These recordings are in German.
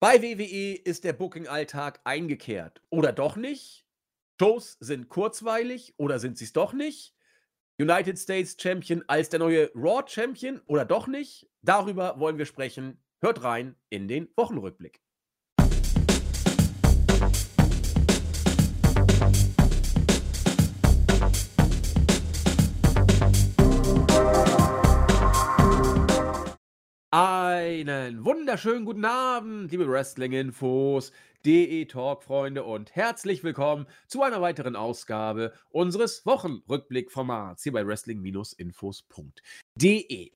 Bei WWE ist der Booking-Alltag eingekehrt. Oder doch nicht? Shows sind kurzweilig oder sind sie es doch nicht? United States Champion als der neue Raw Champion oder doch nicht? Darüber wollen wir sprechen. Hört rein in den Wochenrückblick. Einen wunderschönen guten Abend, liebe Wrestling-Infos, DE Talk-Freunde und herzlich willkommen zu einer weiteren Ausgabe unseres Wochenrückblick-Formats hier bei Wrestling-Infos.de.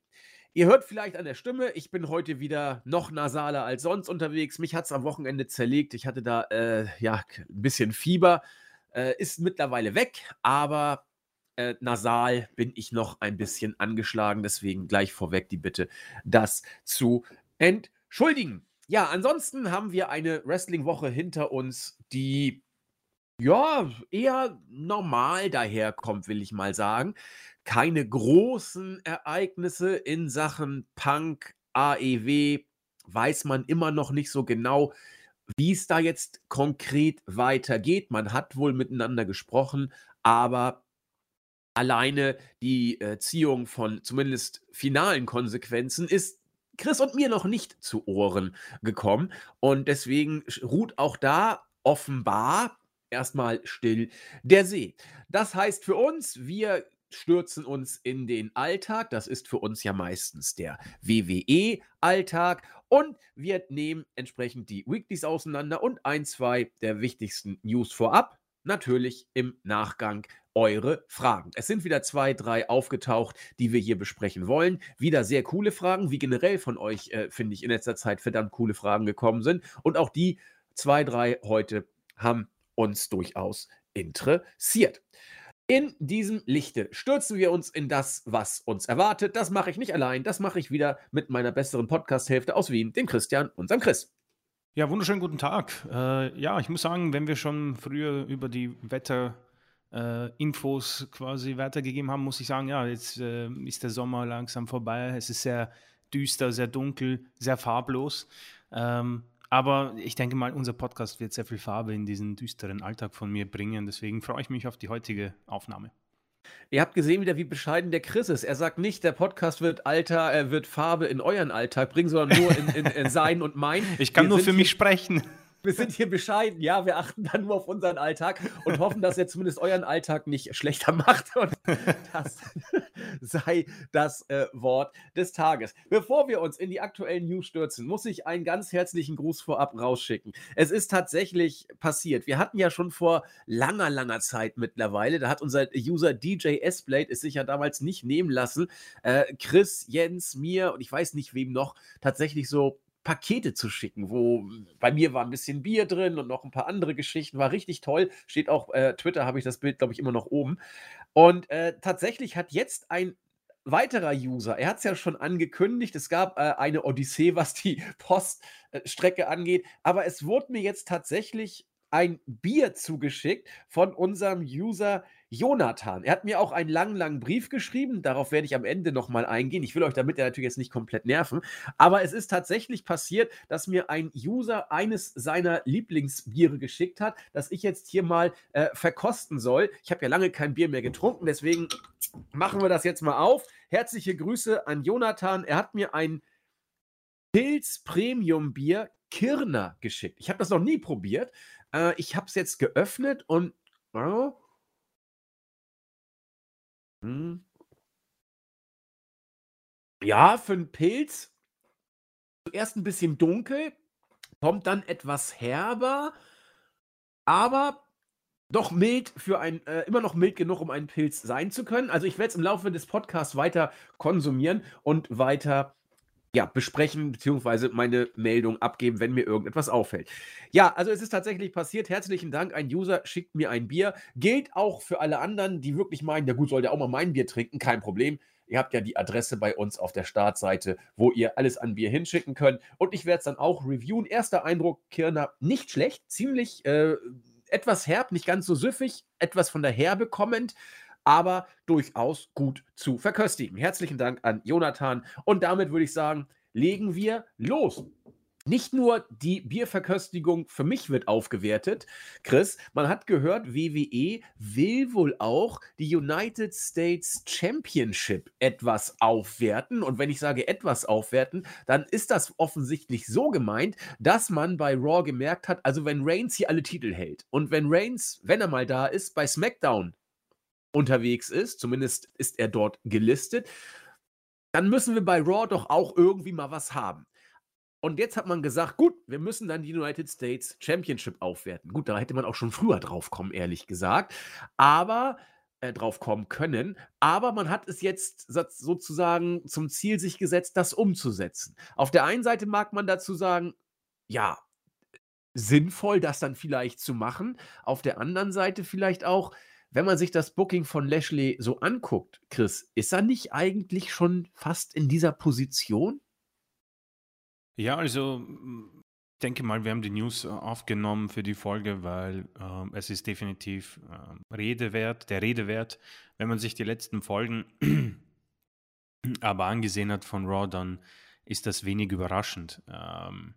Ihr hört vielleicht an der Stimme, ich bin heute wieder noch nasaler als sonst unterwegs. Mich hat es am Wochenende zerlegt. Ich hatte da äh, ja ein bisschen Fieber. Äh, ist mittlerweile weg, aber äh, nasal bin ich noch ein bisschen angeschlagen. Deswegen gleich vorweg die Bitte, das zu entschuldigen. Ja, ansonsten haben wir eine Wrestling-Woche hinter uns, die ja eher normal daherkommt, will ich mal sagen. Keine großen Ereignisse in Sachen Punk, AEW, weiß man immer noch nicht so genau, wie es da jetzt konkret weitergeht. Man hat wohl miteinander gesprochen, aber alleine die äh, Ziehung von zumindest finalen Konsequenzen ist Chris und mir noch nicht zu Ohren gekommen. Und deswegen ruht auch da offenbar erstmal still der See. Das heißt für uns, wir stürzen uns in den Alltag. Das ist für uns ja meistens der WWE-Alltag. Und wir nehmen entsprechend die Weeklies auseinander und ein, zwei der wichtigsten News vorab. Natürlich im Nachgang eure Fragen. Es sind wieder zwei, drei aufgetaucht, die wir hier besprechen wollen. Wieder sehr coole Fragen, wie generell von euch, äh, finde ich, in letzter Zeit verdammt coole Fragen gekommen sind. Und auch die zwei, drei heute haben uns durchaus interessiert. In diesem Lichte stürzen wir uns in das, was uns erwartet. Das mache ich nicht allein, das mache ich wieder mit meiner besseren Podcast-Hälfte aus Wien, dem Christian, unserem Chris. Ja, wunderschönen guten Tag. Äh, ja, ich muss sagen, wenn wir schon früher über die Wetter äh, quasi weitergegeben haben, muss ich sagen, ja, jetzt äh, ist der Sommer langsam vorbei. Es ist sehr düster, sehr dunkel, sehr farblos. Ähm, aber ich denke mal, unser Podcast wird sehr viel Farbe in diesen düsteren Alltag von mir bringen. Deswegen freue ich mich auf die heutige Aufnahme. Ihr habt gesehen wieder, wie bescheiden der Chris ist. Er sagt nicht, der Podcast wird Alter, er wird Farbe in euren Alltag bringen, sondern nur in, in, in sein und mein. Ich kann Wir nur für mich sprechen wir sind hier bescheiden, ja, wir achten dann nur auf unseren Alltag und hoffen, dass er zumindest euren Alltag nicht schlechter macht. Und das sei das äh, Wort des Tages. Bevor wir uns in die aktuellen News stürzen, muss ich einen ganz herzlichen Gruß vorab rausschicken. Es ist tatsächlich passiert. Wir hatten ja schon vor langer, langer Zeit mittlerweile, da hat unser User DJ S-Blade es sich ja damals nicht nehmen lassen, äh, Chris, Jens, mir und ich weiß nicht wem noch, tatsächlich so Pakete zu schicken, wo bei mir war ein bisschen Bier drin und noch ein paar andere Geschichten. War richtig toll. Steht auch, äh, Twitter habe ich das Bild, glaube ich, immer noch oben. Und äh, tatsächlich hat jetzt ein weiterer User, er hat es ja schon angekündigt, es gab äh, eine Odyssee, was die Poststrecke angeht, aber es wurde mir jetzt tatsächlich ein Bier zugeschickt von unserem User Jonathan. Er hat mir auch einen langen, langen Brief geschrieben. Darauf werde ich am Ende nochmal eingehen. Ich will euch damit ja natürlich jetzt nicht komplett nerven. Aber es ist tatsächlich passiert, dass mir ein User eines seiner Lieblingsbiere geschickt hat, das ich jetzt hier mal äh, verkosten soll. Ich habe ja lange kein Bier mehr getrunken, deswegen machen wir das jetzt mal auf. Herzliche Grüße an Jonathan. Er hat mir ein Pilz Premium Bier Kirner geschickt. Ich habe das noch nie probiert. Äh, ich habe es jetzt geöffnet und. Äh, hm. Ja, für 'n Pilz zuerst ein bisschen dunkel, kommt dann etwas herber, aber doch mild für ein äh, immer noch mild genug, um ein Pilz sein zu können. Also, ich werde es im Laufe des Podcasts weiter konsumieren und weiter ja, besprechen beziehungsweise meine Meldung abgeben, wenn mir irgendetwas auffällt. Ja, also es ist tatsächlich passiert. Herzlichen Dank. Ein User schickt mir ein Bier. Gilt auch für alle anderen, die wirklich meinen, ja gut, soll der auch mal mein Bier trinken? Kein Problem. Ihr habt ja die Adresse bei uns auf der Startseite, wo ihr alles an Bier hinschicken könnt. Und ich werde es dann auch reviewen. Erster Eindruck, Kirner, nicht schlecht. Ziemlich äh, etwas herb, nicht ganz so süffig, etwas von der Herbe kommend aber durchaus gut zu verköstigen. Herzlichen Dank an Jonathan und damit würde ich sagen, legen wir los. nicht nur die Bierverköstigung für mich wird aufgewertet, Chris, man hat gehört, WWE will wohl auch die United States Championship etwas aufwerten. Und wenn ich sage etwas aufwerten, dann ist das offensichtlich so gemeint, dass man bei Raw gemerkt hat, also wenn Reigns hier alle Titel hält und wenn Reigns, wenn er mal da ist, bei SmackDown unterwegs ist, zumindest ist er dort gelistet, dann müssen wir bei Raw doch auch irgendwie mal was haben. Und jetzt hat man gesagt, gut, wir müssen dann die United States Championship aufwerten. Gut, da hätte man auch schon früher drauf kommen, ehrlich gesagt. Aber äh, drauf kommen können. Aber man hat es jetzt sozusagen zum Ziel sich gesetzt, das umzusetzen. Auf der einen Seite mag man dazu sagen, ja, sinnvoll, das dann vielleicht zu machen. Auf der anderen Seite vielleicht auch, wenn man sich das Booking von Lashley so anguckt, Chris, ist er nicht eigentlich schon fast in dieser Position? Ja, also ich denke mal, wir haben die News äh, aufgenommen für die Folge, weil ähm, es ist definitiv ähm, Rede wert, der Rede wert. Wenn man sich die letzten Folgen aber angesehen hat von Raw, dann ist das wenig überraschend. Ähm,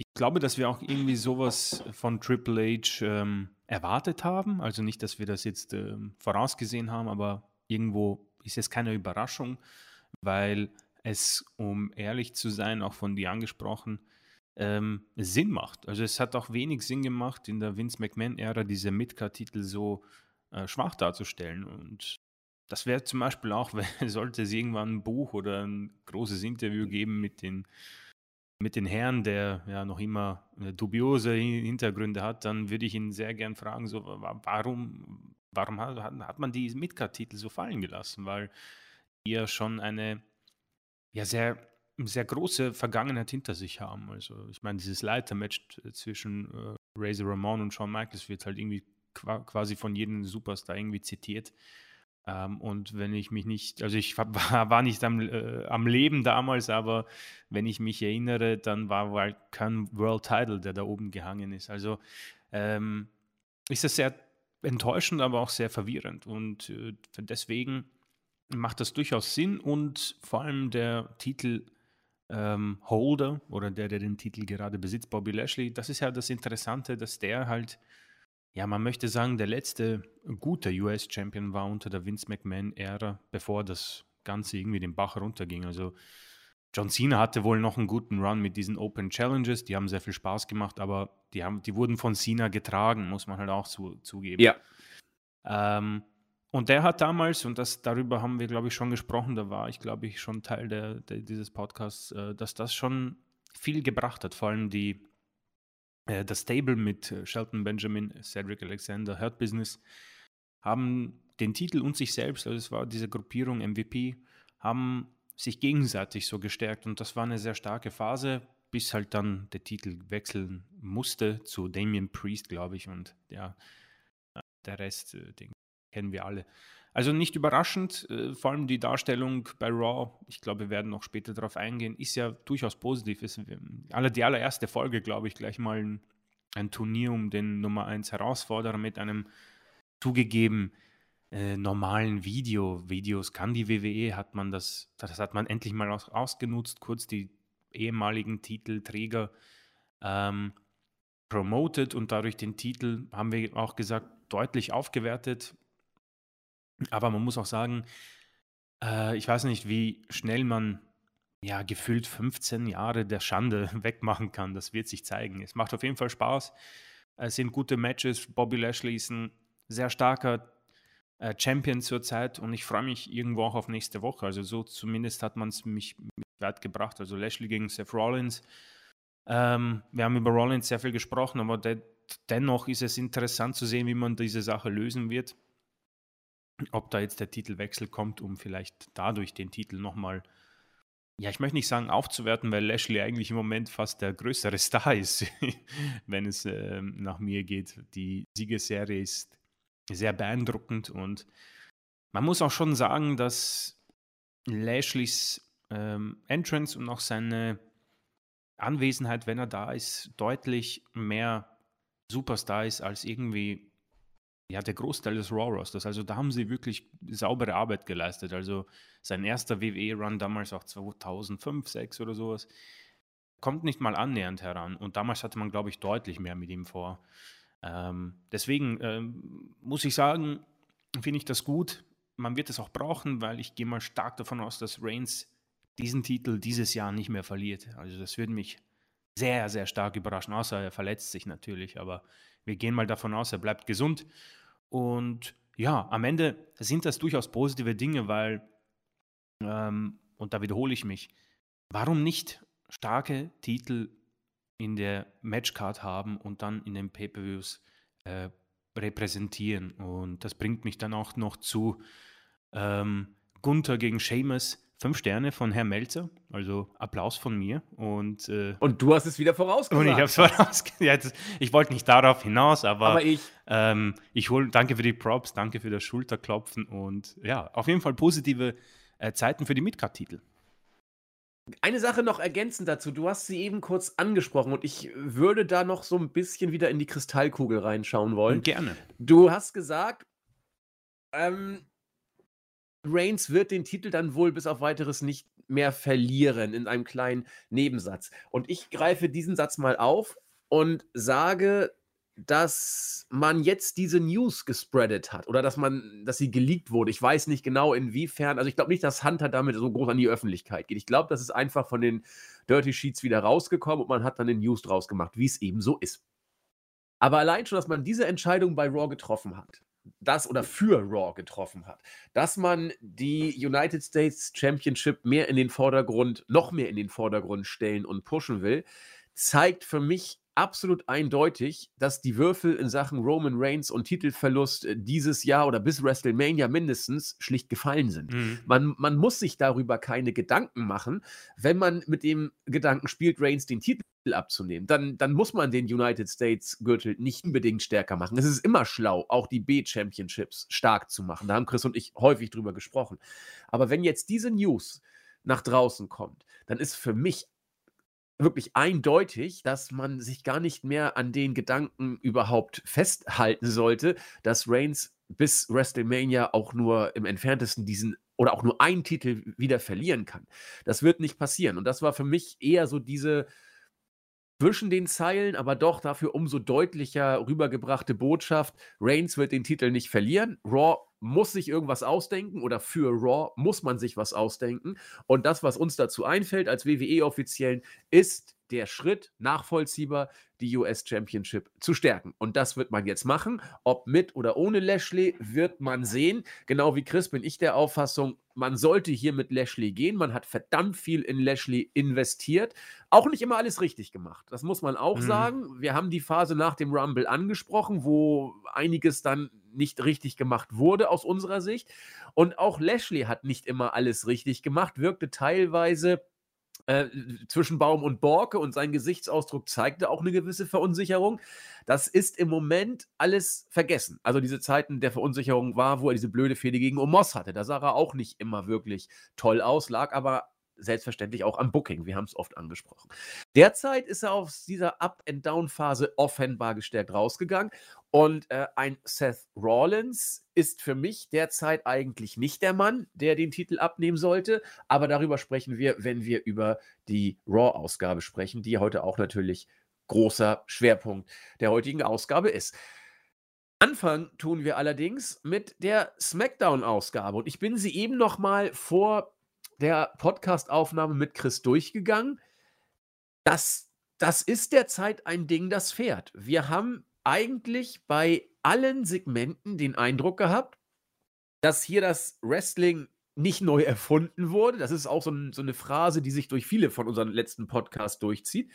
ich glaube, dass wir auch irgendwie sowas von Triple H ähm, erwartet haben. Also nicht, dass wir das jetzt ähm, vorausgesehen haben, aber irgendwo ist es keine Überraschung, weil es, um ehrlich zu sein, auch von dir angesprochen, ähm, Sinn macht. Also es hat auch wenig Sinn gemacht, in der Vince McMahon-Ära diese Midcard-Titel so äh, schwach darzustellen. Und das wäre zum Beispiel auch, sollte es irgendwann ein Buch oder ein großes Interview geben mit den, mit den Herren, der ja noch immer äh, dubiose Hintergründe hat, dann würde ich ihn sehr gern fragen, so, warum, warum hat, hat man die Midcard-Titel so fallen gelassen? Weil ja schon eine ja sehr, sehr große Vergangenheit hinter sich haben. Also ich meine, dieses Leitermatch zwischen äh, Razor Ramon und Shawn Michaels wird halt irgendwie quasi von jedem Superstar irgendwie zitiert. Ähm, und wenn ich mich nicht, also ich war, war nicht am, äh, am Leben damals, aber wenn ich mich erinnere, dann war halt kein World Title, der da oben gehangen ist. Also ähm, ist das sehr enttäuschend, aber auch sehr verwirrend. Und äh, deswegen macht das durchaus Sinn und vor allem der Titel ähm, Holder oder der, der den Titel gerade besitzt, Bobby Lashley, das ist ja das Interessante, dass der halt, ja, man möchte sagen, der letzte gute US-Champion war unter der Vince McMahon-Ära, bevor das Ganze irgendwie den Bach runterging. Also John Cena hatte wohl noch einen guten Run mit diesen Open Challenges, die haben sehr viel Spaß gemacht, aber die, haben, die wurden von Cena getragen, muss man halt auch zu, zugeben. Ja. Ähm, und der hat damals, und das, darüber haben wir, glaube ich, schon gesprochen, da war ich, glaube ich, schon Teil der, der, dieses Podcasts, äh, dass das schon viel gebracht hat. Vor allem die, äh, das Stable mit äh, Shelton Benjamin, Cedric Alexander, Hurt Business, haben den Titel und sich selbst, also es war diese Gruppierung MVP, haben sich gegenseitig so gestärkt. Und das war eine sehr starke Phase, bis halt dann der Titel wechseln musste zu Damien Priest, glaube ich. Und ja, der Rest, äh, den kennen wir alle. Also nicht überraschend, äh, vor allem die Darstellung bei Raw, ich glaube, wir werden noch später darauf eingehen, ist ja durchaus positiv. Ist, alle, die allererste Folge, glaube ich, gleich mal ein, ein Turnier um den Nummer 1 Herausforderer mit einem zugegeben äh, normalen Video. Videos kann die WWE, hat man das, das hat man endlich mal aus, ausgenutzt, kurz die ehemaligen Titelträger ähm, promoted und dadurch den Titel, haben wir auch gesagt, deutlich aufgewertet aber man muss auch sagen, äh, ich weiß nicht, wie schnell man ja gefühlt 15 Jahre der Schande wegmachen kann. Das wird sich zeigen. Es macht auf jeden Fall Spaß. Es sind gute Matches. Bobby Lashley ist ein sehr starker äh, Champion zurzeit und ich freue mich irgendwo auch auf nächste Woche. Also so zumindest hat man es mich, weit gebracht. Also Lashley gegen Seth Rollins. Ähm, wir haben über Rollins sehr viel gesprochen, aber de dennoch ist es interessant zu sehen, wie man diese Sache lösen wird ob da jetzt der Titelwechsel kommt, um vielleicht dadurch den Titel nochmal, ja, ich möchte nicht sagen aufzuwerten, weil Lashley eigentlich im Moment fast der größere Star ist, wenn es äh, nach mir geht. Die Siegesserie ist sehr beeindruckend und man muss auch schon sagen, dass Lashleys ähm, Entrance und auch seine Anwesenheit, wenn er da ist, deutlich mehr Superstar ist als irgendwie ja, der Großteil des Raw Rosters. Also da haben sie wirklich saubere Arbeit geleistet. Also sein erster WWE-Run damals auch 2005, 2006 oder sowas. kommt nicht mal annähernd heran. Und damals hatte man, glaube ich, deutlich mehr mit ihm vor. Ähm, deswegen ähm, muss ich sagen, finde ich das gut. Man wird es auch brauchen, weil ich gehe mal stark davon aus, dass Reigns diesen Titel dieses Jahr nicht mehr verliert. Also das würde mich sehr, sehr stark überraschen, außer er verletzt sich natürlich. Aber wir gehen mal davon aus, er bleibt gesund. Und ja, am Ende sind das durchaus positive Dinge, weil, ähm, und da wiederhole ich mich, warum nicht starke Titel in der Matchcard haben und dann in den Pay-Per-Views äh, repräsentieren? Und das bringt mich dann auch noch zu ähm, Gunther gegen Sheamus Fünf Sterne von Herrn Melzer, also Applaus von mir. Und, äh, und du hast es wieder vorausgesagt. Und ich habe es vorausgesagt. ich wollte nicht darauf hinaus, aber, aber ich. Ähm, ich hole, danke für die Props, danke für das Schulterklopfen und ja, auf jeden Fall positive äh, Zeiten für die Midcard-Titel. Eine Sache noch ergänzend dazu. Du hast sie eben kurz angesprochen und ich würde da noch so ein bisschen wieder in die Kristallkugel reinschauen wollen. Gerne. Du hast gesagt, ähm, Reigns wird den Titel dann wohl bis auf weiteres nicht mehr verlieren in einem kleinen Nebensatz. Und ich greife diesen Satz mal auf und sage, dass man jetzt diese News gespreadet hat oder dass man, dass sie geleakt wurde. Ich weiß nicht genau inwiefern. Also ich glaube nicht, dass Hunter damit so groß an die Öffentlichkeit geht. Ich glaube, das ist einfach von den Dirty Sheets wieder rausgekommen und man hat dann den News draus gemacht, wie es eben so ist. Aber allein schon, dass man diese Entscheidung bei Raw getroffen hat, das oder für Raw getroffen hat, dass man die United States Championship mehr in den Vordergrund, noch mehr in den Vordergrund stellen und pushen will, zeigt für mich absolut eindeutig, dass die Würfel in Sachen Roman Reigns und Titelverlust äh, dieses Jahr oder bis WrestleMania mindestens schlicht gefallen sind. Mhm. Man, man muss sich darüber keine Gedanken machen, wenn man mit dem Gedanken spielt, Reigns den Titel abzunehmen. Dann, dann muss man den United States Gürtel nicht unbedingt stärker machen. Es ist immer schlau, auch die B-Championships stark zu machen. Da haben Chris und ich häufig drüber gesprochen. Aber wenn jetzt diese News nach draußen kommt, dann ist für mich wirklich eindeutig, dass man sich gar nicht mehr an den Gedanken überhaupt festhalten sollte, dass Reigns bis WrestleMania auch nur im entferntesten diesen oder auch nur einen Titel wieder verlieren kann. Das wird nicht passieren. Und das war für mich eher so diese zwischen den Zeilen, aber doch dafür umso deutlicher rübergebrachte Botschaft: Reigns wird den Titel nicht verlieren. Raw muss sich irgendwas ausdenken oder für Raw muss man sich was ausdenken. Und das, was uns dazu einfällt als WWE-Offiziellen, ist der Schritt nachvollziehbar, die US Championship zu stärken. Und das wird man jetzt machen. Ob mit oder ohne Lashley, wird man sehen. Genau wie Chris bin ich der Auffassung, man sollte hier mit Lashley gehen. Man hat verdammt viel in Lashley investiert. Auch nicht immer alles richtig gemacht. Das muss man auch mhm. sagen. Wir haben die Phase nach dem Rumble angesprochen, wo einiges dann nicht richtig gemacht wurde aus unserer Sicht. Und auch Lashley hat nicht immer alles richtig gemacht, wirkte teilweise äh, zwischen Baum und Borke und sein Gesichtsausdruck zeigte auch eine gewisse Verunsicherung. Das ist im Moment alles vergessen. Also diese Zeiten der Verunsicherung war, wo er diese blöde Fehde gegen Omos hatte. Da sah er auch nicht immer wirklich toll aus, lag aber selbstverständlich auch am Booking. Wir haben es oft angesprochen. Derzeit ist er aus dieser Up-and-Down-Phase offenbar gestärkt rausgegangen. Und äh, ein Seth Rollins ist für mich derzeit eigentlich nicht der Mann, der den Titel abnehmen sollte. Aber darüber sprechen wir, wenn wir über die Raw-Ausgabe sprechen, die heute auch natürlich großer Schwerpunkt der heutigen Ausgabe ist. Anfang tun wir allerdings mit der SmackDown-Ausgabe. Und ich bin sie eben noch mal vor der Podcastaufnahme mit Chris durchgegangen. Das, das ist derzeit ein Ding, das fährt. Wir haben eigentlich bei allen Segmenten den Eindruck gehabt, dass hier das Wrestling nicht neu erfunden wurde. Das ist auch so, ein, so eine Phrase, die sich durch viele von unseren letzten Podcasts durchzieht.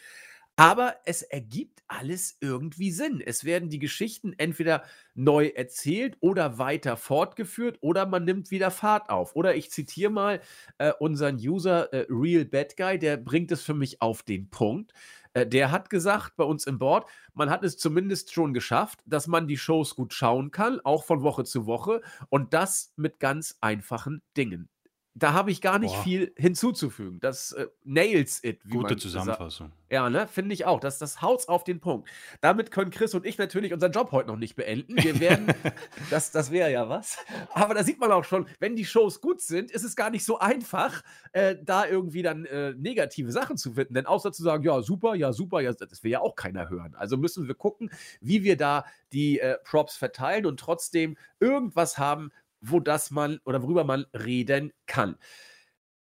Aber es ergibt alles irgendwie Sinn. Es werden die Geschichten entweder neu erzählt oder weiter fortgeführt oder man nimmt wieder Fahrt auf. Oder ich zitiere mal äh, unseren User äh, Real Bad Guy, der bringt es für mich auf den Punkt. Äh, der hat gesagt bei uns im Board, man hat es zumindest schon geschafft, dass man die Shows gut schauen kann, auch von Woche zu Woche und das mit ganz einfachen Dingen. Da habe ich gar nicht Boah. viel hinzuzufügen. Das äh, nails it. Gute Zusammenfassung. Sagt. Ja, ne? Finde ich auch. Das, das haut's auf den Punkt. Damit können Chris und ich natürlich unseren Job heute noch nicht beenden. Wir werden, das, das wäre ja was. Aber da sieht man auch schon, wenn die Shows gut sind, ist es gar nicht so einfach, äh, da irgendwie dann äh, negative Sachen zu finden. Denn außer zu sagen, ja, super, ja, super, ja, das will ja auch keiner hören. Also müssen wir gucken, wie wir da die äh, Props verteilen und trotzdem irgendwas haben, wo das man oder worüber man reden kann.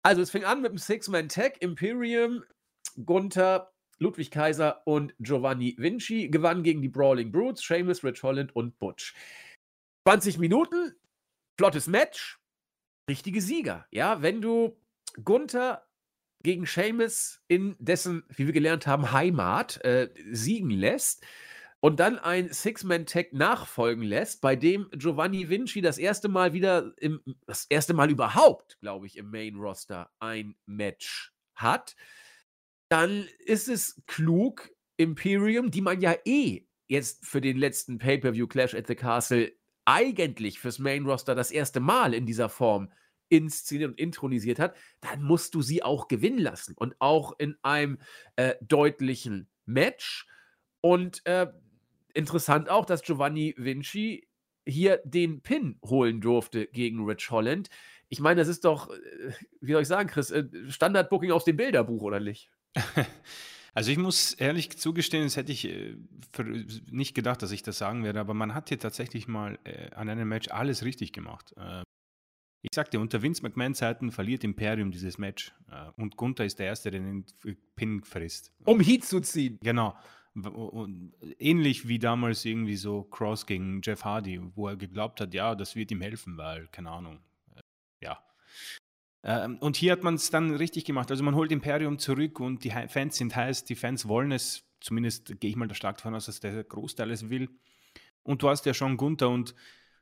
Also es fing an mit dem Six-Man-Tag, Imperium, Gunther, Ludwig Kaiser und Giovanni Vinci gewannen gegen die Brawling Brutes, Seamus, Rich Holland und Butch. 20 Minuten, flottes Match, richtige Sieger. Ja, wenn du Gunther gegen Seamus in dessen, wie wir gelernt haben, Heimat äh, siegen lässt, und dann ein Six-Man-Tag nachfolgen lässt, bei dem Giovanni Vinci das erste Mal wieder, im, das erste Mal überhaupt, glaube ich, im Main-Roster ein Match hat, dann ist es klug, Imperium, die man ja eh jetzt für den letzten Pay-Per-View Clash at the Castle eigentlich fürs Main-Roster das erste Mal in dieser Form inszeniert und intronisiert hat, dann musst du sie auch gewinnen lassen und auch in einem äh, deutlichen Match. Und äh, interessant auch, dass Giovanni Vinci hier den Pin holen durfte gegen Rich Holland. Ich meine, das ist doch, äh, wie soll ich sagen, Chris, äh, Standardbooking aus dem Bilderbuch, oder nicht? Also ich muss ehrlich zugestehen, das hätte ich äh, nicht gedacht, dass ich das sagen werde, aber man hat hier tatsächlich mal an einem Match alles richtig gemacht. Ich sagte, unter Vince McMahon-Zeiten verliert Imperium dieses Match und Gunther ist der Erste, der den Pin frisst. Um Heat zu ziehen. Genau. Ähnlich wie damals irgendwie so Cross gegen Jeff Hardy, wo er geglaubt hat, ja, das wird ihm helfen, weil, keine Ahnung, äh, ja. Ähm, und hier hat man es dann richtig gemacht. Also man holt Imperium zurück und die Fans sind heiß, die Fans wollen es, zumindest gehe ich mal da stark davon aus, dass der Großteil es will. Und du hast ja schon Gunther und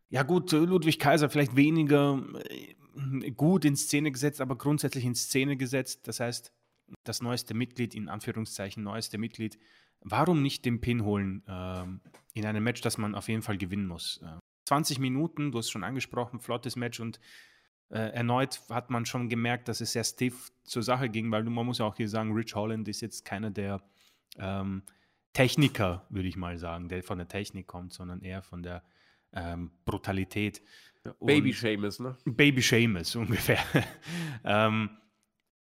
ja gut, Ludwig Kaiser vielleicht weniger äh, gut in Szene gesetzt, aber grundsätzlich in Szene gesetzt. Das heißt, das neueste Mitglied, in Anführungszeichen neueste Mitglied, warum nicht den Pin holen ähm, in einem Match, das man auf jeden Fall gewinnen muss? Äh, 20 Minuten, du hast schon angesprochen, flottes Match und äh, erneut hat man schon gemerkt, dass es sehr stiff zur Sache ging, weil man muss ja auch hier sagen, Rich Holland ist jetzt keiner der ähm, Techniker, würde ich mal sagen, der von der Technik kommt, sondern eher von der ähm, Brutalität. Ja, Baby Seamus, ne? Baby Seamus ungefähr. ähm,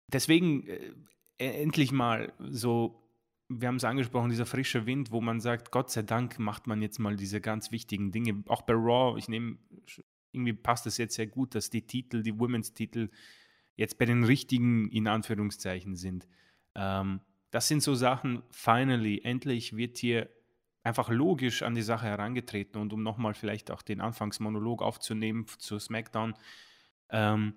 deswegen äh, endlich mal so wir haben es angesprochen, dieser frische Wind, wo man sagt, Gott sei Dank macht man jetzt mal diese ganz wichtigen Dinge. Auch bei Raw, ich nehme, irgendwie passt es jetzt sehr gut, dass die Titel, die Women's-Titel jetzt bei den richtigen, in Anführungszeichen, sind. Ähm, das sind so Sachen, finally, endlich wird hier einfach logisch an die Sache herangetreten und um nochmal vielleicht auch den Anfangsmonolog aufzunehmen zu SmackDown. Ähm,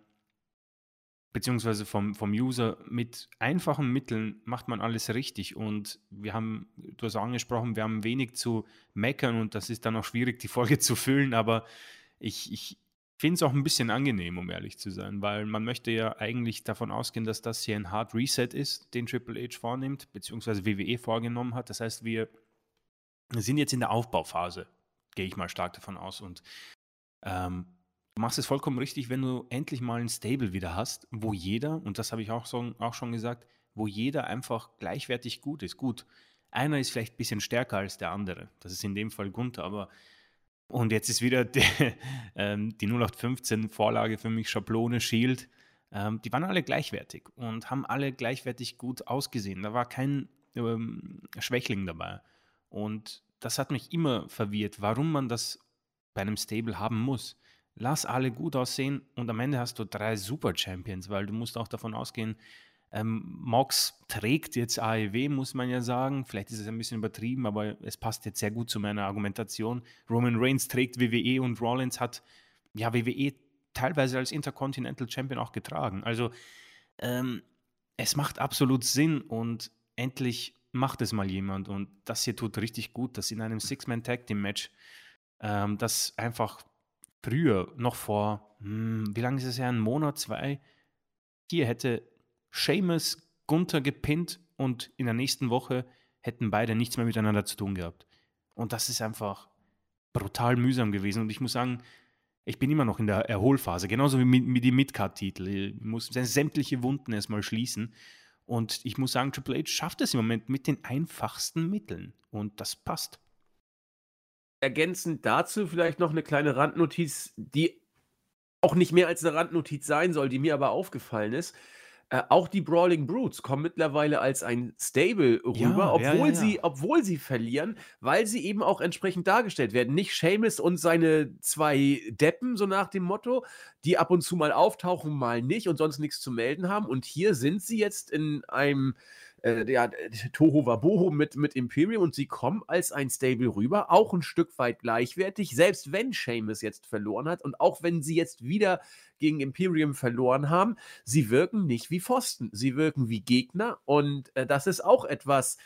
beziehungsweise vom, vom User, mit einfachen Mitteln macht man alles richtig. Und wir haben, du hast angesprochen, wir haben wenig zu meckern und das ist dann auch schwierig, die Folge zu füllen, aber ich, ich finde es auch ein bisschen angenehm, um ehrlich zu sein, weil man möchte ja eigentlich davon ausgehen, dass das hier ein Hard Reset ist, den Triple H vornimmt, beziehungsweise WWE vorgenommen hat. Das heißt, wir sind jetzt in der Aufbauphase, gehe ich mal stark davon aus. Und ähm, Du machst es vollkommen richtig, wenn du endlich mal ein Stable wieder hast, wo jeder, und das habe ich auch, so, auch schon gesagt, wo jeder einfach gleichwertig gut ist. Gut, einer ist vielleicht ein bisschen stärker als der andere. Das ist in dem Fall Gunther, aber und jetzt ist wieder die, ähm, die 0815-Vorlage für mich, Schablone, Shield. Ähm, die waren alle gleichwertig und haben alle gleichwertig gut ausgesehen. Da war kein ähm, Schwächling dabei. Und das hat mich immer verwirrt, warum man das bei einem Stable haben muss lass alle gut aussehen und am Ende hast du drei Super Champions, weil du musst auch davon ausgehen, ähm, Mox trägt jetzt AEW, muss man ja sagen. Vielleicht ist es ein bisschen übertrieben, aber es passt jetzt sehr gut zu meiner Argumentation. Roman Reigns trägt WWE und Rollins hat ja WWE teilweise als Intercontinental Champion auch getragen. Also ähm, es macht absolut Sinn und endlich macht es mal jemand und das hier tut richtig gut, dass in einem Six-Man-Tag-Team-Match ähm, das einfach früher, noch vor, hm, wie lange ist es her, ein Monat, zwei, hier hätte Seamus Gunther gepinnt und in der nächsten Woche hätten beide nichts mehr miteinander zu tun gehabt. Und das ist einfach brutal mühsam gewesen. Und ich muss sagen, ich bin immer noch in der Erholphase, genauso wie mit, die Midcard-Titel. Ich muss sämtliche Wunden erstmal schließen. Und ich muss sagen, Triple H schafft es im Moment mit den einfachsten Mitteln. Und das passt. Ergänzend dazu vielleicht noch eine kleine Randnotiz, die auch nicht mehr als eine Randnotiz sein soll, die mir aber aufgefallen ist. Äh, auch die Brawling Brutes kommen mittlerweile als ein Stable rüber, Ja, obwohl ja, sie, ja. obwohl sie verlieren, weil sie eben auch entsprechend dargestellt werden. Nicht Seamus und seine zwei Deppen, so nach dem Motto, die ab und zu mal auftauchen, mal nicht und sonst nichts zu melden haben. Und hier sind sie jetzt in einem äh, ja, Toho Waboho mit, mit Imperium und sie kommen als ein Stable rüber, auch ein Stück weit gleichwertig, selbst wenn Seamus jetzt verloren hat und auch wenn sie jetzt wieder gegen Imperium verloren haben, sie wirken nicht wie Pfosten, sie wirken wie Gegner und äh, das ist auch etwas,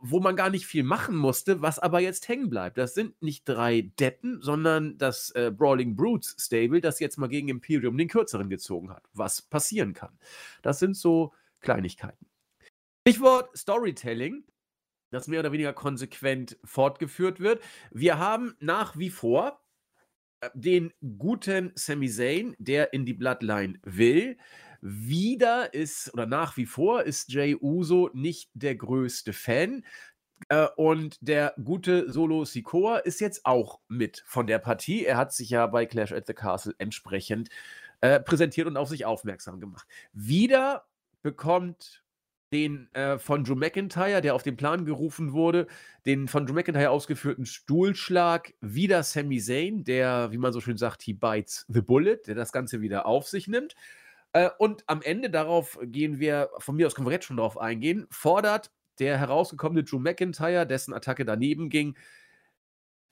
wo man gar nicht viel machen musste, was aber jetzt hängen bleibt. Das sind nicht drei Deppen, sondern das äh, Brawling Brutes Stable, das jetzt mal gegen Imperium den kürzeren gezogen hat, was passieren kann. Das sind so Kleinigkeiten. Stichwort Storytelling, das mehr oder weniger konsequent fortgeführt wird. Wir haben nach wie vor äh, den guten Sami Zayn, der in die Bloodline will. Wieder ist, oder nach wie vor ist Jay Uso nicht der größte Fan. Äh, und der gute Solo Sikoa ist jetzt auch mit von der Partie. Er hat sich ja bei Clash at the Castle entsprechend äh, präsentiert und auf sich aufmerksam gemacht. Wieder bekommt den äh, von Drew McIntyre, der auf den Plan gerufen wurde, den von Drew McIntyre ausgeführten Stuhlschlag, wieder Sami Zayn, der, wie man so schön sagt, he bites the bullet, der das Ganze wieder auf sich nimmt. Äh, und am Ende, darauf gehen wir, von mir aus können wir jetzt schon drauf eingehen, fordert der herausgekommene Drew McIntyre, dessen Attacke daneben ging,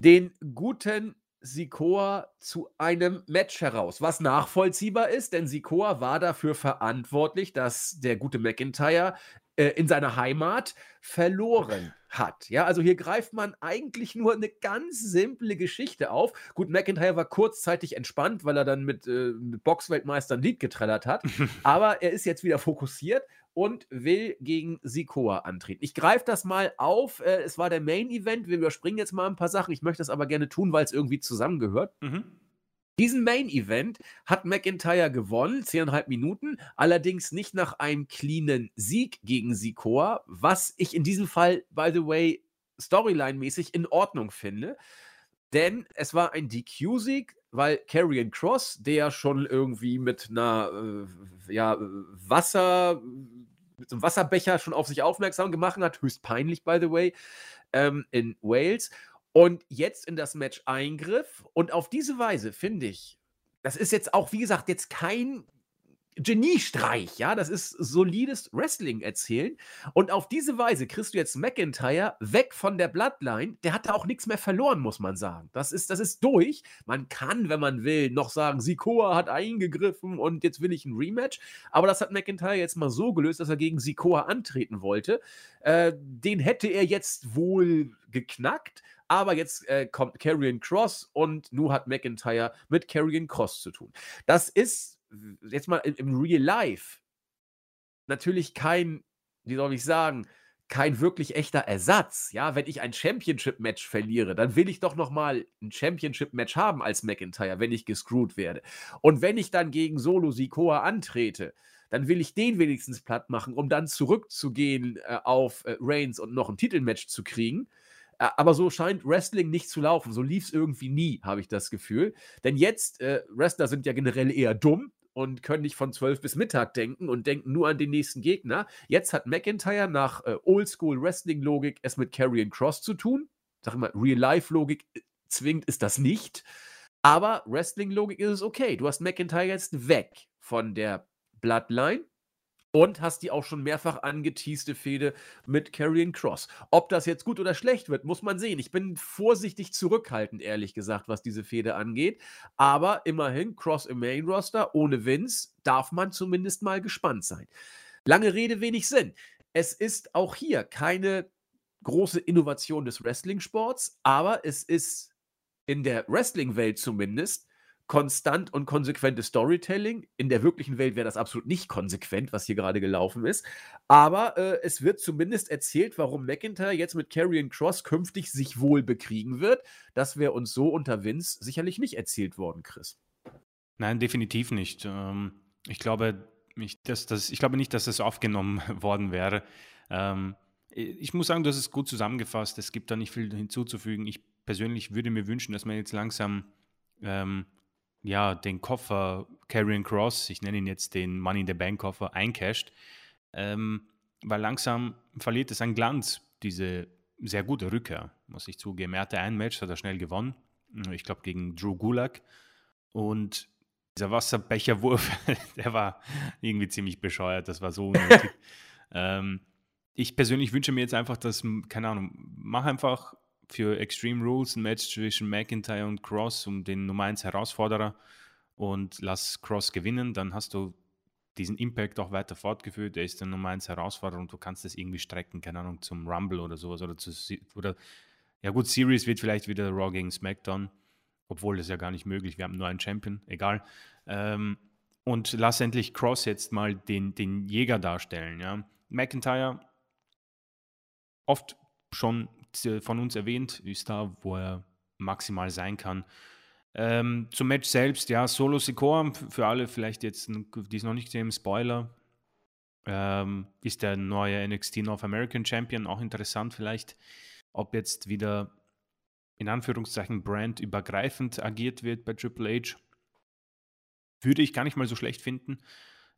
den guten Sikoa zu einem Match heraus, was nachvollziehbar ist, denn Sikoa war dafür verantwortlich, dass der gute McIntyre äh, in seiner Heimat verloren hat. Ja, also hier greift man eigentlich nur eine ganz simple Geschichte auf. Gut, McIntyre war kurzzeitig entspannt, weil er dann mit, äh, mit Boxweltmeister ein Lied getrellert hat, aber er ist jetzt wieder fokussiert und will gegen Sikoa antreten. Ich greife das mal auf. Äh, es war der Main Event. Wir überspringen jetzt mal ein paar Sachen. Ich möchte das aber gerne tun, weil es irgendwie zusammengehört. Mhm. Diesen Main Event hat McIntyre gewonnen, 10,5 Minuten, allerdings nicht nach einem cleanen Sieg gegen Sikoa, was ich in diesem Fall, by the way, storyline-mäßig in Ordnung finde. Denn es war ein DQ-Sieg, weil Karrion Cross, der schon irgendwie mit einer äh, ja, Wasser, mit einem Wasserbecher schon auf sich aufmerksam gemacht hat, höchst peinlich, by the way, ähm, in Wales. Und jetzt in das Match eingriff. Und auf diese Weise finde ich, das ist jetzt auch, wie gesagt, jetzt kein Geniestreich, ja, das ist solides Wrestling erzählen. Und auf diese Weise kriegst du jetzt McIntyre weg von der Bloodline. Der hat da auch nichts mehr verloren, muss man sagen. Das ist, das ist durch. Man kann, wenn man will, noch sagen, Sikoa hat eingegriffen und jetzt will ich ein Rematch. Aber das hat McIntyre jetzt mal so gelöst, dass er gegen Sikoa antreten wollte. Äh, den hätte er jetzt wohl geknackt. Aber jetzt äh, kommt Karrion Cross und nun hat McIntyre mit Karrion Cross zu tun. Das ist jetzt mal im, Real Life natürlich kein, wie soll ich sagen, kein wirklich echter Ersatz. Ja, wenn ich ein Championship-Match verliere, dann will ich doch noch mal ein Championship-Match haben als McIntyre, wenn ich gescrewt werde. Und wenn ich dann gegen Solo Sikoa antrete, dann will ich den wenigstens platt machen, um dann zurückzugehen äh, auf äh, Reigns und noch ein Titelmatch zu kriegen. Äh, aber so scheint Wrestling nicht zu laufen. So lief es irgendwie nie, habe ich das Gefühl. Denn jetzt, äh, Wrestler sind ja generell eher dumm und können nicht von 12 bis Mittag denken und denken nur an den nächsten Gegner. Jetzt hat McIntyre nach äh, Oldschool-Wrestling-Logik es mit Karrion Cross zu tun. Sag mal, Real-Life-Logik äh, zwingend ist das nicht. Aber Wrestling-Logik ist es okay. Du hast McIntyre jetzt weg von der Bloodline und hast die auch schon mehrfach angeteaste Fehde mit Karrion Cross. Ob das jetzt gut oder schlecht wird, muss man sehen. Ich bin vorsichtig zurückhaltend, ehrlich gesagt, was diese Fehde angeht. Aber immerhin, Cross im Main Roster, ohne Vince, darf man zumindest mal gespannt sein. Lange Rede, wenig Sinn. Es ist auch hier keine große Innovation des Wrestling-Sports, aber es ist in der Wrestling-Welt zumindest konstant und konsequentes Storytelling. In der wirklichen Welt wäre das absolut nicht konsequent, was hier gerade gelaufen ist. Aber äh, es wird zumindest erzählt, warum McIntyre jetzt mit Karrion Cross künftig sich wohl bekriegen wird. Das wäre uns so unter Vince sicherlich nicht erzählt worden, Chris. Nein, definitiv nicht. Ähm, ich glaube, ich, dass das, ich glaube nicht, dass das aufgenommen worden wäre. Ähm, ich muss sagen, hast es gut zusammengefasst. Es gibt da nicht viel hinzuzufügen. Ich persönlich würde mir wünschen, dass man jetzt langsam ähm, ja, den Koffer Carrion Cross, ich nenne ihn jetzt den Money in the Bank Koffer, eincasht, ähm, weil langsam verliert es an Glanz, diese sehr gute Rückkehr, muss ich zugeben. Er hatte ein Match, hat er schnell gewonnen, ich glaube gegen Drew Gulak und dieser Wasserbecherwurf, der war irgendwie ziemlich bescheuert, das war so unnötig. ähm, ich persönlich wünsche mir jetzt einfach, dass, keine Ahnung, mach einfach für Extreme Rules ein Match zwischen McIntyre und Cross um den Nummer 1 Herausforderer und lass Cross gewinnen, dann hast du diesen Impact auch weiter fortgeführt. Er ist der Nummer 1 Herausforderer und du kannst das irgendwie strecken, keine Ahnung, zum Rumble oder sowas oder zu, oder ja gut, Series wird vielleicht wieder Raw gegen SmackDown, obwohl das ja gar nicht möglich. Wir haben nur einen Champion, egal. Ähm, und lass endlich Cross jetzt mal den, den Jäger darstellen. Ja. McIntyre oft schon von uns erwähnt, ist da, wo er maximal sein kann. Ähm, zum Match selbst, ja, Solo Sikoa, für alle vielleicht jetzt, die es noch nicht sehen, Spoiler, ähm, ist der neue NXT North American Champion, auch interessant vielleicht, ob jetzt wieder in Anführungszeichen brandübergreifend agiert wird bei Triple H. Würde ich gar nicht mal so schlecht finden,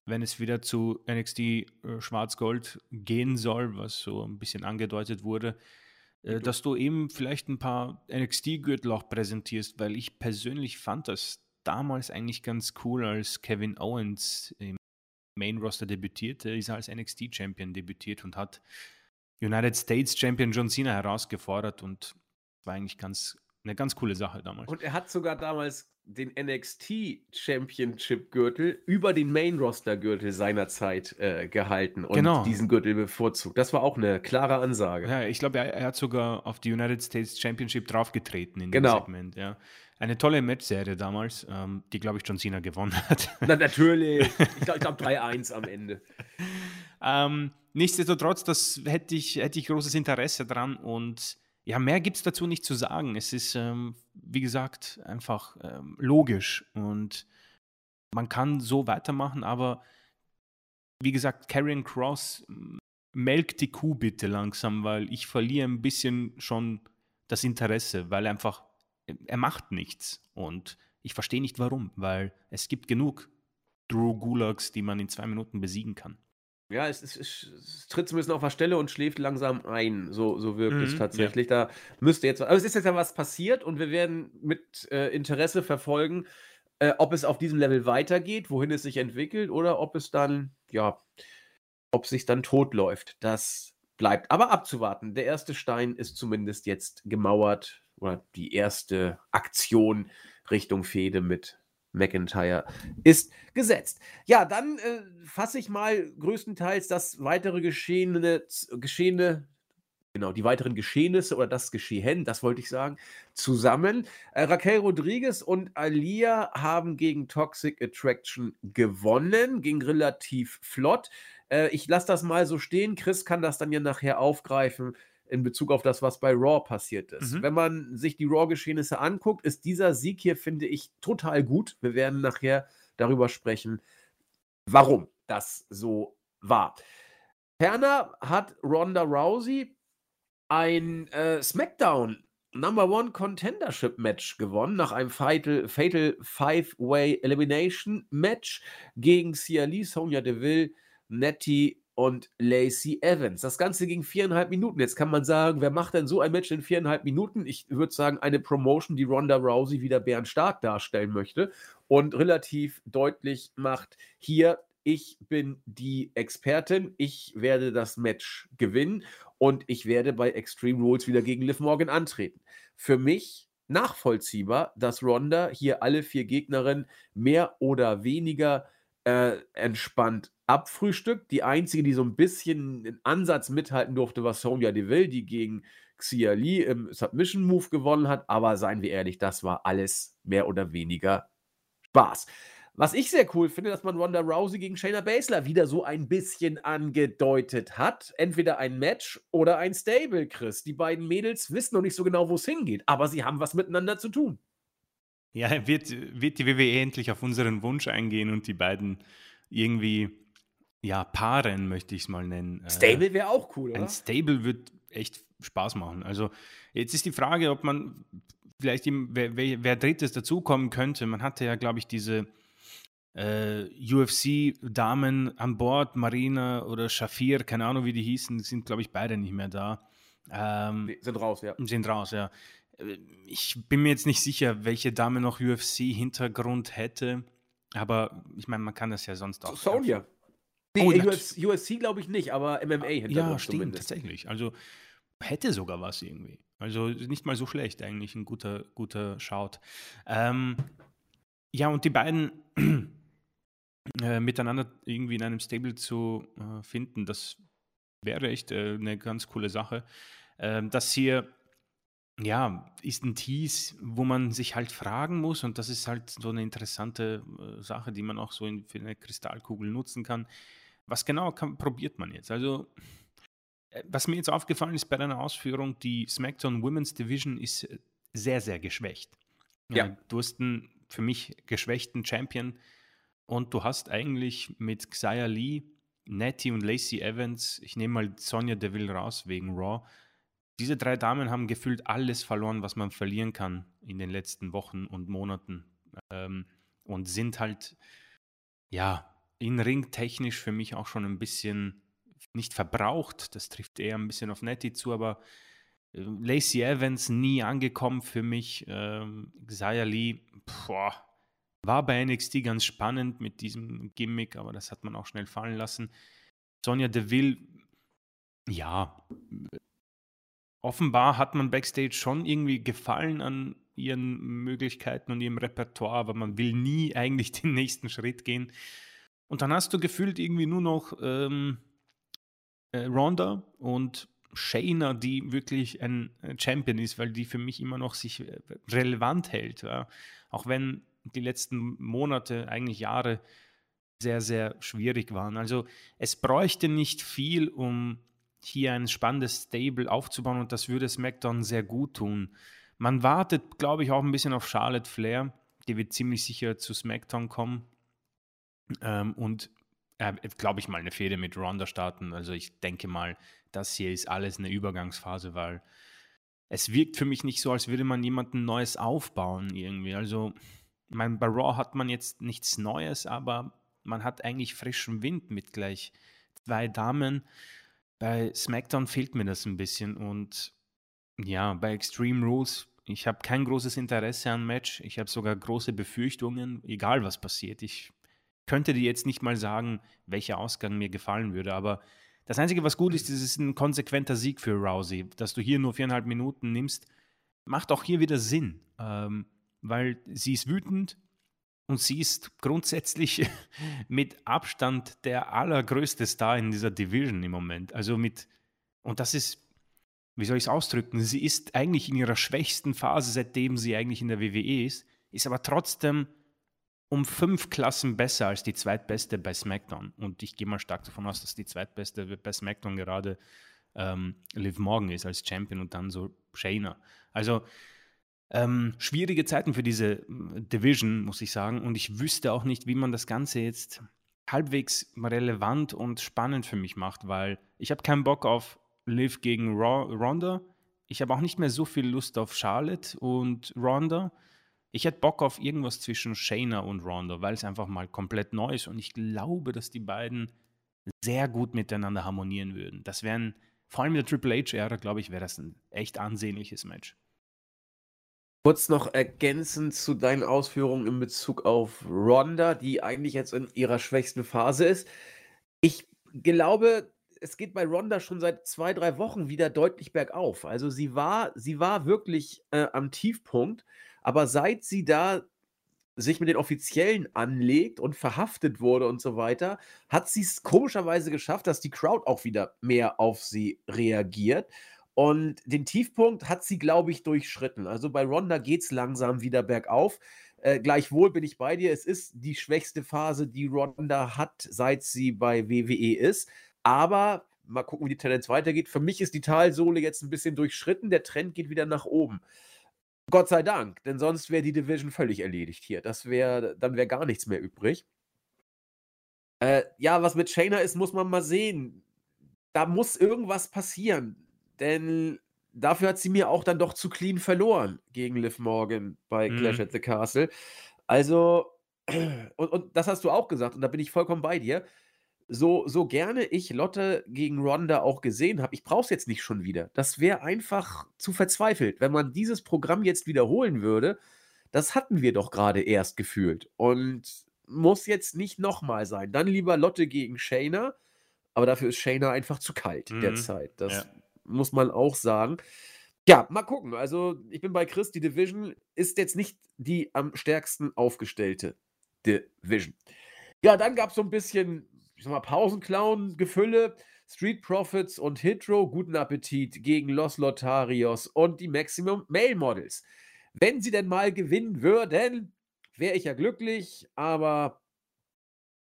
wenn es wieder zu NXT äh, Schwarz-Gold gehen soll, was so ein bisschen angedeutet wurde. Äh, dass du eben vielleicht ein paar NXT-Gürtel auch präsentierst, weil ich persönlich fand das damals eigentlich ganz cool, als Kevin Owens im Main Roster debütierte, ist er als NXT-Champion debütiert und hat United States Champion John Cena herausgefordert und war eigentlich ganz eine ganz coole Sache damals. Und er hat sogar damals den NXT Championship Gürtel über den Main Roster Gürtel seinerzeit äh, gehalten und genau. diesen Gürtel bevorzugt. Das war auch eine klare Ansage. Ja, ich glaube, er, er, hat sogar auf die United States Championship draufgetreten in genau. dem Segment. Ja. Eine tolle Matchserie damals, ähm, die, glaube ich, John Cena gewonnen hat. Na, natürlich. Ich glaube glaub 3-1 am Ende. ähm, nichtsdestotrotz, das hätte ich, hätte ich großes Interesse dran und ja, mehr gibt es dazu nicht zu sagen. Es ist, ähm, wie gesagt, einfach ähm, logisch und man kann so weitermachen, aber wie gesagt, Karrion Cross melkt die Kuh bitte langsam, weil ich verliere ein bisschen schon das Interesse, weil einfach er macht nichts und ich verstehe nicht warum, weil es gibt genug Drew Gulags, die man in zwei Minuten besiegen kann. Ja, es, es, es, tritt zumindest auf der Stelle und schläft langsam ein. So, so wirkt mhm, es tatsächlich. Ja. Da müsste jetzt. Aber es ist jetzt ja was passiert und wir werden mit äh, Interesse verfolgen, äh, ob es auf diesem Level weitergeht, wohin es sich entwickelt oder ob es dann, ja, ob es sich dann totläuft. Das bleibt aber abzuwarten. Der erste Stein ist zumindest jetzt gemauert oder die erste Aktion Richtung Fehde mit McIntyre ist gesetzt. Ja, dann äh, fasse ich mal größtenteils das weitere Geschehene, Geschehene, genau, die weiteren Geschehnisse oder das Geschehen, das wollte ich sagen, zusammen. Äh, Raquel Rodriguez und Alia haben gegen Toxic Attraction gewonnen, ging relativ flott. Äh, ich lasse das mal so stehen. Chris kann das dann ja nachher aufgreifen in Bezug auf das, was bei Raw passiert ist. Mhm. Wenn man sich die Raw-Geschehnisse anguckt, ist dieser Sieg hier, finde ich, total gut. Wir werden nachher darüber sprechen, warum das so war. Ferner hat Ronda Rousey ein äh, SmackDown Number One Contendership Match gewonnen nach einem Fatal, Fatal Five-Way Elimination Match gegen Cia Lee, Sonya Deville, Nettie und Lacey Evans. Das Ganze ging viereinhalb Minuten. Jetzt kann man sagen, wer macht denn so ein Match in viereinhalb Minuten? Ich würde sagen, eine Promotion, die Ronda Rousey wieder Bären stark darstellen möchte und relativ deutlich macht, hier, ich bin die Expertin, ich werde das Match gewinnen und ich werde bei Extreme Rules wieder gegen Liv Morgan antreten. Für mich nachvollziehbar, dass Ronda hier alle vier Gegnerinnen mehr oder weniger äh, entspannt abfrühstückt. Die einzige, die so ein bisschen einen Ansatz mithalten durfte, war Sonja Deville, die gegen Xia Li im Submission Move gewonnen hat. Aber seien wir ehrlich, das war alles mehr oder weniger Spaß. Was ich sehr cool finde, dass man Ronda Rousey gegen Shayna Baszler wieder so ein bisschen angedeutet hat. Entweder ein Match oder ein Stable, Chris. Die beiden Mädels wissen noch nicht so genau, wo es hingeht, aber sie haben was miteinander zu tun. Ja, wird, wird die WWE endlich auf unseren Wunsch eingehen und die beiden irgendwie, ja, paaren, möchte ich es mal nennen. Äh, Stable wäre auch cool, oder? Ein Stable wird echt Spaß machen. Also jetzt ist die Frage, ob man vielleicht, wer, wer, wer drittes dazukommen könnte. Man hatte ja, glaube ich, diese äh, UFC-Damen an Bord, Marina oder Shafir, keine Ahnung, wie die hießen, sind, glaube ich, beide nicht mehr da. Ähm, sind raus, ja. Sind raus, ja. Ich bin mir jetzt nicht sicher, welche Dame noch UFC-Hintergrund hätte, aber ich meine, man kann das ja sonst auch. Sonja. Nee, oh, UFC, UFC glaube ich nicht, aber MMA-Hintergrund Ja, stimmt, zumindest. tatsächlich. Also hätte sogar was irgendwie. Also nicht mal so schlecht, eigentlich ein guter, guter Shout. Ähm, ja, und die beiden äh, miteinander irgendwie in einem Stable zu äh, finden, das wäre echt äh, eine ganz coole Sache. Ähm, das hier, ja, ist ein Tease, wo man sich halt fragen muss und das ist halt so eine interessante äh, Sache, die man auch so in, für eine Kristallkugel nutzen kann. Was genau kann, probiert man jetzt? Also, äh, was mir jetzt aufgefallen ist bei deiner Ausführung, die SmackDown Women's Division ist äh, sehr, sehr geschwächt. Ja. Du hast einen für mich geschwächten Champion, und du hast eigentlich mit Xia Lee, Nettie und Lacey Evans, ich nehme mal Sonja Deville raus wegen Raw, diese drei Damen haben gefühlt alles verloren, was man verlieren kann in den letzten Wochen und Monaten. Ähm, und sind halt, ja, in Ring technisch für mich auch schon ein bisschen nicht verbraucht. Das trifft eher ein bisschen auf Nettie zu, aber äh, Lacey Evans nie angekommen für mich. Ähm, Xia Lee, boah, war bei NXT ganz spannend mit diesem Gimmick, aber das hat man auch schnell fallen lassen. Sonja Deville, ja, offenbar hat man backstage schon irgendwie Gefallen an ihren Möglichkeiten und ihrem Repertoire, aber man will nie eigentlich den nächsten Schritt gehen. Und dann hast du gefühlt irgendwie nur noch ähm, äh, Ronda und Shayna, die wirklich ein Champion ist, weil die für mich immer noch sich äh, relevant hält. Ja. Auch wenn die letzten Monate, eigentlich Jahre sehr, sehr schwierig waren. Also es bräuchte nicht viel, um hier ein spannendes Stable aufzubauen und das würde SmackDown sehr gut tun. Man wartet, glaube ich, auch ein bisschen auf Charlotte Flair. Die wird ziemlich sicher zu SmackDown kommen. Ähm, und äh, glaube ich mal, eine Fehde mit Ronda starten. Also ich denke mal, das hier ist alles eine Übergangsphase, weil es wirkt für mich nicht so, als würde man jemanden Neues aufbauen irgendwie. Also mein, bei Raw hat man jetzt nichts Neues, aber man hat eigentlich frischen Wind mit gleich zwei Damen. Bei SmackDown fehlt mir das ein bisschen und ja, bei Extreme Rules, ich habe kein großes Interesse an Match. Ich habe sogar große Befürchtungen, egal was passiert. Ich könnte dir jetzt nicht mal sagen, welcher Ausgang mir gefallen würde, aber das Einzige, was gut ist, ist, ist ein konsequenter Sieg für Rousey. Dass du hier nur viereinhalb Minuten nimmst, macht auch hier wieder Sinn. Ähm, weil sie ist wütend und sie ist grundsätzlich mit Abstand der allergrößte Star in dieser Division im Moment. Also mit, und das ist, wie soll ich es ausdrücken, sie ist eigentlich in ihrer schwächsten Phase, seitdem sie eigentlich in der WWE ist, ist aber trotzdem um fünf Klassen besser als die zweitbeste bei SmackDown. Und ich gehe mal stark davon aus, dass die zweitbeste bei SmackDown gerade ähm, Liv Morgan ist als Champion und dann so Shayna. Also ähm, schwierige Zeiten für diese äh, Division, muss ich sagen. Und ich wüsste auch nicht, wie man das Ganze jetzt halbwegs relevant und spannend für mich macht, weil ich habe keinen Bock auf Liv gegen Ronda. Ich habe auch nicht mehr so viel Lust auf Charlotte und Ronda. Ich hätte Bock auf irgendwas zwischen Shayna und Ronda, weil es einfach mal komplett neu ist. Und ich glaube, dass die beiden sehr gut miteinander harmonieren würden. Das wären, vor allem in der Triple H-Ära, glaube ich, wäre das ein echt ansehnliches Match. Kurz noch ergänzend zu deinen Ausführungen in Bezug auf Ronda, die eigentlich jetzt in ihrer schwächsten Phase ist. Ich glaube, es geht bei Ronda schon seit zwei, drei Wochen wieder deutlich bergauf. Also sie war, sie war wirklich äh, am Tiefpunkt, aber seit sie da sich mit den Offiziellen anlegt und verhaftet wurde und so weiter, hat sie es komischerweise geschafft, dass die Crowd auch wieder mehr auf sie reagiert. Und den Tiefpunkt hat sie, glaube ich, durchschritten. Also bei Ronda geht es langsam wieder bergauf. Äh, gleichwohl bin ich bei dir. Es ist die schwächste Phase, die Ronda hat, seit sie bei WWE ist. Aber mal gucken, wie die Tendenz weitergeht. Für mich ist die Talsohle jetzt ein bisschen durchschritten. Der Trend geht wieder nach oben. Gott sei Dank, denn sonst wäre die Division völlig erledigt hier. Das wäre, dann wäre gar nichts mehr übrig. Äh, ja, was mit Shayna ist, muss man mal sehen. Da muss irgendwas passieren. Denn dafür hat sie mir auch dann doch zu clean verloren gegen Liv Morgan bei mhm. Clash at the Castle. Also, und, und das hast du auch gesagt, und da bin ich vollkommen bei dir. So, so gerne ich Lotte gegen Ronda auch gesehen habe, ich brauche es jetzt nicht schon wieder. Das wäre einfach zu verzweifelt. Wenn man dieses Programm jetzt wiederholen würde, das hatten wir doch gerade erst gefühlt. Und muss jetzt nicht nochmal sein. Dann lieber Lotte gegen Shayna, aber dafür ist Shayna einfach zu kalt mhm. derzeit. Das ja. Muss man auch sagen. Ja, mal gucken. Also, ich bin bei Chris. Die Division ist jetzt nicht die am stärksten aufgestellte Division. Ja, dann gab es so ein bisschen, mal, Pausenclown-Gefülle. Street Profits und Hitro, guten Appetit gegen Los Lotarios und die Maximum Male Models. Wenn sie denn mal gewinnen würden, wäre ich ja glücklich, aber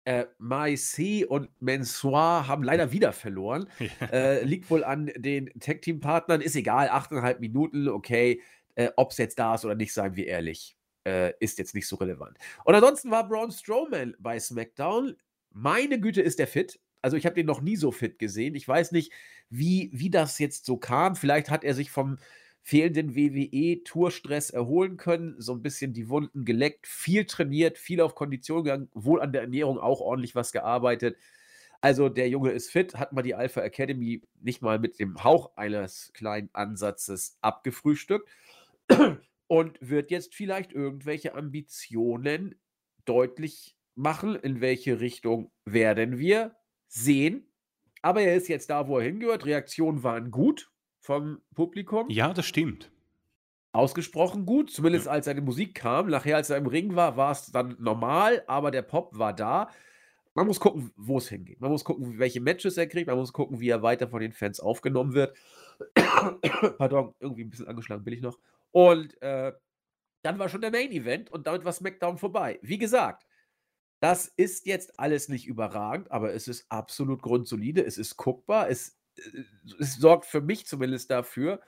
äh, Maïsi und Mensoir haben leider wieder verloren. Ja. Äh, liegt wohl an den Tag-Team-Partnern. Ist egal, 8,5 Minuten, okay. Äh, Ob es jetzt da ist oder nicht, seien wir ehrlich. Äh, ist jetzt nicht so relevant. Und ansonsten war Braun Strowman bei SmackDown. Meine Güte, ist der fit. Also, ich habe den noch nie so fit gesehen. Ich weiß nicht, wie, wie das jetzt so kam. Vielleicht hat er sich vom fehlenden WWE-Tourstress erholen können, so ein bisschen die Wunden geleckt, viel trainiert, viel auf Kondition gegangen, wohl an der Ernährung auch ordentlich was gearbeitet. Also der Junge ist fit, hat mal die Alpha Academy nicht mal mit dem Hauch eines kleinen Ansatzes abgefrühstückt und wird jetzt vielleicht irgendwelche Ambitionen deutlich machen, in welche Richtung werden wir sehen. Aber er ist jetzt da, wo er hingehört. Reaktionen waren gut, vom Publikum. Ja, das stimmt. Ausgesprochen gut, zumindest ja. als seine Musik kam. Nachher, als er im Ring war, war es dann normal, aber der Pop war da. Man muss gucken, wo es hingeht. Man muss gucken, welche Matches er kriegt. Man muss gucken, wie er weiter von den Fans aufgenommen wird. Pardon, irgendwie ein bisschen angeschlagen bin ich noch. Und äh, dann war schon der Main Event und damit war SmackDown vorbei. Wie gesagt, das ist jetzt alles nicht überragend, aber es ist absolut grundsolide. Es ist guckbar. Es es sorgt für mich zumindest dafür,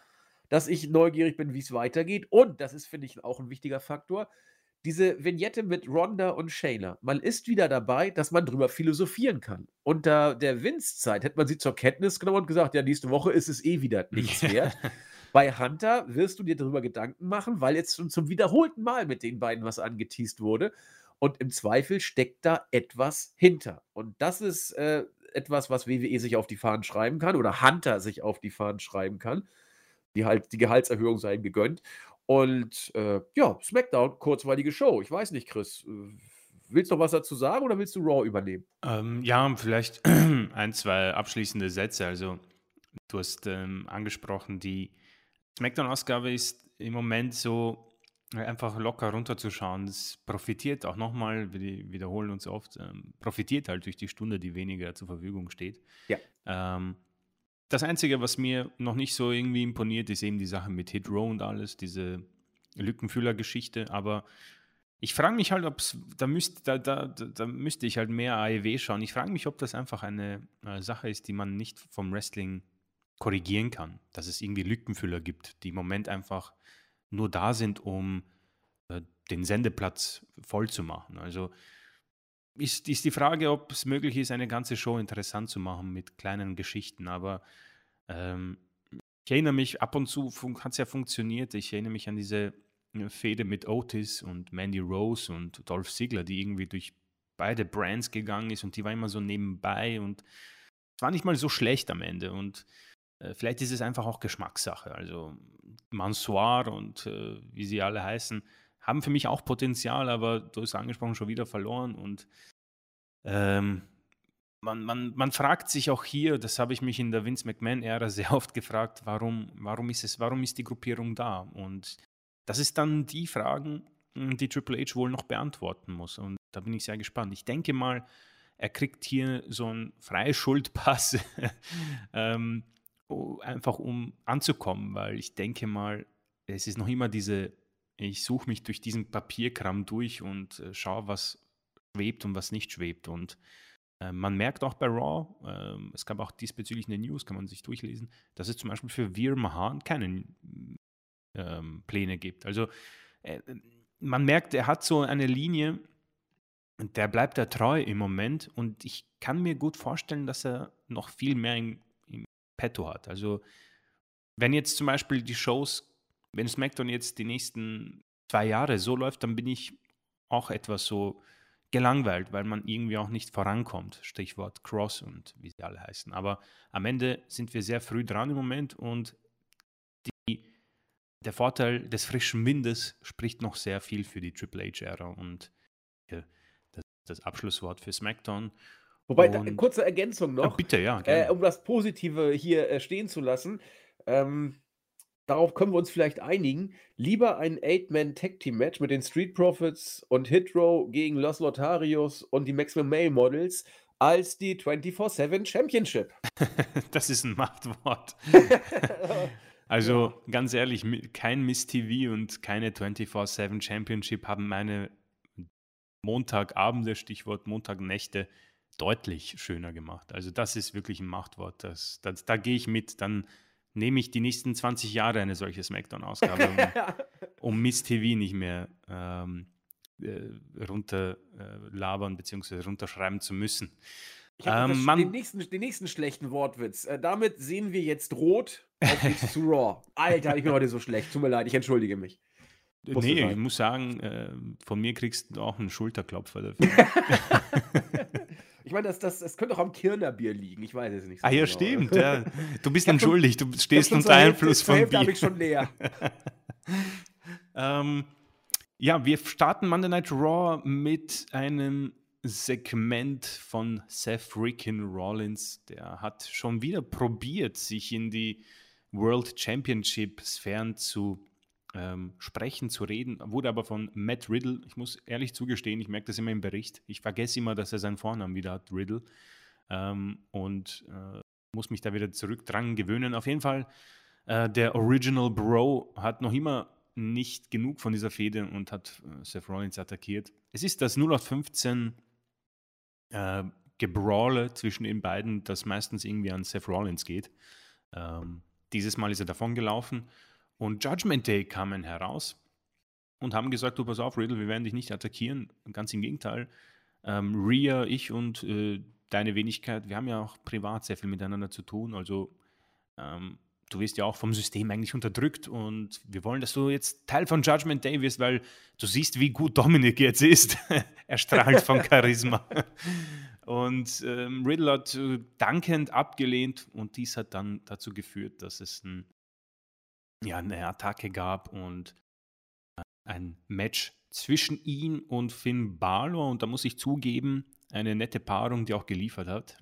dass ich neugierig bin, wie es weitergeht. Und das ist, finde ich, auch ein wichtiger Faktor. Diese Vignette mit Rhonda und Shayna. Man ist wieder dabei, dass man drüber philosophieren kann. Unter der Vince-Zeit hätte man sie zur Kenntnis genommen und gesagt: Ja, nächste Woche ist es eh wieder nichts wert. Bei Hunter wirst du dir darüber Gedanken machen, weil jetzt schon zum wiederholten Mal mit den beiden was angeteased wurde. Und im Zweifel steckt da etwas hinter. Und das ist äh, etwas, was WWE sich auf die Fahnen schreiben kann oder Hunter sich auf die Fahnen schreiben kann. Die halt die Gehaltserhöhung sei ihm gegönnt. Und äh, ja, SmackDown, kurzweilige Show. Ich weiß nicht, Chris. Äh, willst du noch was dazu sagen oder willst du Raw übernehmen? Ähm, ja, vielleicht ein, zwei abschließende Sätze. Also, du hast ähm, angesprochen, die SmackDown-Ausgabe ist im Moment so einfach locker runterzuschauen. Das profitiert auch nochmal, wir wiederholen uns oft, ähm, profitiert halt durch die Stunde, die weniger zur Verfügung steht. Ja. Ähm, das Einzige, was mir noch nicht so irgendwie imponiert, ist eben die Sache mit Hit Row und alles, diese Lückenfüller-Geschichte. Aber ich frage mich halt, ob es, da, müsst, da, da, da müsste ich halt mehr AEW schauen. Ich frage mich, ob das einfach eine äh, Sache ist, die man nicht vom Wrestling korrigieren kann. Dass es irgendwie Lückenfüller gibt, die im Moment einfach nur da sind, um äh, den Sendeplatz voll zu machen. Also ist, ist die Frage, ob es möglich ist, eine ganze Show interessant zu machen mit kleinen Geschichten. Aber ähm, ich erinnere mich, ab und zu hat es ja funktioniert. Ich erinnere mich an diese äh, Fehde mit Otis und Mandy Rose und Dolph Ziggler, die irgendwie durch beide Brands gegangen ist und die war immer so nebenbei und es war nicht mal so schlecht am Ende. Und vielleicht ist es einfach auch Geschmackssache. Also Mansoir und äh, wie sie alle heißen, haben für mich auch Potenzial, aber du hast angesprochen, schon wieder verloren. Und ähm, man, man, man fragt sich auch hier, das habe ich mich in der Vince McMahon-Ära sehr oft gefragt, warum, warum, ist es, warum ist die Gruppierung da? Und das ist dann die Fragen, hm, die Triple H wohl noch beantworten muss. Und da bin ich sehr gespannt. Ich denke mal, er kriegt hier so einen Freischuldpass. ähm, einfach um anzukommen, weil ich denke mal, es ist noch immer diese ich suche mich durch diesen Papierkram durch und äh, schaue, was schwebt und was nicht schwebt. Und äh, man merkt auch bei Raw, äh, es gab auch diesbezüglich eine News, kann man sich durchlesen, dass es zum Beispiel für Veer Mahan keine ähm, Pläne gibt. Also äh, man merkt, er hat so eine Linie, der bleibt da treu im Moment und ich kann mir gut vorstellen, dass er noch viel mehr im Petto hat. Also wenn jetzt zum Beispiel die Shows, wenn SmackDown jetzt die nächsten zwei Jahre so läuft, dann bin ich auch etwas so gelangweilt, weil man irgendwie auch nicht vorankommt. Stichwort Cross und wie sie alle heißen. Aber am Ende sind wir sehr früh dran im Moment und die, der Vorteil des frischen Windes spricht noch sehr viel für die Triple H-Ära und äh, das, das Abschlusswort für SmackDown. Wobei, da, kurze Ergänzung noch. Ja, bitte, ja. Äh, um das Positive hier äh, stehen zu lassen. Ähm, darauf können wir uns vielleicht einigen. Lieber ein Eight-Man-Tag-Team-Match mit den Street Profits und Hitrow gegen Los Lotarios und die Maximum Male Models als die 24-7 Championship. das ist ein Machtwort. also ganz ehrlich, kein Miss TV und keine 24-7 Championship haben meine Montagabende, Stichwort Montagnächte, deutlich schöner gemacht. Also das ist wirklich ein Machtwort. Das, das, da gehe ich mit. Dann nehme ich die nächsten 20 Jahre eine solche Smackdown-Ausgabe, um, um, Miss TV nicht mehr ähm, äh, runterlabern äh, bzw. runterschreiben zu müssen. Ähm, man, den, nächsten, den nächsten schlechten Wortwitz. Äh, damit sehen wir jetzt rot auf zu Raw. Alter, ich bin heute so schlecht. Tut mir leid, ich entschuldige mich. Nee, ich muss sagen, äh, von mir kriegst du auch einen Schulterklopfer dafür. Ich meine, das, das, das könnte auch am Kirnerbier liegen. Ich weiß es nicht. So ah, ja, genau. stimmt. Ja. Du bist entschuldigt. Du stehst unter Einfluss von Bier. habe ich schon leer. ähm, ja, wir starten Monday Night Raw mit einem Segment von Seth Freakin Rollins. Der hat schon wieder probiert, sich in die World Championship Sphären zu ähm, sprechen, zu reden, wurde aber von Matt Riddle, ich muss ehrlich zugestehen, ich merke das immer im Bericht, ich vergesse immer, dass er seinen Vornamen wieder hat, Riddle, ähm, und äh, muss mich da wieder zurück dran gewöhnen. Auf jeden Fall, äh, der Original Bro hat noch immer nicht genug von dieser Fehde und hat äh, Seth Rollins attackiert. Es ist das 0815 äh, Gebrawle zwischen den beiden, das meistens irgendwie an Seth Rollins geht. Ähm, dieses Mal ist er davon gelaufen und Judgment Day kamen heraus und haben gesagt, du pass auf, Riddle, wir werden dich nicht attackieren. Ganz im Gegenteil. Ähm, Rhea, ich und äh, deine Wenigkeit, wir haben ja auch privat sehr viel miteinander zu tun. Also ähm, du wirst ja auch vom System eigentlich unterdrückt und wir wollen, dass du jetzt Teil von Judgment Day wirst, weil du siehst, wie gut Dominik jetzt ist. er strahlt von Charisma. und ähm, Riddle hat äh, dankend abgelehnt und dies hat dann dazu geführt, dass es ein ja, eine Attacke gab und äh, ein Match zwischen ihm und Finn Balor. Und da muss ich zugeben, eine nette Paarung, die auch geliefert hat.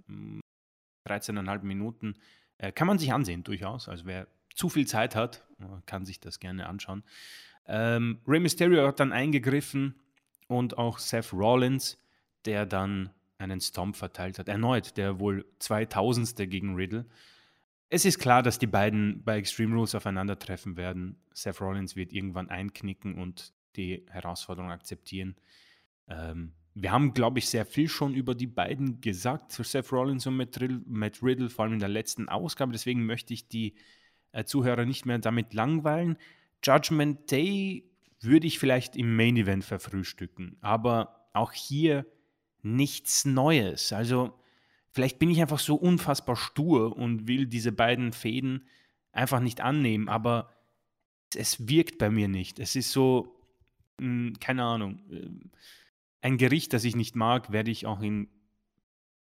13,5 hm, Minuten. Äh, kann man sich ansehen, durchaus. Also wer zu viel Zeit hat, äh, kann sich das gerne anschauen. Ähm, Rey Mysterio hat dann eingegriffen und auch Seth Rollins, der dann einen Stomp verteilt hat. Erneut der wohl 2000. gegen Riddle. Es ist klar, dass die beiden bei Extreme Rules aufeinandertreffen werden. Seth Rollins wird irgendwann einknicken und die Herausforderung akzeptieren. Ähm, wir haben, glaube ich, sehr viel schon über die beiden gesagt, für Seth Rollins und Matt Riddle, Matt Riddle, vor allem in der letzten Ausgabe. Deswegen möchte ich die äh, Zuhörer nicht mehr damit langweilen. Judgment Day würde ich vielleicht im Main Event verfrühstücken, aber auch hier nichts Neues. Also Vielleicht bin ich einfach so unfassbar stur und will diese beiden Fäden einfach nicht annehmen, aber es wirkt bei mir nicht. Es ist so, hm, keine Ahnung, äh, ein Gericht, das ich nicht mag, werde ich auch in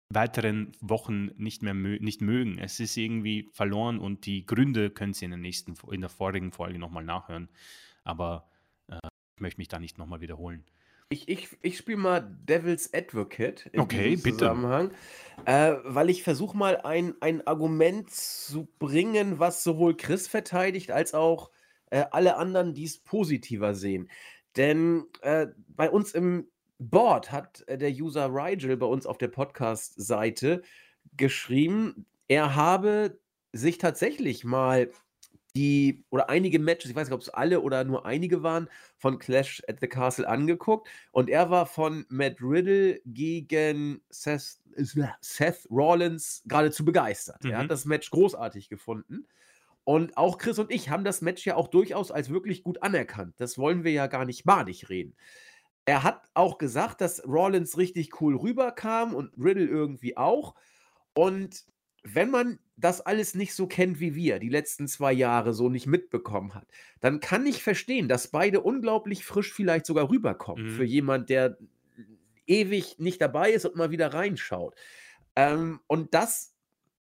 weiteren Wochen nicht mehr mö nicht mögen. Es ist irgendwie verloren und die Gründe können Sie in der nächsten, in der vorigen Folge nochmal nachhören. Aber äh, ich möchte mich da nicht nochmal wiederholen. Ich, ich, ich spiele mal Devil's Advocate in Okay, diesem. Zusammenhang, äh, weil ich versuche mal ein, ein Argument zu bringen, was sowohl Chris verteidigt als auch äh, alle anderen, die es positiver sehen. Denn äh, bei uns im Board hat äh, der User Rigel bei uns auf der Podcast-Seite geschrieben, er habe sich tatsächlich mal die oder einige Matches, ich weiß nicht, ob es alle oder nur einige waren, von Clash at the Castle angeguckt. Und er war von Matt Riddle gegen Seth, Seth Rollins geradezu begeistert. Mhm. Er hat mhm. das Match großartig gefunden. Und auch Chris und ich haben das Match ja auch durchaus als wirklich gut anerkannt. Das wollen wir ja gar nicht madig reden. Er hat auch gesagt, dass Rollins richtig cool rüberkam und Riddle irgendwie auch. Und wenn man das alles nicht so kennt wie wir, die letzten zwei Jahre so nicht mitbekommen hat, dann kann ich verstehen, dass beide unglaublich frisch vielleicht sogar rüberkommen. Mhm. Für jemand, der ewig nicht dabei ist und mal wieder reinschaut. Ähm, und das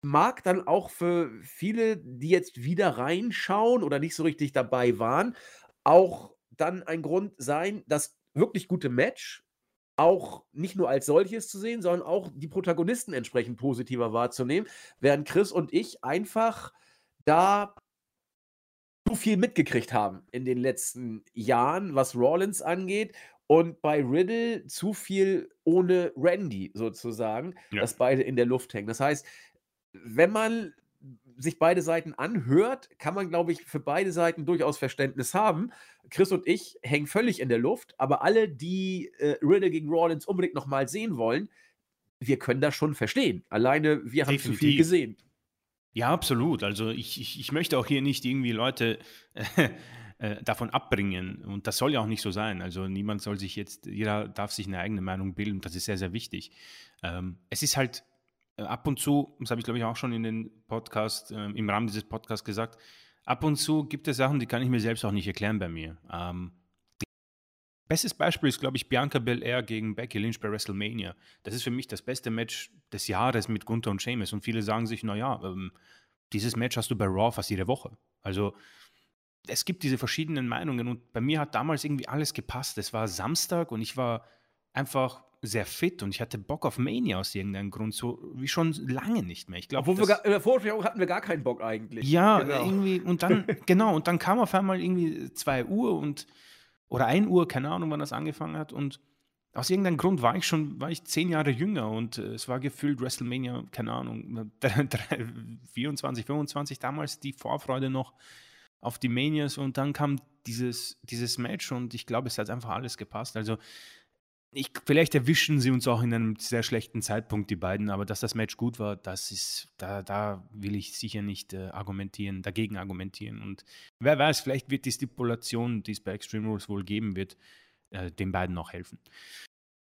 mag dann auch für viele, die jetzt wieder reinschauen oder nicht so richtig dabei waren, auch dann ein Grund sein, das wirklich gute Match auch nicht nur als solches zu sehen, sondern auch die Protagonisten entsprechend positiver wahrzunehmen, während Chris und ich einfach da zu viel mitgekriegt haben in den letzten Jahren, was Rollins angeht. Und bei Riddle zu viel ohne Randy sozusagen, ja. dass beide in der Luft hängen. Das heißt, wenn man sich beide Seiten anhört, kann man, glaube ich, für beide Seiten durchaus Verständnis haben. Chris und ich hängen völlig in der Luft, aber alle, die äh, Riddle gegen Rollins unbedingt nochmal sehen wollen, wir können das schon verstehen. Alleine, wir haben zu viel gesehen. Ja, absolut. Also ich, ich, ich möchte auch hier nicht irgendwie Leute äh, äh, davon abbringen. Und das soll ja auch nicht so sein. Also niemand soll sich jetzt, jeder darf sich eine eigene Meinung bilden. Das ist sehr, sehr wichtig. Ähm, es ist halt ab und zu, das habe ich glaube ich auch schon in den Podcast, äh, im Rahmen dieses Podcasts gesagt, ab und zu gibt es Sachen, die kann ich mir selbst auch nicht erklären bei mir. Ähm, Bestes Beispiel ist, glaube ich, Bianca Belair gegen Becky Lynch bei WrestleMania. Das ist für mich das beste Match des Jahres mit Gunther und Sheamus. Und viele sagen sich, naja, ähm, dieses Match hast du bei Raw fast jede Woche. Also es gibt diese verschiedenen Meinungen und bei mir hat damals irgendwie alles gepasst. Es war Samstag und ich war einfach sehr fit und ich hatte Bock auf Mania aus irgendeinem Grund, so wie schon lange nicht mehr. Ich glaube, in der Vorstellung hatten wir gar keinen Bock eigentlich. Ja, genau. irgendwie und dann genau und dann kam auf einmal irgendwie 2 Uhr und oder 1 Uhr, keine Ahnung, wann das angefangen hat und aus irgendeinem Grund war ich schon, war ich zehn Jahre jünger und äh, es war gefühlt WrestleMania, keine Ahnung, 24, 25 damals die Vorfreude noch auf die Manias und dann kam dieses, dieses Match und ich glaube, es hat einfach alles gepasst. Also ich, vielleicht erwischen sie uns auch in einem sehr schlechten Zeitpunkt, die beiden, aber dass das Match gut war, das ist, da, da will ich sicher nicht äh, argumentieren, dagegen argumentieren. Und wer weiß, vielleicht wird die Stipulation, die es bei Extreme Rules wohl geben wird, äh, den beiden noch helfen.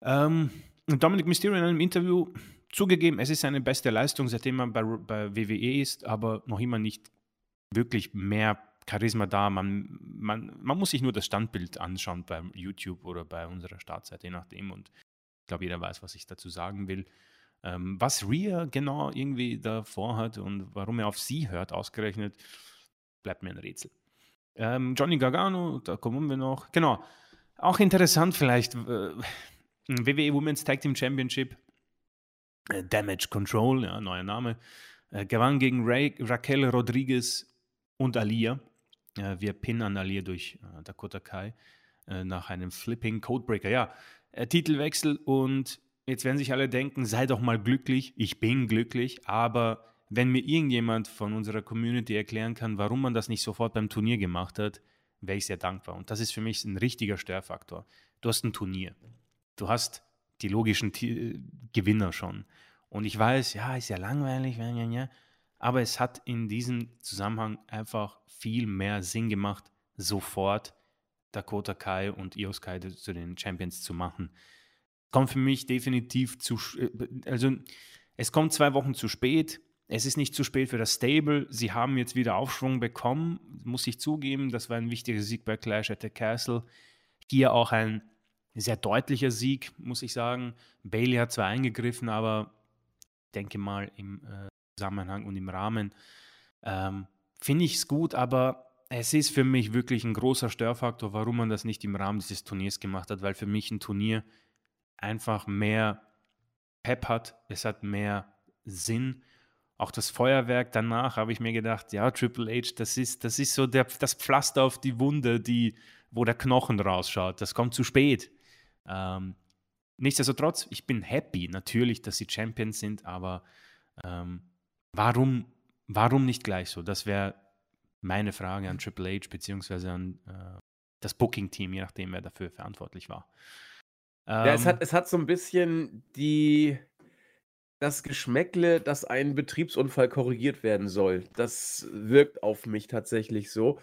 Ähm, Dominic Mysterio in einem Interview zugegeben, es ist seine beste Leistung, seitdem er bei, bei WWE ist, aber noch immer nicht wirklich mehr Charisma da. Man, man, man muss sich nur das Standbild anschauen bei YouTube oder bei unserer Startseite, je nachdem. Und ich glaube, jeder weiß, was ich dazu sagen will. Ähm, was Rhea genau irgendwie davor hat und warum er auf sie hört, ausgerechnet, bleibt mir ein Rätsel. Ähm, Johnny Gargano, da kommen wir noch. Genau. Auch interessant vielleicht. Äh, WWE Women's Tag Team Championship. Äh, Damage Control, ja, neuer Name. Äh, gewann gegen Ray, Raquel Rodriguez und Alia. Äh, wir pinnen Alia durch äh, Dakota Kai äh, nach einem Flipping Codebreaker. Ja, Titelwechsel und jetzt werden sich alle denken, sei doch mal glücklich. Ich bin glücklich, aber wenn mir irgendjemand von unserer Community erklären kann, warum man das nicht sofort beim Turnier gemacht hat, wäre ich sehr dankbar. Und das ist für mich ein richtiger Störfaktor. Du hast ein Turnier. Du hast die logischen T Gewinner schon. Und ich weiß, ja, ist ja langweilig, ja, ja, ja. Aber es hat in diesem Zusammenhang einfach viel mehr Sinn gemacht, sofort Dakota Kai und Io Sky zu den Champions zu machen. Kommt für mich definitiv zu, äh, also es kommt zwei Wochen zu spät. Es ist nicht zu spät für das Stable. Sie haben jetzt wieder Aufschwung bekommen, muss ich zugeben. Das war ein wichtiger Sieg bei Clash at the Castle. Hier auch ein sehr deutlicher Sieg, muss ich sagen. Bailey hat zwar eingegriffen, aber ich denke mal im äh, Zusammenhang und im Rahmen ähm, finde ich es gut, aber es ist für mich wirklich ein großer Störfaktor, warum man das nicht im Rahmen dieses Turniers gemacht hat, weil für mich ein Turnier einfach mehr Pep hat, es hat mehr Sinn. Auch das Feuerwerk danach habe ich mir gedacht, ja, Triple H, das ist, das ist so der, das Pflaster auf die Wunde, die, wo der Knochen rausschaut. Das kommt zu spät. Ähm, nichtsdestotrotz, ich bin happy natürlich, dass sie Champions sind, aber ähm, warum, warum nicht gleich so? Das wäre meine Frage an Triple H beziehungsweise an äh, das Booking-Team, je nachdem, wer dafür verantwortlich war. Ähm, ja, es hat, ähm. es hat so ein bisschen die, das Geschmäckle, dass ein Betriebsunfall korrigiert werden soll. Das wirkt auf mich tatsächlich so.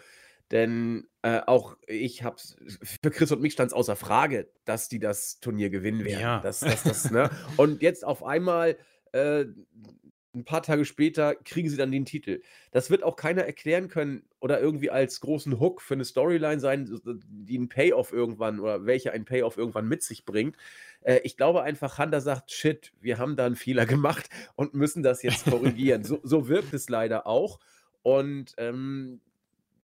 Denn äh, auch ich habe für Chris und mich stand es außer Frage, dass die das Turnier gewinnen werden. Ja. Das, das, das, ne? Und jetzt auf einmal äh, ein paar Tage später kriegen sie dann den Titel. Das wird auch keiner erklären können oder irgendwie als großen Hook für eine Storyline sein, die einen Payoff irgendwann oder welche ein Payoff irgendwann mit sich bringt. Äh, ich glaube einfach, Hunter sagt, shit, wir haben da einen Fehler gemacht und müssen das jetzt korrigieren. so, so wirkt es leider auch. Und ähm,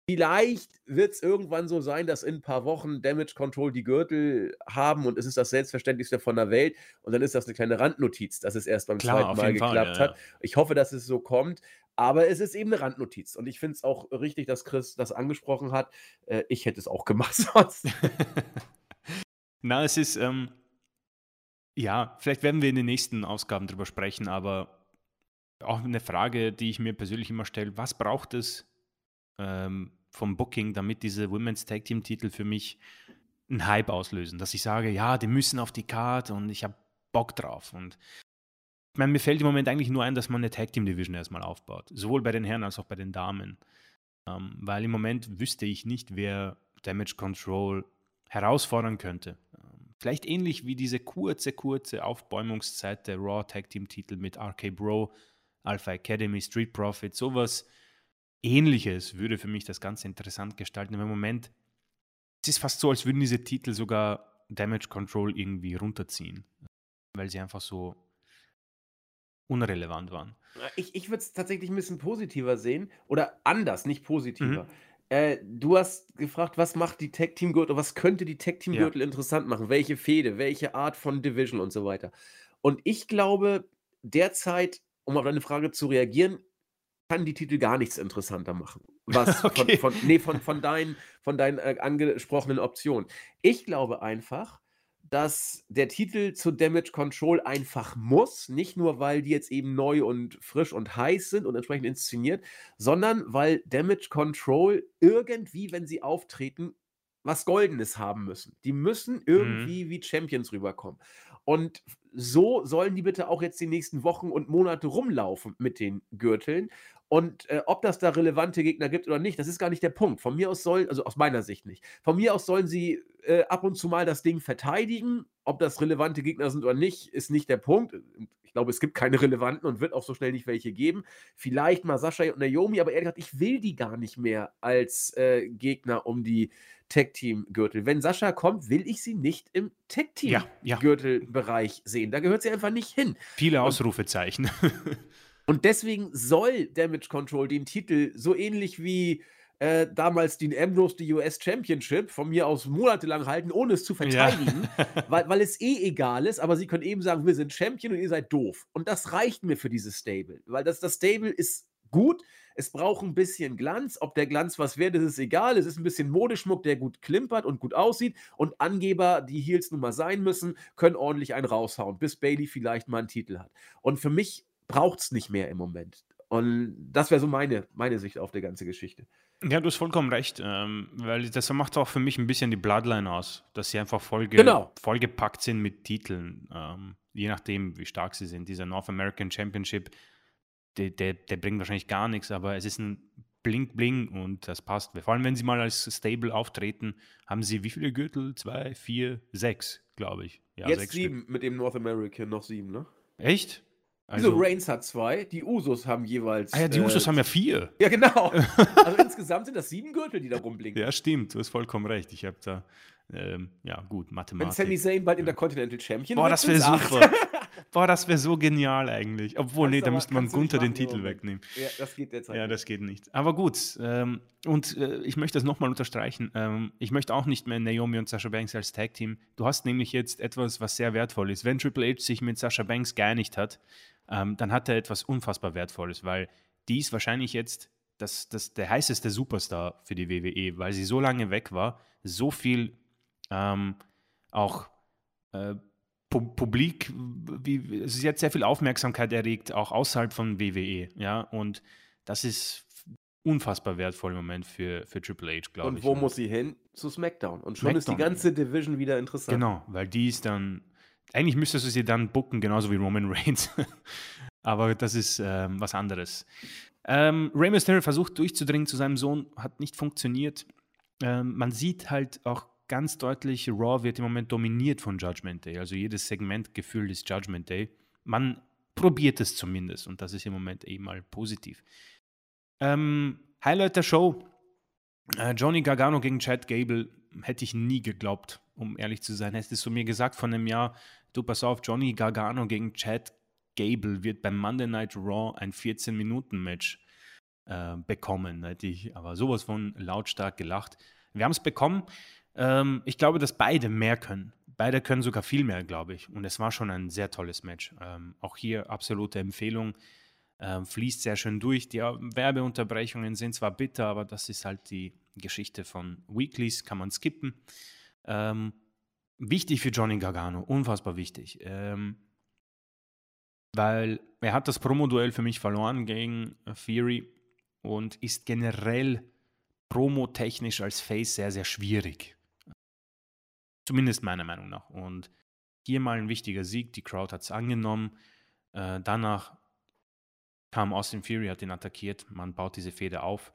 Vielleicht wird es irgendwann so sein, dass in ein paar Wochen Damage Control die Gürtel haben und es ist das Selbstverständlichste von der Welt. Und dann ist das eine kleine Randnotiz, dass es erst beim Klar, zweiten Mal geklappt Fall, ja, hat. Ich hoffe, dass es so kommt. Aber es ist eben eine Randnotiz. Und ich finde es auch richtig, dass Chris das angesprochen hat. Äh, ich hätte es auch gemacht sonst. Na, es ist, ähm, ja, vielleicht werden wir in den nächsten Ausgaben drüber sprechen, aber auch eine Frage, die ich mir persönlich immer stelle: Was braucht es, ähm, vom Booking, damit diese Women's Tag Team Titel für mich einen Hype auslösen, dass ich sage, ja, die müssen auf die Karte und ich habe Bock drauf. Und ich meine, mir fällt im Moment eigentlich nur ein, dass man eine Tag Team Division erstmal aufbaut, sowohl bei den Herren als auch bei den Damen. Ähm, weil im Moment wüsste ich nicht, wer Damage Control herausfordern könnte. Ähm, vielleicht ähnlich wie diese kurze, kurze Aufbäumungszeit der Raw Tag Team Titel mit RK Bro, Alpha Academy, Street Profit, sowas Ähnliches würde für mich das Ganze interessant gestalten. Im Moment es ist fast so, als würden diese Titel sogar Damage Control irgendwie runterziehen, weil sie einfach so unrelevant waren. Ich, ich würde es tatsächlich ein bisschen positiver sehen oder anders, nicht positiver. Mhm. Äh, du hast gefragt, was macht die Tech Team Gürtel, was könnte die Tech Team Gürtel ja. interessant machen? Welche Fehde, welche Art von Division und so weiter. Und ich glaube, derzeit, um auf deine Frage zu reagieren, kann die Titel gar nichts interessanter machen. Was okay. von, von, nee, von, von deinen, von deinen äh, angesprochenen Optionen. Ich glaube einfach, dass der Titel zu Damage Control einfach muss, nicht nur weil die jetzt eben neu und frisch und heiß sind und entsprechend inszeniert, sondern weil Damage Control irgendwie, wenn sie auftreten, was Goldenes haben müssen. Die müssen irgendwie mhm. wie Champions rüberkommen. Und so sollen die bitte auch jetzt die nächsten Wochen und Monate rumlaufen mit den Gürteln. Und äh, ob das da relevante Gegner gibt oder nicht, das ist gar nicht der Punkt. Von mir aus sollen, also aus meiner Sicht nicht. Von mir aus sollen sie äh, ab und zu mal das Ding verteidigen. Ob das relevante Gegner sind oder nicht, ist nicht der Punkt. Ich glaube, es gibt keine relevanten und wird auch so schnell nicht welche geben. Vielleicht mal Sascha und Naomi, aber ehrlich gesagt, ich will die gar nicht mehr als äh, Gegner um die Tag-Team-Gürtel. Wenn Sascha kommt, will ich sie nicht im Tag-Team-Gürtelbereich sehen. Da gehört sie einfach nicht hin. Viele Ausrufezeichen. Und deswegen soll Damage Control den Titel so ähnlich wie äh, damals Dean Ambrose die US Championship von mir aus monatelang halten, ohne es zu verteidigen, ja. weil, weil es eh egal ist, aber sie können eben sagen, wir sind Champion und ihr seid doof. Und das reicht mir für dieses Stable, weil das, das Stable ist gut, es braucht ein bisschen Glanz. Ob der Glanz was wert ist, ist egal. Es ist ein bisschen Modeschmuck, der gut klimpert und gut aussieht. Und Angeber, die Heels nun mal sein müssen, können ordentlich einen raushauen, bis Bailey vielleicht mal einen Titel hat. Und für mich braucht es nicht mehr im Moment. Und das wäre so meine, meine Sicht auf die ganze Geschichte. Ja, du hast vollkommen recht, ähm, weil das macht auch für mich ein bisschen die Bloodline aus, dass sie einfach voll, genau. vollgepackt sind mit Titeln, ähm, je nachdem, wie stark sie sind. Dieser North American Championship, der, der, der bringt wahrscheinlich gar nichts, aber es ist ein Blink-Bling und das passt. Vor allem, wenn sie mal als Stable auftreten, haben sie wie viele Gürtel? Zwei, vier, sechs, glaube ich. Ja, Jetzt sieben Stück. mit dem North American, noch sieben, ne? Echt? Also, Wieso Reigns hat zwei, die Usos haben jeweils. Ah ja, die äh, Usos haben ja vier. Ja, genau. Also insgesamt sind das sieben Gürtel, die da rumblinken. Ja, stimmt, du hast vollkommen recht. Ich habe da, ähm, ja, gut, Mathematik. Wenn Sami Zayn bald ja. in der Continental Champion Boah, das wäre super. Boah, das wäre so genial eigentlich. Obwohl, nee, da müsste man Gunther den Titel wegnehmen. Ja, das geht jetzt halt Ja, das geht nicht. Aber gut, ähm, und äh, ich möchte das nochmal unterstreichen. Ähm, ich möchte auch nicht mehr Naomi und Sasha Banks als Tag-Team. Du hast nämlich jetzt etwas, was sehr wertvoll ist. Wenn Triple H sich mit Sasha Banks geeinigt hat, ähm, dann hat er etwas unfassbar Wertvolles, weil die ist wahrscheinlich jetzt das, das, der heißeste Superstar für die WWE, weil sie so lange weg war, so viel ähm, auch äh, Pu Publik, wie, es ist jetzt sehr viel Aufmerksamkeit erregt, auch außerhalb von WWE, ja, und das ist unfassbar wertvoll im Moment für, für Triple H, glaube Und ich. wo muss sie hin? Zu SmackDown. Und schon ist die SmackDown. ganze Division wieder interessant. Genau, weil die ist dann, eigentlich müsstest du sie dann booken, genauso wie Roman Reigns. Aber das ist ähm, was anderes. Ähm, Rey Mysterio versucht durchzudringen zu seinem Sohn, hat nicht funktioniert. Ähm, man sieht halt auch ganz deutlich, Raw wird im Moment dominiert von Judgment Day. Also jedes Segment gefühlt ist Judgment Day. Man probiert es zumindest und das ist im Moment eben mal positiv. Ähm, Highlight der Show: äh, Johnny Gargano gegen Chad Gable. Hätte ich nie geglaubt, um ehrlich zu sein. Hättest du mir gesagt von einem Jahr, du pass auf, Johnny Gargano gegen Chad Gable wird beim Monday Night Raw ein 14-Minuten-Match äh, bekommen. Da hätte ich aber sowas von lautstark gelacht. Wir haben es bekommen. Ähm, ich glaube, dass beide mehr können. Beide können sogar viel mehr, glaube ich. Und es war schon ein sehr tolles Match. Ähm, auch hier absolute Empfehlung. Ähm, fließt sehr schön durch. Die Werbeunterbrechungen sind zwar bitter, aber das ist halt die Geschichte von Weeklies, kann man skippen. Ähm, wichtig für Johnny Gargano, unfassbar wichtig. Ähm, weil er hat das Promo-Duell für mich verloren gegen Fury und ist generell promotechnisch als Face sehr, sehr schwierig. Zumindest meiner Meinung nach. Und hier mal ein wichtiger Sieg. Die Crowd hat es angenommen. Äh, danach kam Austin Fury, hat ihn attackiert. Man baut diese Feder auf.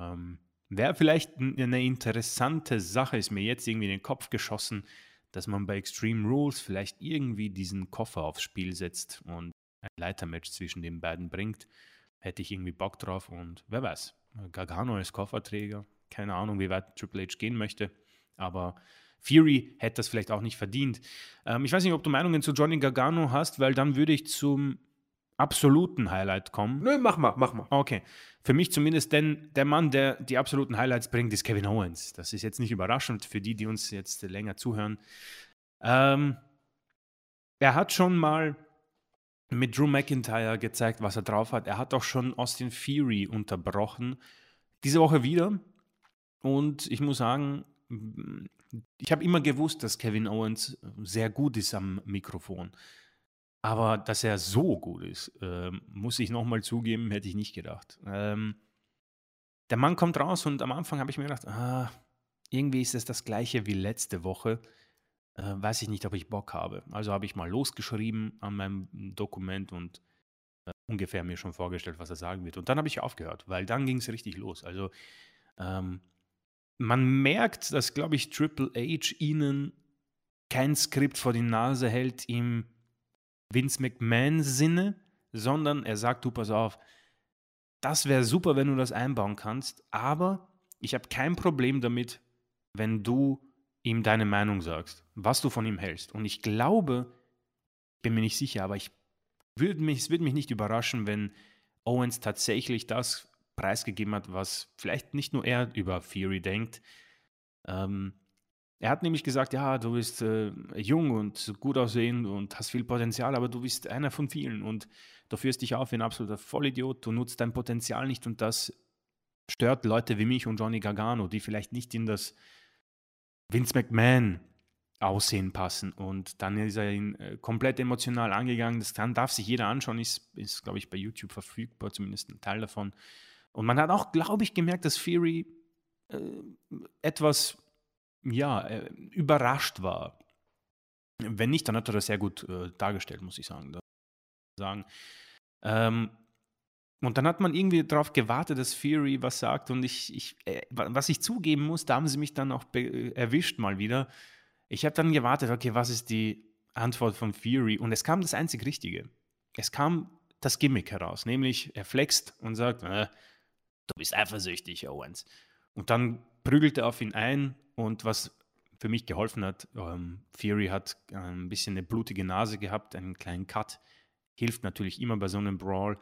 Ähm, Wäre vielleicht eine interessante Sache, ist mir jetzt irgendwie in den Kopf geschossen, dass man bei Extreme Rules vielleicht irgendwie diesen Koffer aufs Spiel setzt und ein Leitermatch zwischen den beiden bringt. Hätte ich irgendwie Bock drauf und wer weiß, Gargano als Kofferträger, keine Ahnung, wie weit Triple H gehen möchte, aber Fury hätte das vielleicht auch nicht verdient. Ähm, ich weiß nicht, ob du Meinungen zu Johnny Gargano hast, weil dann würde ich zum absoluten Highlight kommen. Nö, mach mal, mach mal. Okay. Für mich zumindest, denn der Mann, der die absoluten Highlights bringt, ist Kevin Owens. Das ist jetzt nicht überraschend für die, die uns jetzt länger zuhören. Ähm, er hat schon mal mit Drew McIntyre gezeigt, was er drauf hat. Er hat auch schon Austin Fury unterbrochen. Diese Woche wieder. Und ich muss sagen, ich habe immer gewusst, dass Kevin Owens sehr gut ist am Mikrofon. Aber dass er so gut ist, ähm, muss ich nochmal zugeben, hätte ich nicht gedacht. Ähm, der Mann kommt raus und am Anfang habe ich mir gedacht, ah, irgendwie ist es das gleiche wie letzte Woche. Äh, weiß ich nicht, ob ich Bock habe. Also habe ich mal losgeschrieben an meinem Dokument und äh, ungefähr mir schon vorgestellt, was er sagen wird. Und dann habe ich aufgehört, weil dann ging es richtig los. Also ähm, man merkt, dass, glaube ich, Triple H ihnen kein Skript vor die Nase hält im Vince McMahon-Sinne, sondern er sagt, du pass auf, das wäre super, wenn du das einbauen kannst, aber ich habe kein Problem damit, wenn du ihm deine Meinung sagst, was du von ihm hältst. Und ich glaube, bin mir nicht sicher, aber ich würde mich, es würde mich nicht überraschen, wenn Owens tatsächlich das preisgegeben hat, was vielleicht nicht nur er über Fury denkt. Ähm, er hat nämlich gesagt, ja, du bist äh, jung und gut aussehend und hast viel Potenzial, aber du bist einer von vielen und du führst dich auf wie ein absoluter Vollidiot, du nutzt dein Potenzial nicht und das stört Leute wie mich und Johnny Gargano, die vielleicht nicht in das Vince McMahon Aussehen passen. Und dann ist er ihn äh, komplett emotional angegangen. Das kann, darf sich jeder anschauen, ist, ist glaube ich, bei YouTube verfügbar, zumindest ein Teil davon. Und man hat auch, glaube ich, gemerkt, dass Fury äh, etwas ja, äh, überrascht war. Wenn nicht, dann hat er das sehr gut äh, dargestellt, muss ich sagen. sagen. Ähm, und dann hat man irgendwie darauf gewartet, dass Fury was sagt. Und ich, ich äh, was ich zugeben muss, da haben sie mich dann auch erwischt mal wieder. Ich habe dann gewartet, okay, was ist die Antwort von Fury? Und es kam das einzig Richtige. Es kam das Gimmick heraus, nämlich er flext und sagt, äh, du bist eifersüchtig, Owens. Und dann prügelt er auf ihn ein und was für mich geholfen hat, ähm, Fury hat äh, ein bisschen eine blutige Nase gehabt, einen kleinen Cut, hilft natürlich immer bei so einem Brawl.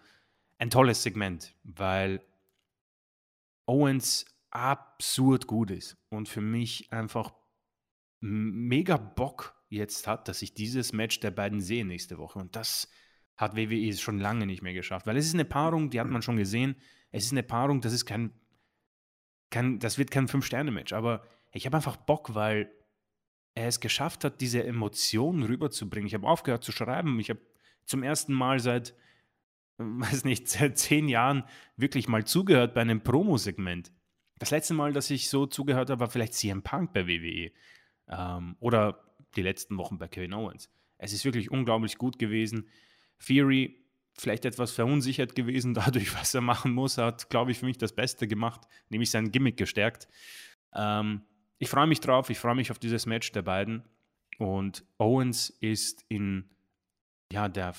Ein tolles Segment, weil Owens absurd gut ist und für mich einfach mega Bock jetzt hat, dass ich dieses Match der beiden sehe nächste Woche. Und das hat WWE schon lange nicht mehr geschafft, weil es ist eine Paarung, die hat man schon gesehen. Es ist eine Paarung, das ist kein, kein das wird kein Fünf-Sterne-Match, aber ich habe einfach Bock, weil er es geschafft hat, diese Emotionen rüberzubringen. Ich habe aufgehört zu schreiben. Ich habe zum ersten Mal seit weiß nicht, seit zehn Jahren wirklich mal zugehört bei einem Promo-Segment. Das letzte Mal, dass ich so zugehört habe, war vielleicht CM Punk bei WWE. Ähm, oder die letzten Wochen bei Kevin Owens. Es ist wirklich unglaublich gut gewesen. Theory vielleicht etwas verunsichert gewesen dadurch, was er machen muss. Hat, glaube ich, für mich das Beste gemacht, nämlich sein Gimmick gestärkt. Ähm, ich freue mich drauf, ich freue mich auf dieses Match der beiden. Und Owens ist in ja, der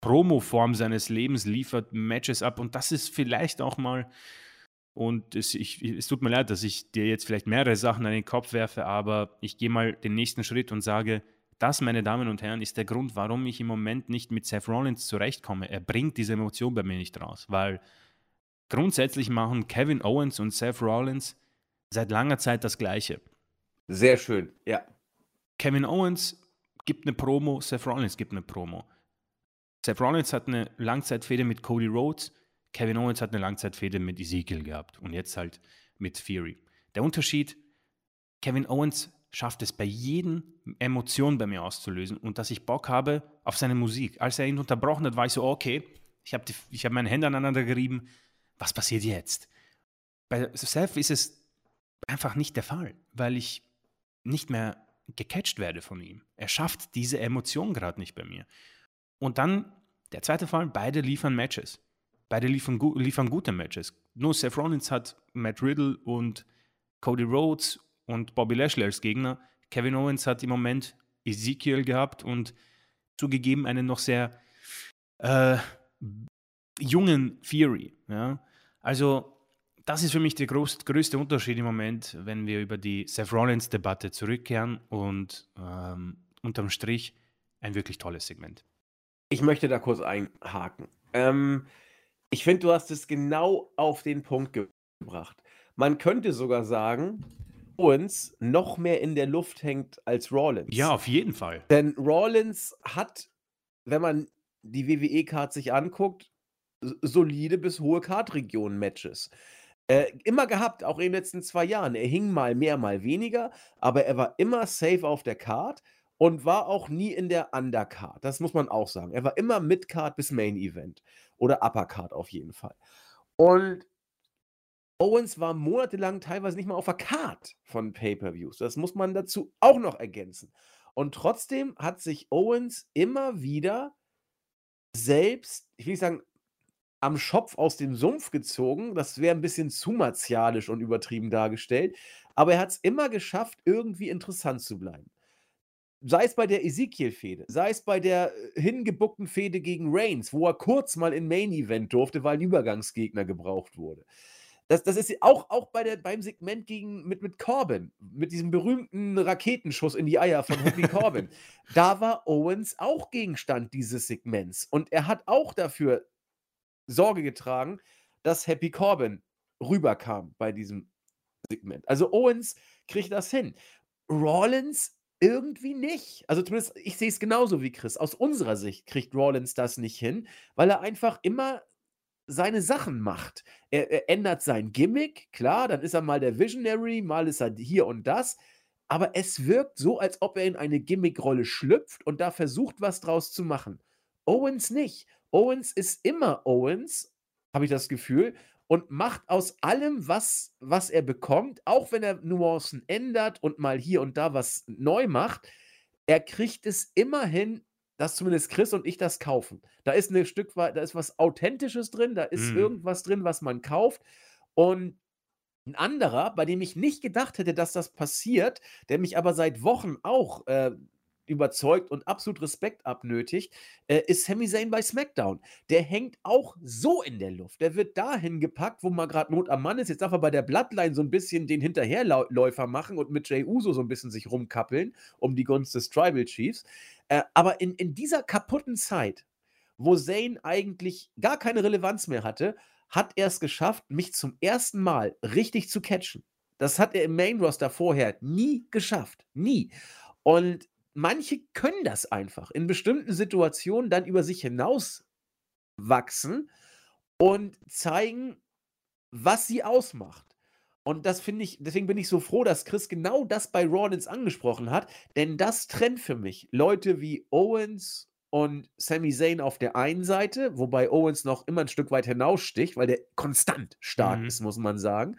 Promo-Form seines Lebens, liefert Matches ab. Und das ist vielleicht auch mal, und es, ich, es tut mir leid, dass ich dir jetzt vielleicht mehrere Sachen an den Kopf werfe, aber ich gehe mal den nächsten Schritt und sage, das, meine Damen und Herren, ist der Grund, warum ich im Moment nicht mit Seth Rollins zurechtkomme. Er bringt diese Emotion bei mir nicht raus, weil grundsätzlich machen Kevin Owens und Seth Rollins seit langer Zeit das Gleiche. Sehr schön, ja. Kevin Owens gibt eine Promo, Seth Rollins gibt eine Promo. Seth Rollins hat eine Langzeitfehde mit Cody Rhodes, Kevin Owens hat eine Langzeitfehde mit Ezekiel gehabt und jetzt halt mit Theory. Der Unterschied, Kevin Owens schafft es bei jedem Emotionen bei mir auszulösen und dass ich Bock habe auf seine Musik. Als er ihn unterbrochen hat, war ich so, okay, ich habe hab meine Hände aneinander gerieben, was passiert jetzt? Bei Seth ist es einfach nicht der Fall, weil ich nicht mehr gecatcht werde von ihm. Er schafft diese Emotion gerade nicht bei mir. Und dann der zweite Fall, beide liefern Matches. Beide liefern, liefern gute Matches. Nur Seth Rollins hat Matt Riddle und Cody Rhodes und Bobby Lashley als Gegner. Kevin Owens hat im Moment Ezekiel gehabt und zugegeben einen noch sehr äh, jungen Theory. Ja? Also, das ist für mich der groß, größte Unterschied im Moment, wenn wir über die Seth Rollins-Debatte zurückkehren und ähm, unterm Strich ein wirklich tolles Segment. Ich möchte da kurz einhaken. Ähm, ich finde, du hast es genau auf den Punkt gebracht. Man könnte sogar sagen, Owens noch mehr in der Luft hängt als Rollins. Ja, auf jeden Fall. Denn Rollins hat, wenn man die WWE-Card sich anguckt, solide bis hohe Card-Region-Matches. Äh, immer gehabt, auch in den letzten zwei Jahren. Er hing mal mehr, mal weniger, aber er war immer safe auf der Card und war auch nie in der Undercard. Das muss man auch sagen. Er war immer Midcard bis Main Event oder Uppercard auf jeden Fall. Und Owens war monatelang teilweise nicht mal auf der Card von Pay-per-Views. Das muss man dazu auch noch ergänzen. Und trotzdem hat sich Owens immer wieder selbst, ich will nicht sagen, am Schopf aus dem Sumpf gezogen. Das wäre ein bisschen zu martialisch und übertrieben dargestellt. Aber er hat es immer geschafft, irgendwie interessant zu bleiben. Sei es bei der Ezekiel-Fehde, sei es bei der äh, hingebuckten Fehde gegen Reigns, wo er kurz mal in Main Event durfte, weil ein Übergangsgegner gebraucht wurde. Das, das ist auch, auch bei der, beim Segment gegen, mit, mit Corbin, mit diesem berühmten Raketenschuss in die Eier von Happy Corbin. Da war Owens auch Gegenstand dieses Segments. Und er hat auch dafür Sorge getragen, dass Happy Corbin rüberkam bei diesem Segment. Also Owens kriegt das hin. Rollins irgendwie nicht. Also zumindest, ich sehe es genauso wie Chris. Aus unserer Sicht kriegt Rollins das nicht hin, weil er einfach immer seine Sachen macht. Er, er, ändert sein Gimmick, klar, dann ist er mal der Visionary, mal ist er hier und das. Aber es wirkt so, als ob er in eine Gimmickrolle schlüpft und da versucht, was draus zu machen. Owens nicht. Owens ist immer Owens, habe ich das Gefühl, und macht aus allem, was, was er bekommt, auch wenn er Nuancen ändert und mal hier und da was neu macht, er kriegt es immerhin dass zumindest Chris und ich das kaufen. Da ist ein Stück weit, da ist was Authentisches drin, da ist mm. irgendwas drin, was man kauft. Und ein anderer, bei dem ich nicht gedacht hätte, dass das passiert, der mich aber seit Wochen auch äh, überzeugt und absolut Respekt abnötigt, äh, ist Sami Zayn bei SmackDown. Der hängt auch so in der Luft. Der wird dahin gepackt, wo man gerade Not am Mann ist. Jetzt darf er bei der Bloodline so ein bisschen den Hinterherläufer machen und mit Jay Uso so ein bisschen sich rumkappeln um die Gunst des Tribal Chiefs. Äh, aber in, in dieser kaputten Zeit, wo Zayn eigentlich gar keine Relevanz mehr hatte, hat er es geschafft, mich zum ersten Mal richtig zu catchen. Das hat er im Main Roster vorher nie geschafft. Nie. Und manche können das einfach in bestimmten Situationen dann über sich hinaus wachsen und zeigen, was sie ausmacht. Und das finde ich, deswegen bin ich so froh, dass Chris genau das bei Rollins angesprochen hat, denn das trennt für mich Leute wie Owens und Sami Zayn auf der einen Seite, wobei Owens noch immer ein Stück weit hinaussticht, weil der konstant stark Mhm. ist, muss man sagen.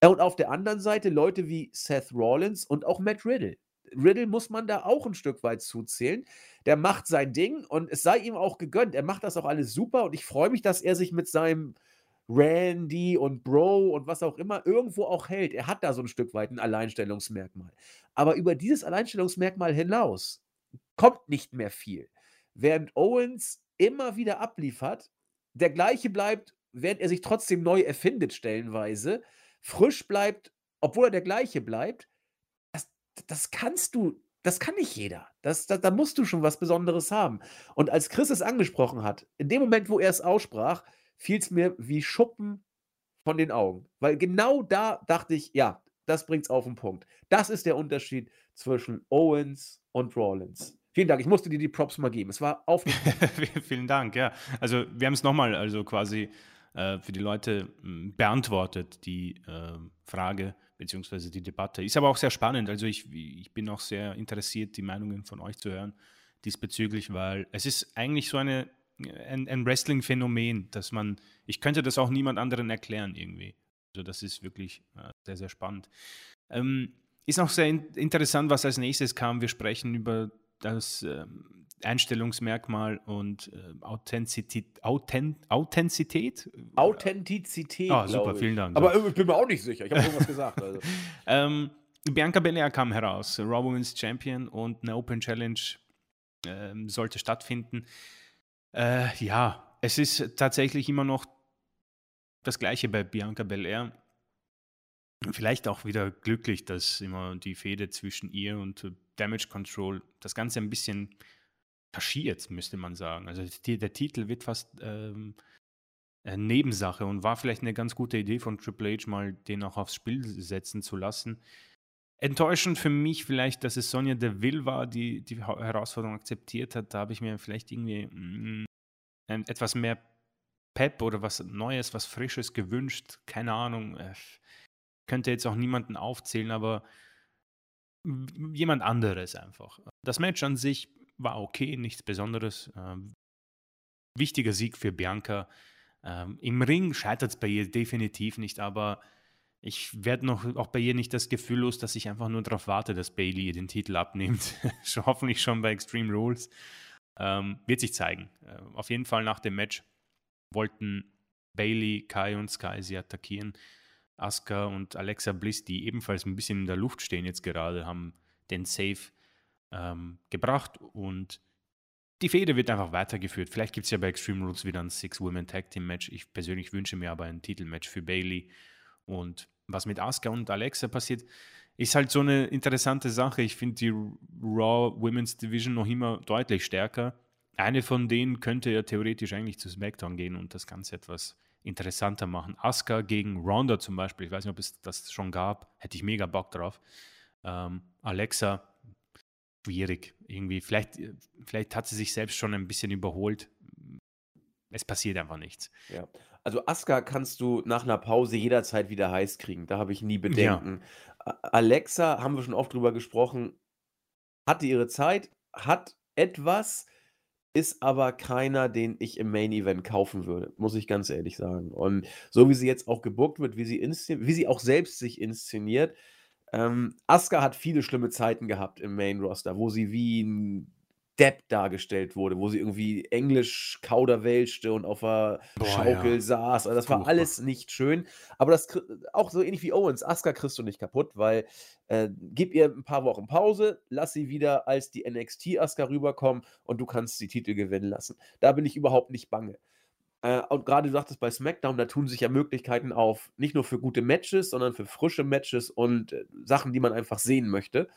Äh, Und auf der anderen Seite Leute wie Seth Rollins und auch Matt Riddle. Riddle muss man da auch ein Stück weit zuzählen. Der macht sein Ding und es sei ihm auch gegönnt. Er macht das auch alles super und ich freue mich, dass er sich mit seinem Randy und Bro und was auch immer irgendwo auch hält. Er hat da so ein Stück weit ein Alleinstellungsmerkmal. Aber über dieses Alleinstellungsmerkmal hinaus kommt nicht mehr viel. Während Owens immer wieder abliefert, der gleiche bleibt, während er sich trotzdem neu erfindet, stellenweise, frisch bleibt, obwohl er der gleiche bleibt, das, kannst du, das kann nicht jeder. Das, da, da musst du schon was Besonderes haben. Und als Chris es angesprochen hat, in dem Moment, wo er es aussprach, fiel es mir wie Schuppen von den Augen. Weil genau da dachte ich, ja, das bringt's auf den Punkt. Das ist der Unterschied zwischen Owens und Rollins. Vielen Dank. Ich musste dir die Props mal geben. Es war auf. Vielen Dank, ja. Also wir haben es nochmal also quasi äh, für die Leute mh, beantwortet, die äh, Frage beziehungsweise die Debatte. Ist aber auch sehr spannend. Also ich, ich bin auch sehr interessiert, die Meinungen von euch zu hören diesbezüglich, weil es ist eigentlich so eine, ein, ein Wrestling-Phänomen, dass man, ich könnte das auch niemand anderen erklären irgendwie. Also das ist wirklich äh, sehr, sehr spannend. Ähm, ist auch sehr in interessant, was als nächstes kam. Wir sprechen über das ähm, Einstellungsmerkmal und äh, Authentizität. Authent Authentizität? Authentizität. Ah, super, vielen Dank. Aber ich bin mir auch nicht sicher. Ich habe irgendwas gesagt. Also. Ähm, Bianca Belair kam heraus, Raw Women's Champion und eine Open Challenge ähm, sollte stattfinden. Äh, ja, es ist tatsächlich immer noch das Gleiche bei Bianca Belair. Vielleicht auch wieder glücklich, dass immer die Fehde zwischen ihr und äh, Damage Control das Ganze ein bisschen kaschiert, müsste man sagen. Also die, der Titel wird fast ähm, äh, Nebensache und war vielleicht eine ganz gute Idee von Triple H, mal den auch aufs Spiel setzen zu lassen. Enttäuschend für mich vielleicht, dass es Sonja Deville war, die die Herausforderung akzeptiert hat. Da habe ich mir vielleicht irgendwie mm, ein- etwas mehr Pep oder was Neues, was Frisches gewünscht. Keine Ahnung. äh, Könnte jetzt auch niemanden aufzählen, aber jemand anderes einfach. Das Match an sich war okay, nichts Besonderes. Ähm, wichtiger Sieg für Bianca. Ähm, Im Ring scheitert es bei ihr definitiv nicht, aber ich werde noch auch bei ihr nicht das Gefühl los, dass ich einfach nur darauf warte, dass Bailey ihr den Titel abnimmt. hoffentlich schon bei Extreme Rules. Ähm, wird sich zeigen. Äh, auf jeden Fall nach dem Match wollten Bailey, Kai und Sky sie attackieren. Asuka und Alexa Bliss, die ebenfalls ein bisschen in der Luft stehen jetzt gerade, haben den Save ähm, gebracht und die Fehde wird einfach weitergeführt. Vielleicht gibt es ja bei Extreme Rules wieder ein Six-Women-Tag-Team-Match. Ich persönlich wünsche mir aber ein Titelmatch für Bailey. Und was mit Asuka und Alexa passiert, ist halt so eine interessante Sache. Ich finde die Raw Women's Division noch immer deutlich stärker. Eine von denen könnte ja theoretisch eigentlich zu SmackDown gehen und das Ganze etwas interessanter machen. Asuka gegen Ronda zum Beispiel, ich weiß nicht, ob es das schon gab, hätte ich mega Bock drauf. Ähm, Alexa, schwierig irgendwie. Vielleicht, vielleicht hat sie sich selbst schon ein bisschen überholt. Es passiert einfach nichts. Ja. Also Asuka kannst du nach einer Pause jederzeit wieder heiß kriegen. Da habe ich nie Bedenken. A- Alexa, haben wir schon oft drüber gesprochen, hatte ihre Zeit, hat etwas, ist aber keiner, den ich im Main Event kaufen würde, muss ich ganz ehrlich sagen. Und so wie sie jetzt auch gebuckt wird, wie sie, wie sie auch selbst sich inszeniert, ähm, Asuka hat viele schlimme Zeiten gehabt im Main Roster, wo sie wie ein Depp dargestellt wurde, wo sie irgendwie Englisch kauderwelschte und auf der Boah, Schaukel ja. saß. Also das war alles nicht schön. Aber das auch so ähnlich wie Owens. Asuka kriegst du nicht kaputt, weil äh, gib ihr ein paar Wochen Pause, lass sie wieder als die NXT Asuka rüberkommen und du kannst die Titel gewinnen lassen. Da bin ich überhaupt nicht bange. Äh, und gerade du sagtest bei SmackDown, da tun sich ja Möglichkeiten auf, nicht nur für gute Matches, sondern für frische Matches und äh, Sachen, die man einfach sehen möchte.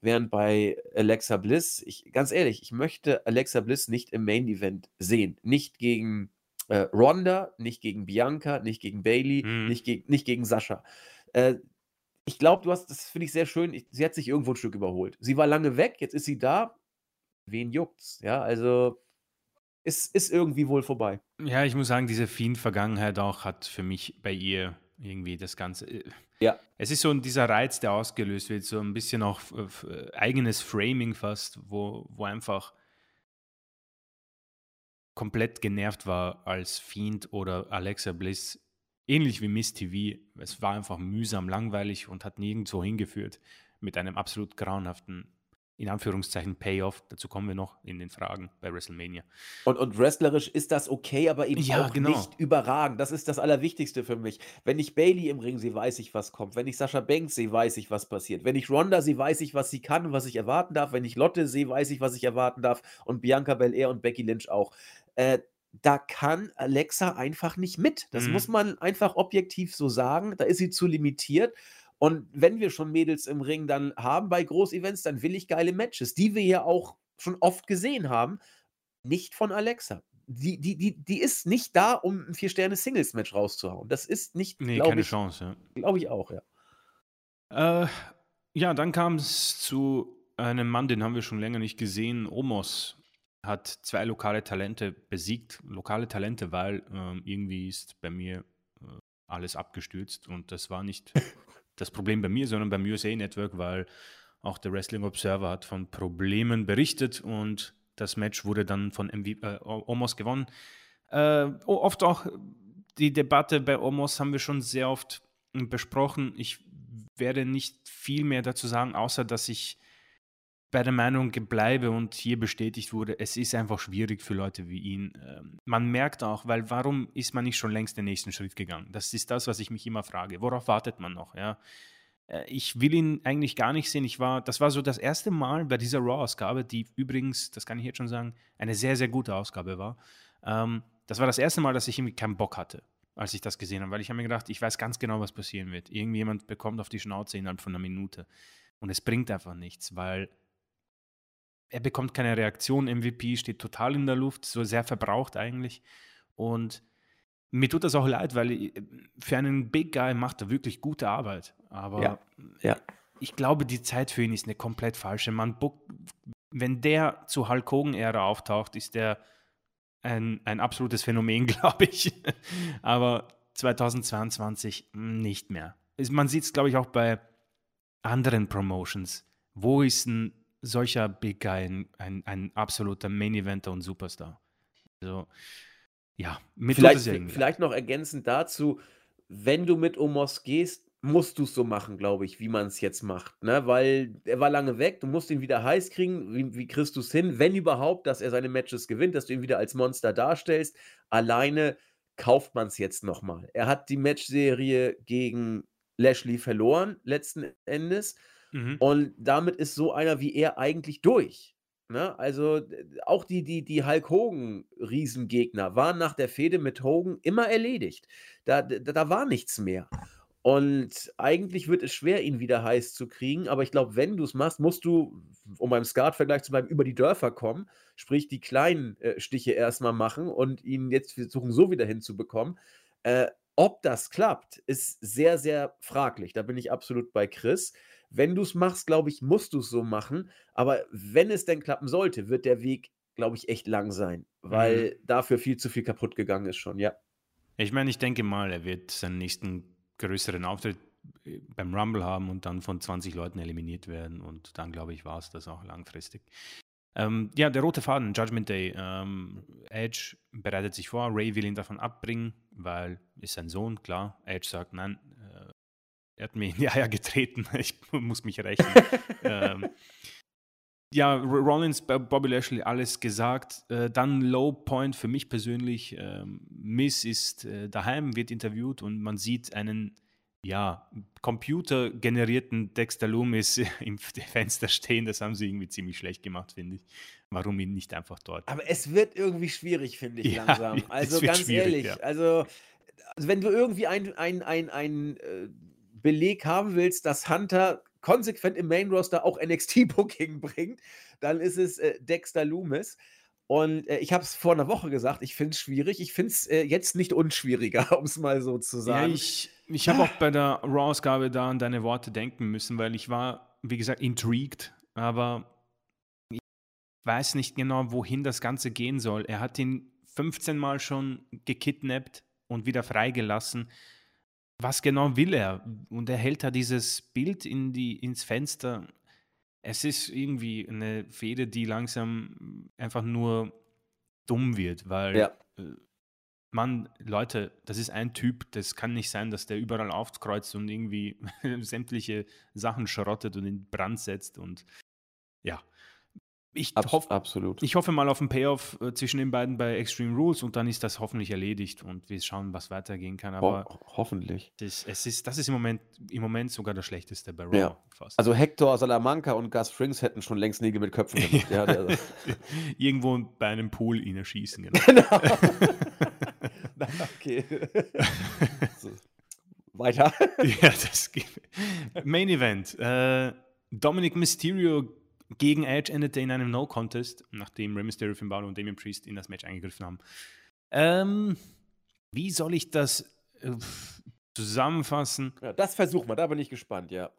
Während bei Alexa Bliss, ich, ganz ehrlich, ich möchte Alexa Bliss nicht im Main Event sehen. Nicht gegen äh, Ronda, nicht gegen Bianca, nicht gegen Bailey, Mhm. nicht, geg nicht gegen Sascha. Äh, ich glaube, du hast, das finde ich sehr schön, ich, sie hat sich irgendwo ein Stück überholt. Sie war lange weg, jetzt ist sie da. Wen juckt's? Ja, also ist, ist irgendwie wohl vorbei. Ja, ich muss sagen, diese Fiend-Vergangenheit auch hat für mich bei ihr irgendwie das Ganze. äh, Ja. Es ist so dieser Reiz, der ausgelöst wird, so ein bisschen auch äh, eigenes Framing fast, wo, wo einfach komplett genervt war als Fiend oder Alexa Bliss, ähnlich wie Miss TV. Es war einfach mühsam, langweilig und hat nirgendwo hingeführt mit einem absolut grauenhaften in Anführungszeichen Payoff. Dazu kommen wir noch in den Fragen bei WrestleMania. Und, und wrestlerisch ist das okay, aber eben ja, auch genau. nicht überragend. Das ist das Allerwichtigste für mich. Wenn ich Bailey im Ring sehe, weiß ich, was kommt. Wenn ich Sascha Banks sehe, weiß ich, was passiert. Wenn ich Ronda sehe, weiß ich, was sie kann und was ich erwarten darf. Wenn ich Lotte sehe, weiß ich, was ich erwarten darf. Und Bianca Belair und Becky Lynch auch. Äh, da kann Alexa einfach nicht mit. Das mhm. muss man einfach objektiv so sagen. Da ist sie zu limitiert. Und wenn wir schon Mädels im Ring dann haben bei Großevents, dann will ich geile Matches, die wir ja auch schon oft gesehen haben. Nicht von Alexa. Die, die, die, die ist nicht da, um ein Vier-Sterne-Singles-Match rauszuhauen. Das ist nicht. Nee, keine ich, Chance, ja. Glaube ich auch, ja. Äh, ja, dann kam es zu einem Mann, den haben wir schon länger nicht gesehen. Omos hat zwei lokale Talente besiegt. Lokale Talente, weil äh, irgendwie ist bei mir äh, alles abgestürzt und das war nicht das Problem bei mir, sondern beim USA Network, weil auch der Wrestling Observer hat von Problemen berichtet und das Match wurde dann von MV, äh, Omos gewonnen. Äh, oft auch die Debatte bei Omos haben wir schon sehr oft besprochen. Ich werde nicht viel mehr dazu sagen, außer dass ich bei der Meinung bleibe und hier bestätigt wurde, es ist einfach schwierig für Leute wie ihn. Ähm, man merkt auch, weil warum ist man nicht schon längst den nächsten Schritt gegangen? Das ist das, was ich mich immer frage. Worauf wartet man noch? Ja? Äh, ich will ihn eigentlich gar nicht sehen. Ich war, das war so das erste Mal bei dieser Raw-Ausgabe, die übrigens, das kann ich jetzt schon sagen, eine sehr, sehr gute Ausgabe war. Ähm, das war das erste Mal, dass ich irgendwie keinen Bock hatte, als ich das gesehen habe, weil ich habe mir gedacht, ich weiß ganz genau, was passieren wird. Irgendjemand bekommt auf die Schnauze innerhalb von einer Minute. Und es bringt einfach nichts, weil er bekommt keine Reaktion. MVP steht total in der Luft, so sehr verbraucht eigentlich. Und mir tut das auch leid, weil äh, für einen Big Guy macht er wirklich gute Arbeit. Aber ja, ja. ich glaube, die Zeit für ihn ist eine komplett falsche. Man wenn der zu Hulk Hogan-Ära auftaucht, ist der ein, ein absolutes Phänomen, glaube ich. Aber 2022 nicht mehr. Man sieht es, glaube ich, auch bei anderen Promotions. Wo ist ein solcher Big Guy ein, ein, ein absoluter Main-Eventer und Superstar. Also, ja, mit vielleicht, vielleicht noch ergänzend dazu, wenn du mit Omos gehst, musst du es so machen, glaube ich, wie man es jetzt macht. Ne? Weil er war lange weg, du musst ihn wieder heiß kriegen. Wie, wie kriegst du es hin, wenn überhaupt, dass er seine Matches gewinnt, dass du ihn wieder als Monster darstellst? Alleine kauft man es jetzt nochmal. Er hat die Matchserie gegen Lashley verloren, letzten Endes. Mhm. Und damit ist so einer wie er eigentlich durch. Ne? Also auch die, die, die Hulk Hogan-Riesengegner waren nach der Fehde mit Hogan immer erledigt. Da, da, da war nichts mehr. Und eigentlich wird es schwer, ihn wieder heiß zu kriegen. Aber ich glaube, wenn du es machst, musst du, um beim Skat-Vergleich zu bleiben, über die Dörfer kommen. Sprich, die kleinen äh, Stiche erstmal machen und ihn jetzt versuchen, so wieder hinzubekommen. Äh, ob das klappt, ist sehr, sehr fraglich. Da bin ich absolut bei Chris. Wenn du es machst, glaube ich, musst du es so machen. Aber wenn es denn klappen sollte, wird der Weg, glaube ich, echt lang sein, weil mhm. dafür viel zu viel kaputt gegangen ist schon, ja. Ich meine, ich denke mal, er wird seinen nächsten größeren Auftritt äh, beim Rumble haben und dann von 20 Leuten eliminiert werden. Und dann, glaube ich, war es das auch langfristig. Ähm, ja, der rote Faden, Judgment Day. Ähm, Edge bereitet sich vor, Ray will ihn davon abbringen, weil ist sein Sohn, klar. Edge sagt, nein, er hat mir in die Eier getreten. Ich muss mich rächen. ähm, ja, Rollins, Bobby Lashley, alles gesagt. Äh, dann Low Point für mich persönlich. Ähm, Miss ist äh, daheim, wird interviewt und man sieht einen ja, computergenerierten Dexter Loomis im Fenster stehen. Das haben sie irgendwie ziemlich schlecht gemacht, finde ich. Warum ihn nicht einfach dort? Aber es wird irgendwie schwierig, finde ich, ja, langsam. Also ganz ehrlich, ja. also, also, wenn du irgendwie ein, ein, ein, ein äh, Beleg haben willst, dass Hunter konsequent im Main Roster auch NXT-Booking bringt, dann ist es äh, Dexter Loomis. Und äh, ich habe es vor einer Woche gesagt, ich finde es schwierig. Ich finde es äh, jetzt nicht unschwieriger, um es mal so zu sagen. Ja, ich ich habe auch bei der Raw-Ausgabe da an deine Worte denken müssen, weil ich war, wie gesagt, intrigued, aber ich weiß nicht genau, wohin das Ganze gehen soll. Er hat ihn 15 Mal schon gekidnappt und wieder freigelassen was genau will er? Und er hält da dieses Bild in die, ins Fenster. Es ist irgendwie eine Fehde, die langsam einfach nur dumm wird, weil Ja. äh, Mann, Leute, das ist ein Typ, das kann nicht sein, dass der überall aufkreuzt und irgendwie sämtliche Sachen schrottet und in Brand setzt und ja. Ich, Abs hoff, absolut. ich hoffe mal auf einen Payoff äh, zwischen den beiden bei Extreme Rules und dann ist das hoffentlich erledigt und wir schauen, was weitergehen kann. Aber Ho hoffentlich. das, es ist, das ist im Moment, im Moment sogar das Schlechteste bei Raw. Ja. Also Hector Salamanca und Gus Frings hätten schon längst Nägel mit Köpfen gemacht. ja, der, Irgendwo bei einem Pool ihn erschießen. Genau. genau. Na, okay. so. Weiter. ja, das geht. Main Event. Äh, Dominic Mysterio gegen Edge endete in einem No-Contest, nachdem Rey Mysterio, Finn Balor und Damian Priest in das Match eingegriffen haben. Ähm, wie soll ich das äh, zusammenfassen? Ja, das versuchen wir, da bin ich gespannt, ja.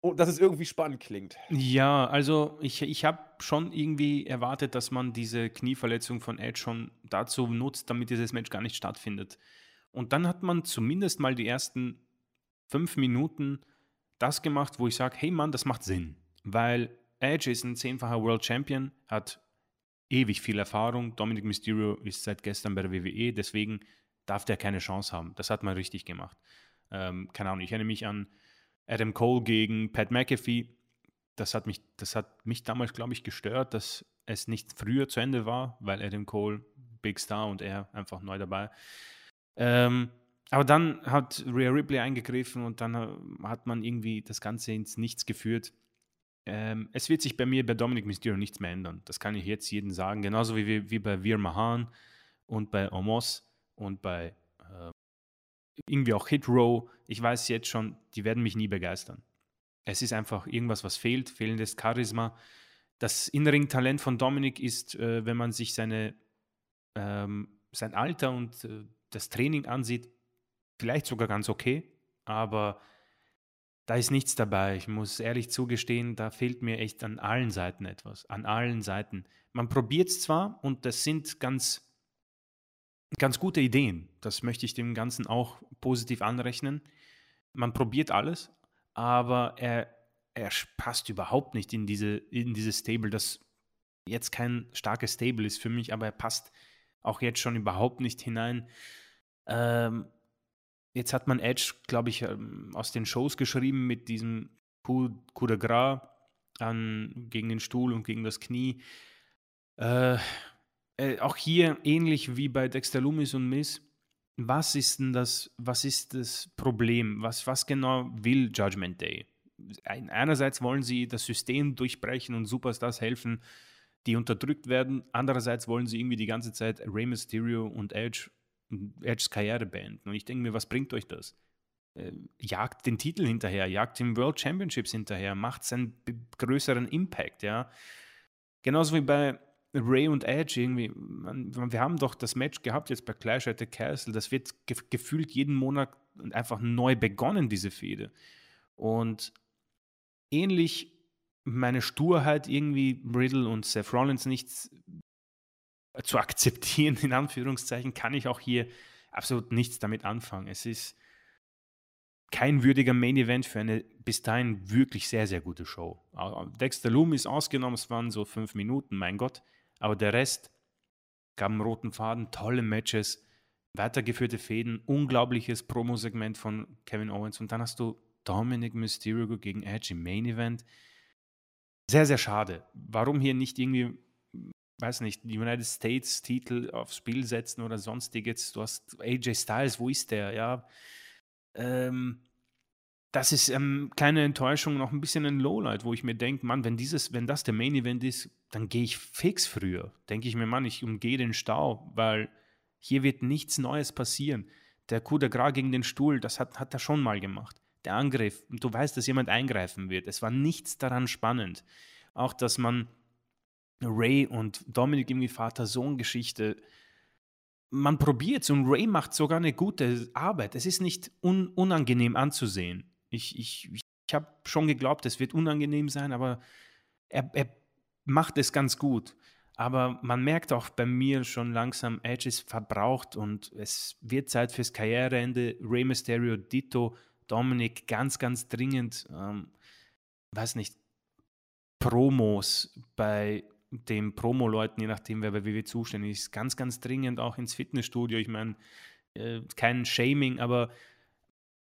Und dass es irgendwie spannend klingt. Ja, also ich, ich habe schon irgendwie erwartet, dass man diese Knieverletzung von Edge schon dazu nutzt, damit dieses Match gar nicht stattfindet. Und dann hat man zumindest mal die ersten fünf Minuten das gemacht, wo ich sage, hey Mann, das macht Sinn. Weil Edge ist ein zehnfacher World Champion, hat ewig viel Erfahrung. Dominic Mysterio ist seit gestern bei der WWE, deswegen darf der keine Chance haben. Das hat man richtig gemacht. Ähm, keine Ahnung, ich erinnere mich an Adam Cole gegen Pat McAfee. Das hat mich, das hat mich damals, glaube ich, gestört, dass es nicht früher zu Ende war, weil Adam Cole Big Star und er einfach neu dabei. Ähm, aber dann hat Rhea Ripley eingegriffen und dann hat man irgendwie das Ganze ins Nichts geführt. Ähm, es wird sich bei mir bei Dominic Mysterio nichts mehr ändern. Das kann ich jetzt jedem sagen. Genauso wie, wie bei Veer Mahan und bei Omos und bei äh, irgendwie auch Hit Row. Ich weiß jetzt schon, die werden mich nie begeistern. Es ist einfach irgendwas, was fehlt, fehlendes Charisma. Das Innering-Talent von Dominic ist, äh, wenn man sich seine, ähm, sein Alter und äh, das Training ansieht, vielleicht sogar ganz okay, aber da ist nichts dabei. Ich muss ehrlich zugestehen, da fehlt mir echt an allen Seiten etwas. An allen Seiten. Man probiert es zwar und das sind ganz, ganz gute Ideen. Das möchte ich dem Ganzen auch positiv anrechnen. Man probiert alles, aber er, er passt überhaupt nicht in, diese, in dieses Stable, das jetzt kein starkes Stable ist für mich, aber er passt auch jetzt schon überhaupt nicht hinein. Ähm, Jetzt hat man Edge, glaube ich, ähm, aus den Shows geschrieben mit diesem Coup, de Gras an, gegen den Stuhl und gegen das Knie. Äh, äh, auch hier ähnlich wie bei Dexter Loomis und Miss. Was ist denn das, was ist das Problem? Was, was genau will Judgment Day? Einerseits wollen sie das System durchbrechen und Superstars helfen, die unterdrückt werden. Andererseits wollen sie irgendwie die ganze Zeit Rey Mysterio und Edge Edges Karriere beenden. Und ich denke mir, was bringt euch das? Äh, jagt den Titel hinterher, jagt den World Championships hinterher, macht seinen größeren Impact, ja. Genauso wie bei Ray und Edge irgendwie. Man, wir haben doch das Match gehabt jetzt bei Clash at the Castle. Das wird ge gefühlt jeden Monat einfach neu begonnen, diese Fehde. Und ähnlich meine Sturheit irgendwie Riddle und Seth Rollins nicht zu akzeptieren, in Anführungszeichen, kann ich auch hier absolut nichts damit anfangen. Es ist kein würdiger Main Event für eine bis dahin wirklich sehr, sehr gute Show. Dexter Loom ist ausgenommen, es waren so fünf Minuten, mein Gott. Aber der Rest gab einen roten Faden, tolle Matches, weitergeführte Fäden, unglaubliches Promo-Segment von Kevin Owens und dann hast du Dominic Mysterio gegen Edge im Main Event. Sehr, sehr schade. Warum hier nicht irgendwie weiß nicht, United States Titel aufs Spiel setzen oder sonstiges. Du hast AJ Styles, wo ist der? Ja, ähm, das ist ähm, kleine Enttäuschung, noch ein bisschen ein Lowlight, wo ich mir denke, Mann, wenn dieses, wenn das der Main Event ist, dann gehe ich fix früher. Denke ich mir, Mann, ich umgehe den Stau, weil hier wird nichts Neues passieren. Der Coup de Gras gegen den Stuhl, das hat, hat er schon mal gemacht. Der Angriff, du weißt, dass jemand eingreifen wird. Es war nichts daran spannend. Auch, dass man Ray und Dominik irgendwie Vater-Sohn-Geschichte. Man probiert es und Ray macht sogar eine gute Arbeit. Es ist nicht un unangenehm anzusehen. Ich, ich, ich habe schon geglaubt, es wird unangenehm sein, aber er, er macht es ganz gut. Aber man merkt auch bei mir schon langsam, Edge ist verbraucht und es wird Zeit fürs Karriereende. Rey Mysterio, Ditto, Dominik ganz, ganz dringend, ähm, weiß nicht, Promos bei den Promo-Leuten, je nachdem, wer bei WWE zuständig ist, ganz, ganz dringend auch ins Fitnessstudio. Ich meine, äh, kein Shaming, aber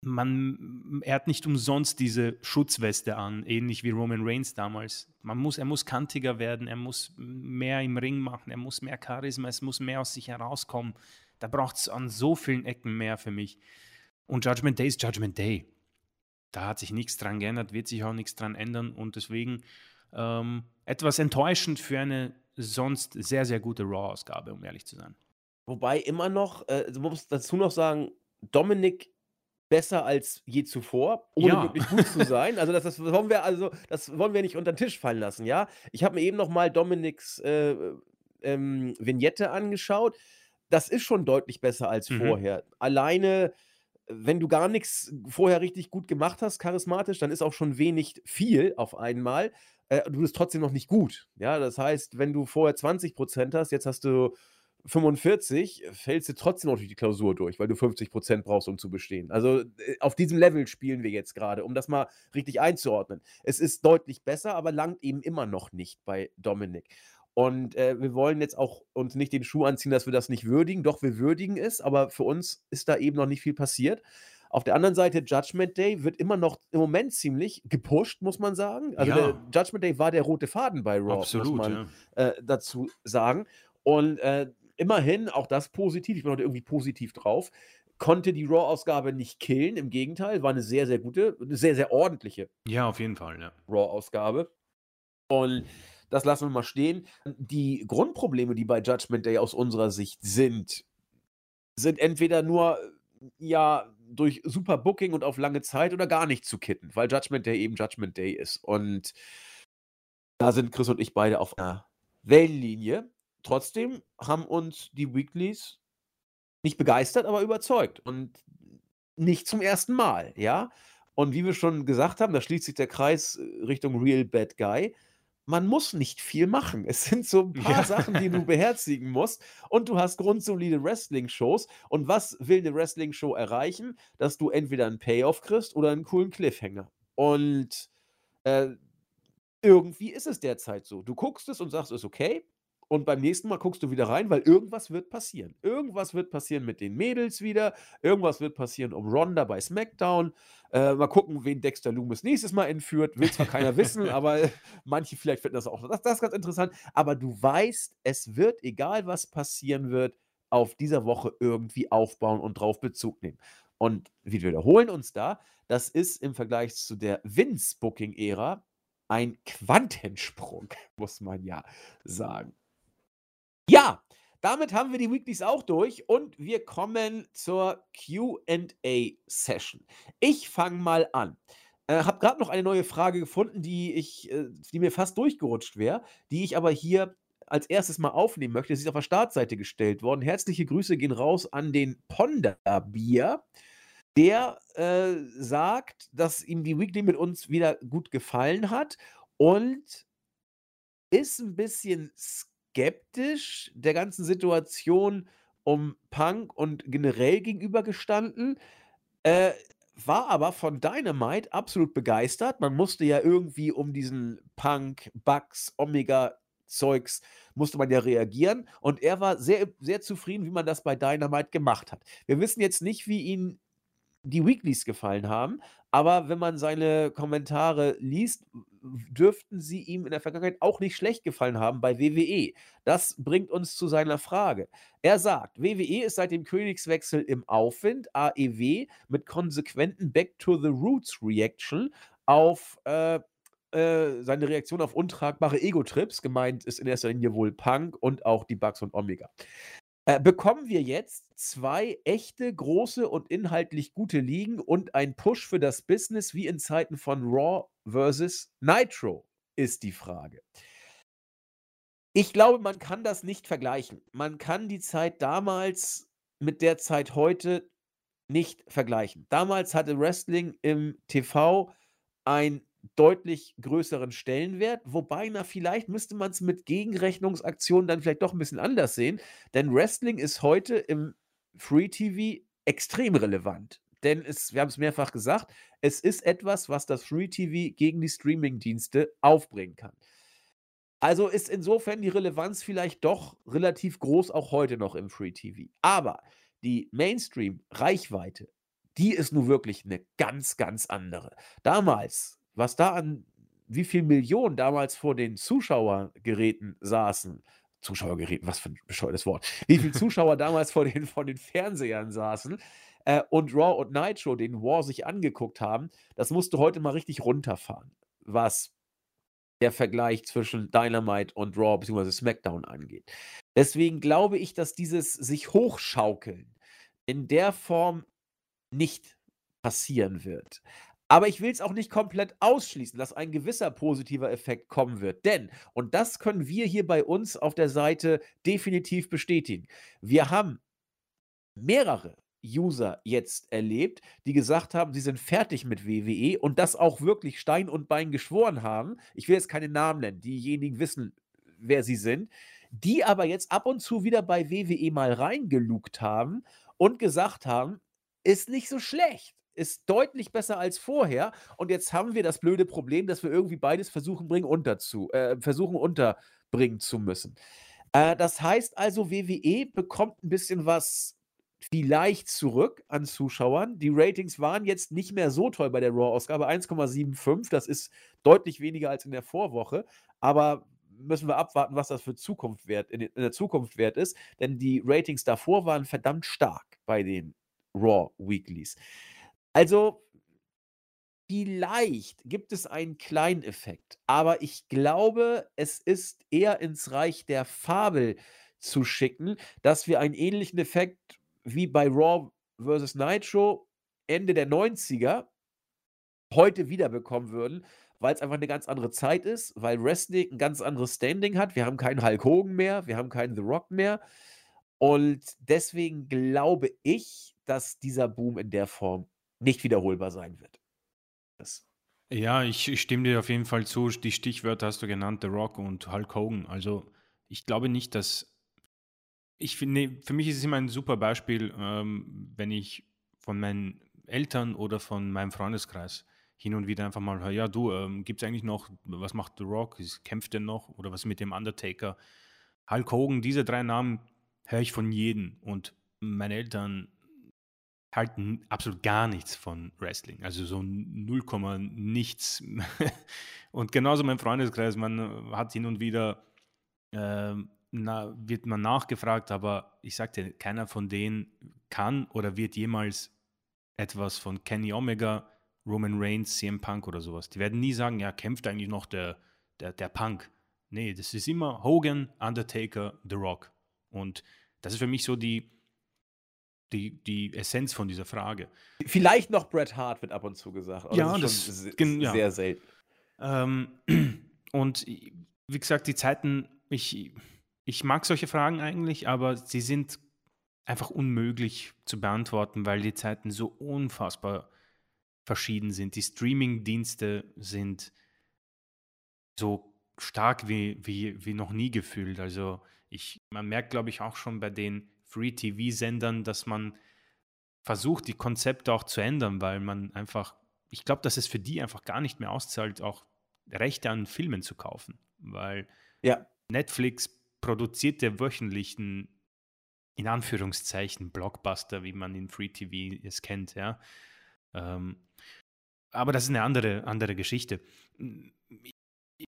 man, er hat nicht umsonst diese Schutzweste an, ähnlich wie Roman Reigns damals. Man muss, er muss kantiger werden, er muss mehr im Ring machen, er muss mehr Charisma, es muss mehr aus sich herauskommen. Da braucht es an so vielen Ecken mehr für mich. Und Judgment Day ist Judgment Day. Da hat sich nichts dran geändert, wird sich auch nichts dran ändern und deswegen ähm, etwas enttäuschend für eine sonst sehr, sehr gute Raw-Ausgabe, um ehrlich zu sein. Wobei immer noch, äh, du musst dazu noch sagen, Dominik besser als je zuvor, ohne ja. wirklich gut zu sein. Also das, das, wollen wir also das wollen wir nicht unter den Tisch fallen lassen, ja. Ich habe mir eben noch mal Dominiks äh, ähm, Vignette angeschaut. Das ist schon deutlich besser als mhm. vorher. Alleine, wenn du gar nichts vorher richtig gut gemacht hast, charismatisch, dann ist auch schon wenig viel auf einmal. Äh, du bist trotzdem noch nicht gut. Ja, das heißt, wenn du vorher 20 Prozent hast, jetzt hast du 45 fällst du trotzdem noch durch die Klausur durch, weil du 50 Prozent brauchst, um zu bestehen. Also äh, auf diesem Level spielen wir jetzt gerade, um das mal richtig einzuordnen. Es ist deutlich besser, aber langt eben immer noch nicht bei Dominik. Und äh, wir wollen jetzt auch uns nicht den Schuh anziehen, dass wir das nicht würdigen. Doch, wir würdigen es, aber für uns ist da eben noch nicht viel passiert. Auf der anderen Seite, Judgment Day wird immer noch im Moment ziemlich gepusht, muss man sagen. Also ja. der Judgment Day war der rote Faden bei Raw, Absolut, muss man ja. äh, dazu sagen. Und äh, immerhin, auch das positiv, ich bin heute irgendwie positiv drauf, konnte die Raw-Ausgabe nicht killen. Im Gegenteil, war eine sehr, sehr gute, eine sehr, sehr ordentliche. Ja, auf jeden Fall, ja. Raw-Ausgabe. Und das lassen wir mal stehen. Die Grundprobleme, die bei Judgment Day aus unserer Sicht sind, sind entweder nur ja durch super Booking und auf lange Zeit oder gar nicht zu kitten, weil Judgment Day eben Judgment Day ist. Und da sind Chris und ich beide auf einer Wellenlinie. Trotzdem haben uns die Weeklies nicht begeistert, aber überzeugt. Und nicht zum ersten Mal, ja. Und wie wir schon gesagt haben, da schließt sich der Kreis äh, Richtung Real Bad Guy. Man muss nicht viel machen. Es sind so ein paar ja. Sachen, die du beherzigen musst. Und du hast grundsolide Wrestling-Shows. Und was will eine Wrestling-Show erreichen? Dass du entweder einen Payoff kriegst oder einen coolen Cliffhanger. Und äh, irgendwie ist es derzeit so. Du guckst es und sagst, es ist okay. Und beim nächsten Mal guckst du wieder rein, weil irgendwas wird passieren. Irgendwas wird passieren mit den Mädels wieder. Irgendwas wird passieren um Ronda bei SmackDown. Äh, mal gucken, wen Dexter Loomis nächstes Mal entführt. Will zwar keiner wissen, aber manche vielleicht finden das auch. Das, das ist ganz interessant. Aber du weißt, es wird, egal was passieren wird, auf dieser Woche irgendwie aufbauen und drauf Bezug nehmen. Und wir wiederholen uns da, das ist im Vergleich zu der Vince-Booking-Ära ein Quantensprung, muss man ja sagen. Ja, damit haben wir die Weeklies auch durch und wir kommen zur QA-Session. Ich fange mal an. Äh, habe gerade noch eine neue Frage gefunden, die, ich, äh, die mir fast durchgerutscht wäre, die ich aber hier als erstes mal aufnehmen möchte. Sie ist auf der Startseite gestellt worden. Herzliche Grüße gehen raus an den Ponderbier. Der äh, sagt, dass ihm die Weekly mit uns wieder gut gefallen hat und ist ein bisschen skeptisch skeptisch der ganzen Situation um Punk und generell gegenübergestanden, äh, war aber von Dynamite absolut begeistert. Man musste ja irgendwie um diesen Punk, Bugs, Omega-Zeugs, musste man ja reagieren. Und er war sehr, sehr zufrieden, wie man das bei Dynamite gemacht hat. Wir wissen jetzt nicht, wie ihn die Weeklies gefallen haben, aber wenn man seine Kommentare liest, dürften sie ihm in der Vergangenheit auch nicht schlecht gefallen haben bei WWE. Das bringt uns zu seiner Frage. Er sagt, WWE ist seit dem Königswechsel im Aufwind, AEW mit konsequenten Back to the Roots Reaction auf äh, äh, seine Reaktion auf untragbare Ego-Trips. Gemeint ist in erster Linie wohl Punk und auch die Bugs und Omega. Äh, bekommen wir jetzt zwei echte, große und inhaltlich gute Ligen und ein Push für das Business wie in Zeiten von Raw versus Nitro, ist die Frage. Ich glaube, man kann das nicht vergleichen. Man kann die Zeit damals mit der Zeit heute nicht vergleichen. Damals hatte Wrestling im TV ein deutlich größeren Stellenwert, wobei, na, vielleicht müsste man es mit Gegenrechnungsaktionen dann vielleicht doch ein bisschen anders sehen, denn Wrestling ist heute im Free TV extrem relevant. Denn es, wir haben es mehrfach gesagt, es ist etwas, was das Free TV gegen die Streaming-Dienste aufbringen kann. Also ist insofern die Relevanz vielleicht doch relativ groß, auch heute noch im Free TV. Aber die Mainstream-Reichweite, die ist nun wirklich eine ganz, ganz andere. Damals, was da an wie viel Millionen damals vor den Zuschauergeräten saßen Zuschauergeräten, was für ein bescheuertes Wort. Wie viele Zuschauer damals vor den vor den Fernsehern saßen, äh, und Raw und Nitro den War sich angeguckt haben, das musst du heute mal richtig runterfahren, was der Vergleich zwischen Dynamite und Raw bzw. SmackDown angeht. Deswegen glaube ich, dass dieses sich hochschaukeln in der Form nicht passieren wird. Aber ich will es auch nicht komplett ausschließen, dass ein gewisser positiver Effekt kommen wird. Denn, und das können wir hier bei uns auf der Seite definitiv bestätigen, wir haben mehrere User jetzt erlebt, die gesagt haben, sie sind fertig mit WWE und das auch wirklich Stein und Bein geschworen haben. Ich will jetzt keine Namen nennen, diejenigen wissen, wer sie sind, die aber jetzt ab und zu wieder bei WWE mal reingelugt haben und gesagt haben, ist nicht so schlecht, ist deutlich besser als vorher und jetzt haben wir das blöde Problem, dass wir irgendwie beides versuchen bringen unterzu, äh, versuchen unterbringen zu müssen. Äh, das heißt also, WWE bekommt ein bisschen was vielleicht zurück an Zuschauern. Die Ratings waren jetzt nicht mehr so toll bei der Raw-Ausgabe, 1,75. Das ist deutlich weniger als in der Vorwoche. Aber müssen wir abwarten, was das für Zukunft wert, in, der Zukunft wert ist. Denn die Ratings davor waren verdammt stark bei den Raw Weeklies. Also, vielleicht gibt es einen kleinen Effekt. Aber ich glaube, es ist eher ins Reich der Fabel zu schicken, dass wir einen ähnlichen Effekt wie bei Raw vs. Nitro Ende der 90er heute wiederbekommen würden, weil es einfach eine ganz andere Zeit ist, weil Wrestling ein ganz anderes Standing hat. Wir haben keinen Hulk Hogan mehr, wir haben keinen The Rock mehr. Und deswegen glaube ich, dass dieser Boom in der Form nicht wiederholbar sein wird. Das ja, ich, ich stimme dir auf jeden Fall zu. Die Stichwörter hast du genannt, The Rock und Hulk Hogan. Also ich glaube nicht, dass ich finde, für mich ist es immer ein super Beispiel, ähm, wenn ich von meinen Eltern oder von meinem Freundeskreis hin und wieder einfach mal höre, ja du, ähm, gibt es eigentlich noch, was macht The Rock, kämpft der noch oder was mit dem Undertaker, Hulk Hogan, diese drei Namen höre ich von jedem und meine Eltern halten absolut gar nichts von Wrestling, also so 0, nichts und genauso mein Freundeskreis, man hat hin und wieder ähm, na, wird man nachgefragt, aber ich sagte, keiner von denen kann oder wird jemals etwas von Kenny Omega, Roman Reigns, CM Punk oder sowas. Die werden nie sagen, ja, kämpft eigentlich noch der, der, der Punk. Nee, das ist immer Hogan, Undertaker, The Rock. Und das ist für mich so die, die, die Essenz von dieser Frage. Vielleicht noch Bret Hart wird ab und zu gesagt. Aber ja, das ist das, sehr ja. selten. Ähm, und wie gesagt, die Zeiten, ich, ich mag solche Fragen eigentlich, aber sie sind einfach unmöglich zu beantworten, weil die Zeiten so unfassbar verschieden sind. Die Streaming-Dienste sind so stark wie, wie, wie noch nie gefühlt. Also ich, man merkt, glaube ich, auch schon bei den Free-TV-Sendern, dass man versucht, die Konzepte auch zu ändern, weil man einfach, ich glaube, dass es für die einfach gar nicht mehr auszahlt, auch Rechte an Filmen zu kaufen, weil ja. Netflix produziert der wöchentlichen, in Anführungszeichen, Blockbuster, wie man in Free TV es kennt, ja. Ähm, aber das ist eine andere, andere Geschichte.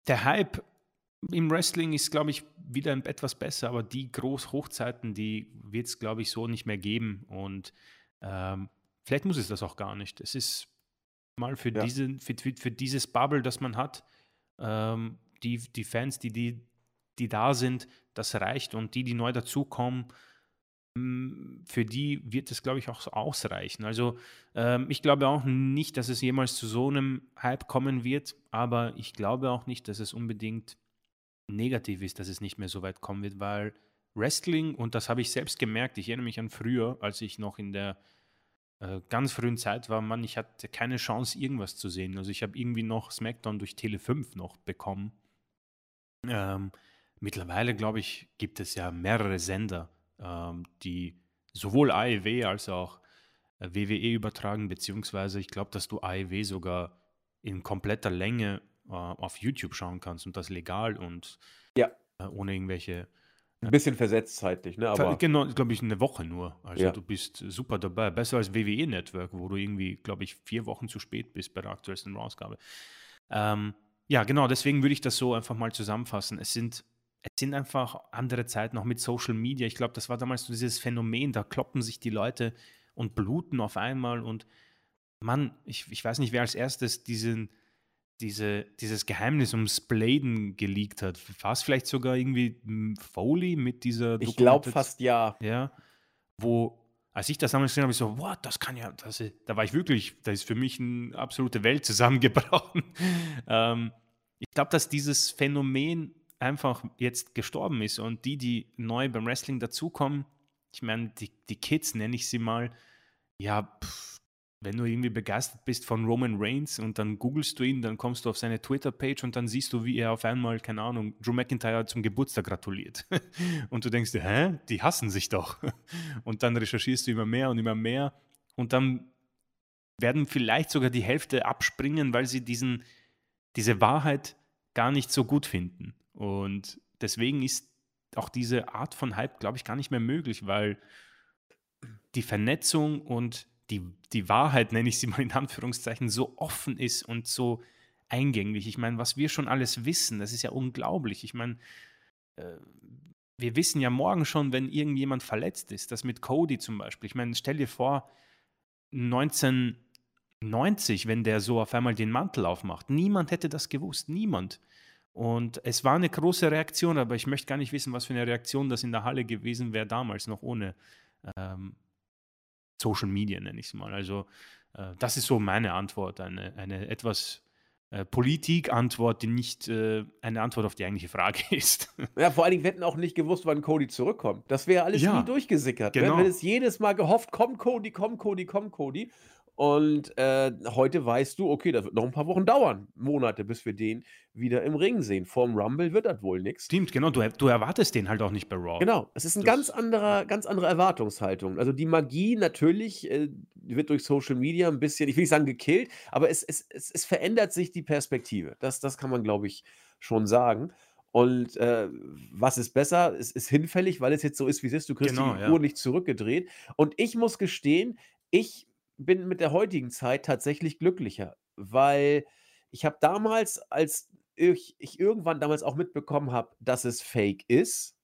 Der Hype im Wrestling ist, glaube ich, wieder etwas besser, aber die Großhochzeiten, die wird es, glaube ich, so nicht mehr geben. Und ähm, vielleicht muss es das auch gar nicht. Es ist mal für, ja. diese, für, für, dieses Bubble, das man hat, ähm, die, die Fans, die, die die da sind, das reicht. Und die, die neu dazukommen, mm, für die wird es, glaube ich, auch ausreichen. Also ähm, ich glaube auch nicht, dass es jemals zu so einem Hype kommen wird, aber ich glaube auch nicht, dass es unbedingt negativ ist, dass es nicht mehr so weit kommen wird, weil Wrestling, und das habe ich selbst gemerkt, ich erinnere mich an früher, als ich noch in der äh, ganz frühen Zeit war, man, ich hatte keine Chance, irgendwas zu sehen. Also ich habe irgendwie noch SmackDown durch Tele 5 noch bekommen. Ähm, Mittlerweile, glaube ich, gibt es ja mehrere Sender, ähm, die sowohl AEW als auch äh, WWE übertragen, beziehungsweise ich glaube, dass du AEW sogar in kompletter Länge äh, auf YouTube schauen kannst und das legal und Ja. äh, ohne irgendwelche Ein bisschen versetzt zeitlich, ne? Aber Genau, glaube ich, eine Woche nur. Also Ja. du bist super dabei. Besser als WWE Network, wo du irgendwie, glaube ich, vier Wochen zu spät bist bei der aktuellsten Ausgabe. Ähm, ja, genau, deswegen würde ich das so einfach mal zusammenfassen. Es sind, es sind einfach andere Zeiten, auch mit Social Media. Ich glaube, das war damals so dieses Phänomen, da kloppen sich die Leute und bluten auf einmal. Und Mann, ich, ich weiß nicht, wer als erstes diesen, diese, dieses Geheimnis ums Bladen geleakt hat. War es vielleicht sogar irgendwie Foley mit dieser ich glaube fast ja. Ja, wo, als ich das damals gesehen habe, ich so, what, das kann ja, das ist, da war ich wirklich, da ist für mich eine absolute Welt zusammengebrochen. ähm, ich glaube, dass dieses Phänomen einfach jetzt gestorben ist und die, die neu beim Wrestling dazukommen, ich meine, die, die Kids nenne ich sie mal, ja, pff, wenn du irgendwie begeistert bist von Roman Reigns und dann googelst du ihn, dann kommst du auf seine Twitter-Page und dann siehst du, wie er auf einmal, keine Ahnung, Drew McIntyre zum Geburtstag gratuliert. und du denkst dir, hä, die hassen sich doch. und dann recherchierst du immer mehr und immer mehr und dann werden vielleicht sogar die Hälfte abspringen, weil sie diesen, diese Wahrheit gar nicht so gut finden. Und deswegen ist auch diese Art von Hype, glaube ich, gar nicht mehr möglich, weil die Vernetzung und die, die Wahrheit, nenne ich sie mal in Anführungszeichen, so offen ist und so eingänglich. Ich meine, was wir schon alles wissen, das ist ja unglaublich. Ich meine, äh, wir wissen ja morgen schon, wenn irgendjemand verletzt ist, das mit Cody zum Beispiel. Ich meine, stell dir vor, 1990, wenn der so auf einmal den Mantel aufmacht. Niemand hätte das gewusst, niemand. Und es war eine große Reaktion, aber ich möchte gar nicht wissen, was für eine Reaktion das in der Halle gewesen wäre damals, noch ohne ähm, Social Media, nenne ich es mal. Also äh, das ist so meine Antwort, eine, eine etwas äh, Politik-Antwort, die nicht äh, eine Antwort auf die eigentliche Frage ist. Ja, vor allen Dingen, wir hätten auch nicht gewusst, wann Cody zurückkommt. Das wäre alles Ja, nie durchgesickert. genau. Ne? Wenn es jedes Mal gehofft, komm Cody, komm Cody, komm Cody. Und äh, heute weißt du, okay, das wird noch ein paar Wochen dauern, Monate, bis wir den wieder im Ring sehen. Vorm Rumble wird das wohl nichts. Stimmt, genau, du, du erwartest den halt auch nicht bei Raw. Genau, es ist eine ganz anderer, ganz andere Erwartungshaltung. Also die Magie natürlich äh, wird durch Social Media ein bisschen, ich will nicht sagen gekillt, aber es, es, es, es verändert sich die Perspektive. Das, das kann man, glaube ich, schon sagen. Und äh, was ist besser? Es ist hinfällig, weil es jetzt so ist, wie es ist. Du kriegst Genau, die ja. Uhr nicht zurückgedreht. Und ich muss gestehen, ich bin mit der heutigen Zeit tatsächlich glücklicher, weil ich habe damals, als ich, ich irgendwann damals auch mitbekommen habe, dass es fake ist,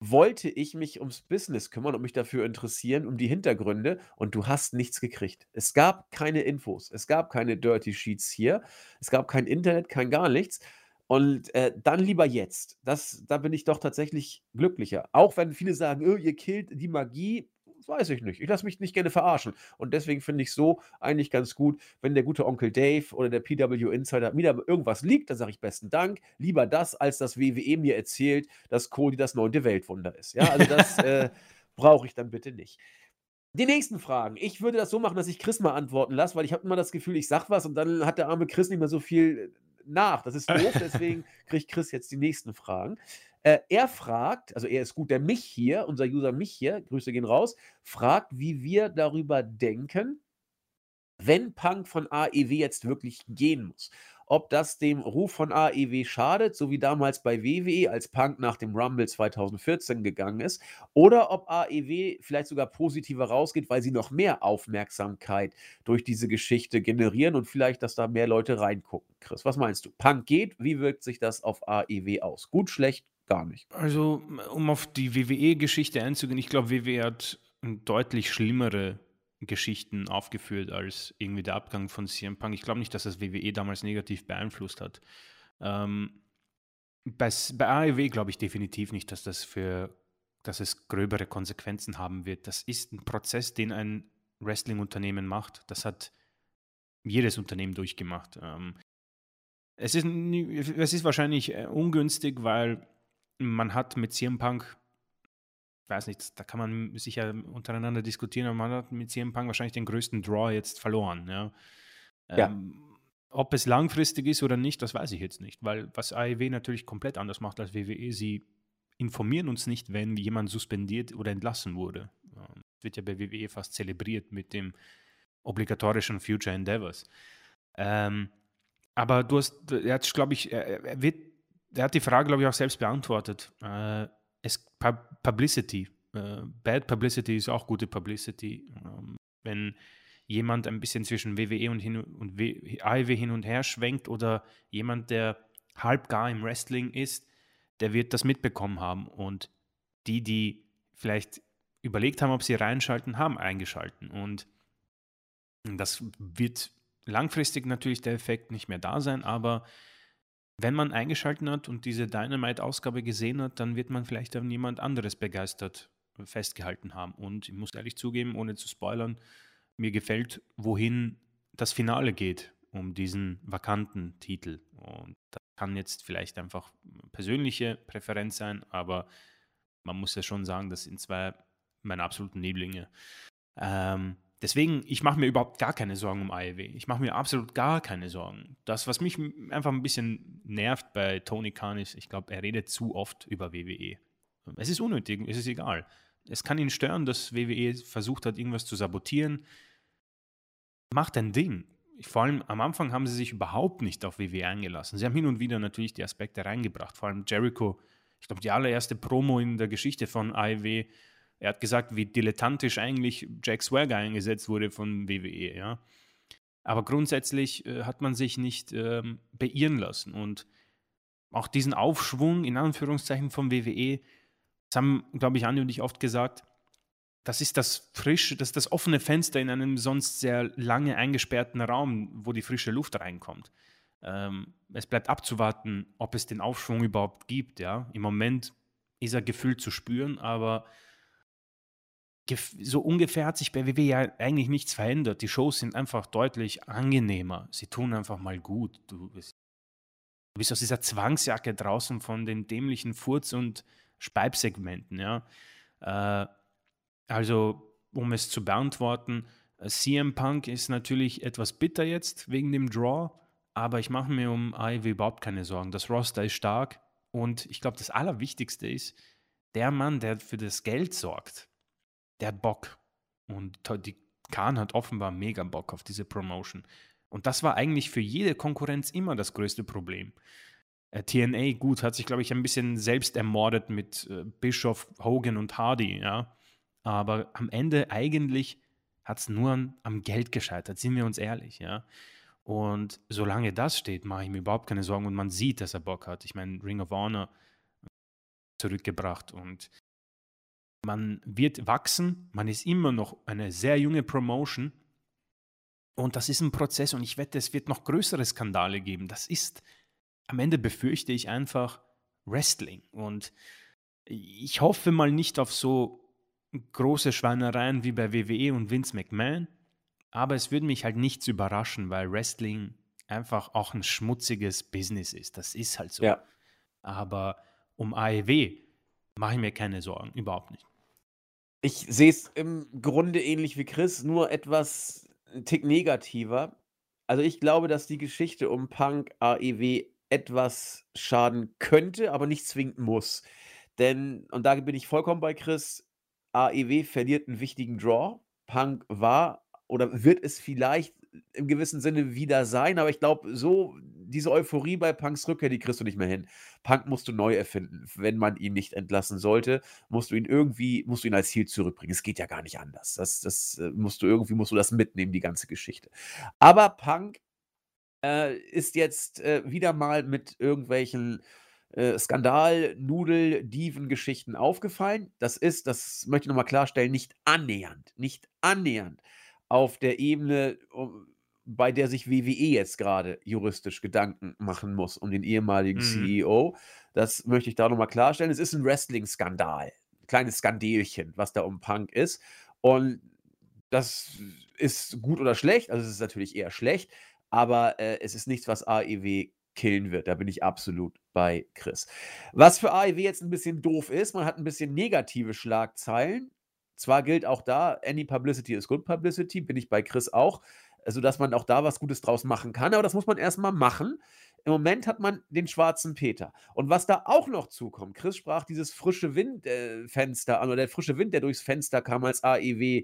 wollte ich mich ums Business kümmern und mich dafür interessieren, um die Hintergründe und du hast nichts gekriegt. Es gab keine Infos, es gab keine Dirty Sheets hier, es gab kein Internet, kein gar nichts. Und äh, dann lieber jetzt. Das, da bin ich doch tatsächlich glücklicher. Auch wenn viele sagen, "Ö, ihr killt die Magie, weiß ich nicht. Ich lasse mich nicht gerne verarschen. Und deswegen finde ich so eigentlich ganz gut, wenn der gute Onkel Dave oder der PW Insider mir da irgendwas liegt, dann sage ich besten Dank. Lieber das, als das WWE mir erzählt, dass Cody das neunte Weltwunder ist. Ja, also das äh, brauche ich dann bitte nicht. Die nächsten Fragen. Ich würde das so machen, dass ich Chris mal antworten lasse, weil ich habe immer das Gefühl, ich sag was und dann hat der arme Chris nicht mehr so viel nach. Das ist doof, deswegen kriegt Chris jetzt die nächsten Fragen. Äh, er fragt, also er ist gut, der mich hier, unser User mich hier, Grüße gehen raus, fragt, wie wir darüber denken, wenn Punk von AEW jetzt wirklich gehen muss. Ob das dem Ruf von AEW schadet, so wie damals bei WWE, als Punk nach dem Rumble 2014 gegangen ist, oder ob AEW vielleicht sogar positiver rausgeht, weil sie noch mehr Aufmerksamkeit durch diese Geschichte generieren und vielleicht, dass da mehr Leute reingucken. Chris, was meinst du? Punk geht, wie wirkt sich das auf AEW aus? Gut, schlecht, gar nicht. Also, um auf die WWE-Geschichte einzugehen, ich glaube, WWE hat deutlich schlimmere Geschichten aufgeführt als irgendwie der Abgang von CM Punk. Ich glaube nicht, dass das WWE damals negativ beeinflusst hat. Ähm, bei, bei AEW glaube ich definitiv nicht, dass das für, dass es gröbere Konsequenzen haben wird. Das ist ein Prozess, den ein Wrestling-Unternehmen macht. Das hat jedes Unternehmen durchgemacht. Ähm, es, ist, es ist wahrscheinlich äh, ungünstig, weil man hat mit CM Punk, ich weiß nicht, da kann man sicher untereinander diskutieren, aber man hat mit CM Punk wahrscheinlich den größten Draw jetzt verloren. Ja. Ja. Ähm, ob es langfristig ist oder nicht, das weiß ich jetzt nicht, weil was AEW natürlich komplett anders macht als WWE, sie informieren uns nicht, wenn jemand suspendiert oder entlassen wurde. Ähm, wird ja bei WWE fast zelebriert mit dem obligatorischen Future Endeavors. Ähm, aber du hast, er hat, glaube ich, er, wird, er hat die Frage, glaube ich, auch selbst beantwortet. Äh, es, Publicity, äh, Bad Publicity ist auch gute Publicity. Ähm, wenn jemand ein bisschen zwischen WWE und, hin und AEW hin und her schwenkt oder jemand, der halb gar im Wrestling ist, der wird das mitbekommen haben. Und die, die vielleicht überlegt haben, ob sie reinschalten, haben eingeschalten. Und das wird langfristig natürlich der Effekt nicht mehr da sein, aber wenn man eingeschalten hat und diese Dynamite-Ausgabe gesehen hat, dann wird man vielleicht an jemand anderes begeistert festgehalten haben. Und ich muss ehrlich zugeben, ohne zu spoilern, mir gefällt, wohin das Finale geht um diesen vakanten Titel. Und das kann jetzt vielleicht einfach persönliche Präferenz sein, aber man muss ja schon sagen, das sind zwei meiner absoluten Lieblinge. Ähm, deswegen, ich mache mir überhaupt gar keine Sorgen um AEW. Ich mache mir absolut gar keine Sorgen. Das, was mich einfach ein bisschen nervt bei Tony Khan ist, ich glaube, er redet zu oft über WWE. Es ist unnötig, es ist egal. Es kann ihn stören, dass WWE versucht hat, irgendwas zu sabotieren. Macht ein Ding. Vor allem am Anfang haben sie sich überhaupt nicht auf WWE eingelassen. Sie haben hin und wieder natürlich die Aspekte reingebracht. Vor allem Jericho, ich glaube, die allererste Promo in der Geschichte von AEW er hat gesagt, wie dilettantisch eigentlich Jack Swagger eingesetzt wurde von WWE, ja. Aber grundsätzlich äh, hat man sich nicht ähm, beirren lassen. Und auch diesen Aufschwung, in Anführungszeichen, vom WWE, das haben, glaube ich, Andi und ich oft gesagt, das ist das frische, das ist das offene Fenster in einem sonst sehr lange eingesperrten Raum, wo die frische Luft reinkommt. Ähm, es bleibt abzuwarten, ob es den Aufschwung überhaupt gibt. Ja? Im Moment ist er gefühlt zu spüren, aber so ungefähr hat sich bei WW ja eigentlich nichts verändert. Die Shows sind einfach deutlich angenehmer. Sie tun einfach mal gut. Du bist, du bist aus dieser Zwangsjacke draußen von den dämlichen Furz- und Speibsegmenten, ja. Äh, also, um es zu beantworten, äh, CM Punk ist natürlich etwas bitter jetzt wegen dem Draw, aber ich mache mir um AEW überhaupt keine Sorgen. Das Roster ist stark und ich glaube, das Allerwichtigste ist, der Mann, der für das Geld sorgt, der hat Bock. Und die Khan hat offenbar mega Bock auf diese Promotion. Und das war eigentlich für jede Konkurrenz immer das größte Problem. Äh, TNA, gut, hat sich, glaube ich, ein bisschen selbst ermordet mit äh, Bischof, Hogan und Hardy, ja. Aber am Ende eigentlich hat es nur an, am Geld gescheitert, sind wir uns ehrlich, ja. Und solange das steht, mache ich mir überhaupt keine Sorgen und man sieht, dass er Bock hat. Ich meine, Ring of Honor zurückgebracht und man wird wachsen, man ist immer noch eine sehr junge Promotion und das ist ein Prozess und ich wette, es wird noch größere Skandale geben. Das ist, am Ende befürchte ich einfach Wrestling und ich hoffe mal nicht auf so große Schweinereien wie bei WWE und Vince McMahon, aber es würde mich halt nichts überraschen, weil Wrestling einfach auch ein schmutziges Business ist. Das ist halt so. Ja. Aber um AEW mache ich mir keine Sorgen, überhaupt nicht. Ich sehe es im Grunde ähnlich wie Chris, nur etwas 'n Tick negativer. Also, ich glaube, dass die Geschichte um Punk AEW etwas schaden könnte, aber nicht zwingend muss. Denn und da bin ich vollkommen bei Chris, AEW verliert einen wichtigen Draw. Punk war oder wird es vielleicht im gewissen Sinne wieder sein, aber ich glaube, so diese Euphorie bei Punks Rückkehr, die kriegst du nicht mehr hin. Punk musst du neu erfinden. Wenn man ihn nicht entlassen sollte, musst du ihn irgendwie, musst du ihn als Ziel zurückbringen. Es geht ja gar nicht anders. Das, das äh, musst du irgendwie, musst du das mitnehmen, die ganze Geschichte. Aber Punk äh, ist jetzt äh, wieder mal mit irgendwelchen äh, Skandal, Nudel, Diven-Geschichten aufgefallen. Das ist, das möchte ich nochmal klarstellen, nicht annähernd, nicht annähernd auf der Ebene, bei der sich WWE jetzt gerade juristisch Gedanken machen muss um den ehemaligen mhm. CEO. Das möchte ich da nochmal klarstellen. Es ist ein Wrestling-Skandal. Kleines Skandelchen, was da um Punk ist. Und das ist gut oder schlecht. Also, es ist natürlich eher schlecht, aber äh, es ist nichts, was AEW killen wird. Da bin ich absolut bei Chris. Was für AEW jetzt ein bisschen doof ist, man hat ein bisschen negative Schlagzeilen. Zwar gilt auch da, any publicity is good publicity, bin ich bei Chris auch sodass man auch da was Gutes draus machen kann. Aber das muss man erstmal machen. Im Moment hat man den schwarzen Peter. Und was da auch noch zukommt, Chris sprach dieses frische Windfenster äh, an, oder der frische Wind, der durchs Fenster kam, als AEW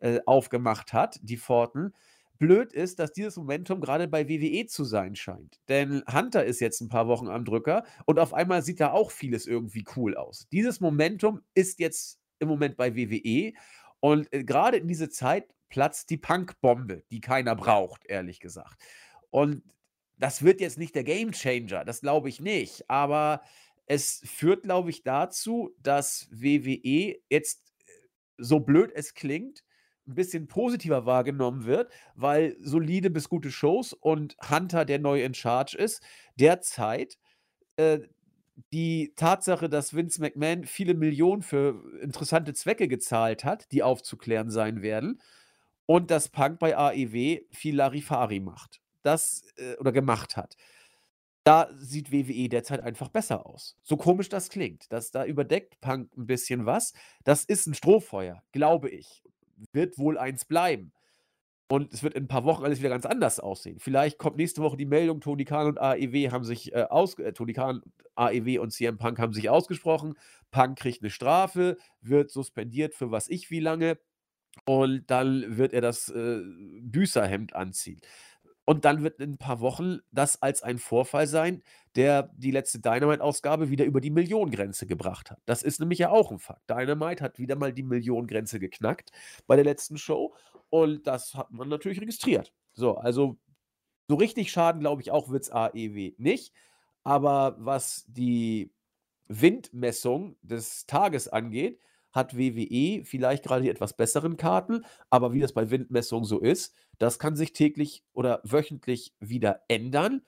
äh, aufgemacht hat, die Pforten. blöd ist, dass dieses Momentum gerade bei WWE zu sein scheint. Denn Hunter ist jetzt ein paar Wochen am Drücker und auf einmal sieht da auch vieles irgendwie cool aus. Dieses Momentum ist jetzt im Moment bei WWE und äh, gerade in diese Zeit platzt die Punk-Bombe, die keiner braucht, ehrlich gesagt. Und das wird jetzt nicht der Game Changer, das glaube ich nicht. Aber es führt, glaube ich, dazu, dass WWE jetzt, äh, so blöd es klingt, ein bisschen positiver wahrgenommen wird, weil solide bis gute Shows und Hunter, der neu in Charge ist, derzeit äh, die Tatsache, dass Vince McMahon viele Millionen für interessante Zwecke gezahlt hat, die aufzuklären sein werden, und dass Punk bei AEW viel Larifari macht. Das äh, oder gemacht hat. Da sieht WWE derzeit einfach besser aus. So komisch das klingt. Das, da überdeckt Punk ein bisschen was. Das ist ein Strohfeuer, glaube ich. Wird wohl eins bleiben. Und es wird in ein paar Wochen alles wieder ganz anders aussehen. Vielleicht kommt nächste Woche die Meldung, Tony Khan und AEW haben sich äh, aus, äh, Tony Khan, AEW und CM Punk haben sich ausgesprochen. Punk kriegt eine Strafe, wird suspendiert für was ich wie lange. Und dann wird er das äh, Büßerhemd anziehen. Und dann wird in ein paar Wochen das als ein Vorfall sein, der die letzte Dynamite-Ausgabe wieder über die Millionengrenze gebracht hat. Das ist nämlich ja auch ein Fakt. Dynamite hat wieder mal die Millionengrenze geknackt bei der letzten Show und das hat man natürlich registriert. So, also so richtig schaden, glaube ich, auch wird es AEW nicht. Aber was die Windmessung des Tages angeht, hat WWE vielleicht gerade die etwas besseren Karten, aber wie das bei Windmessungen so ist, das kann sich täglich oder wöchentlich wieder ändern.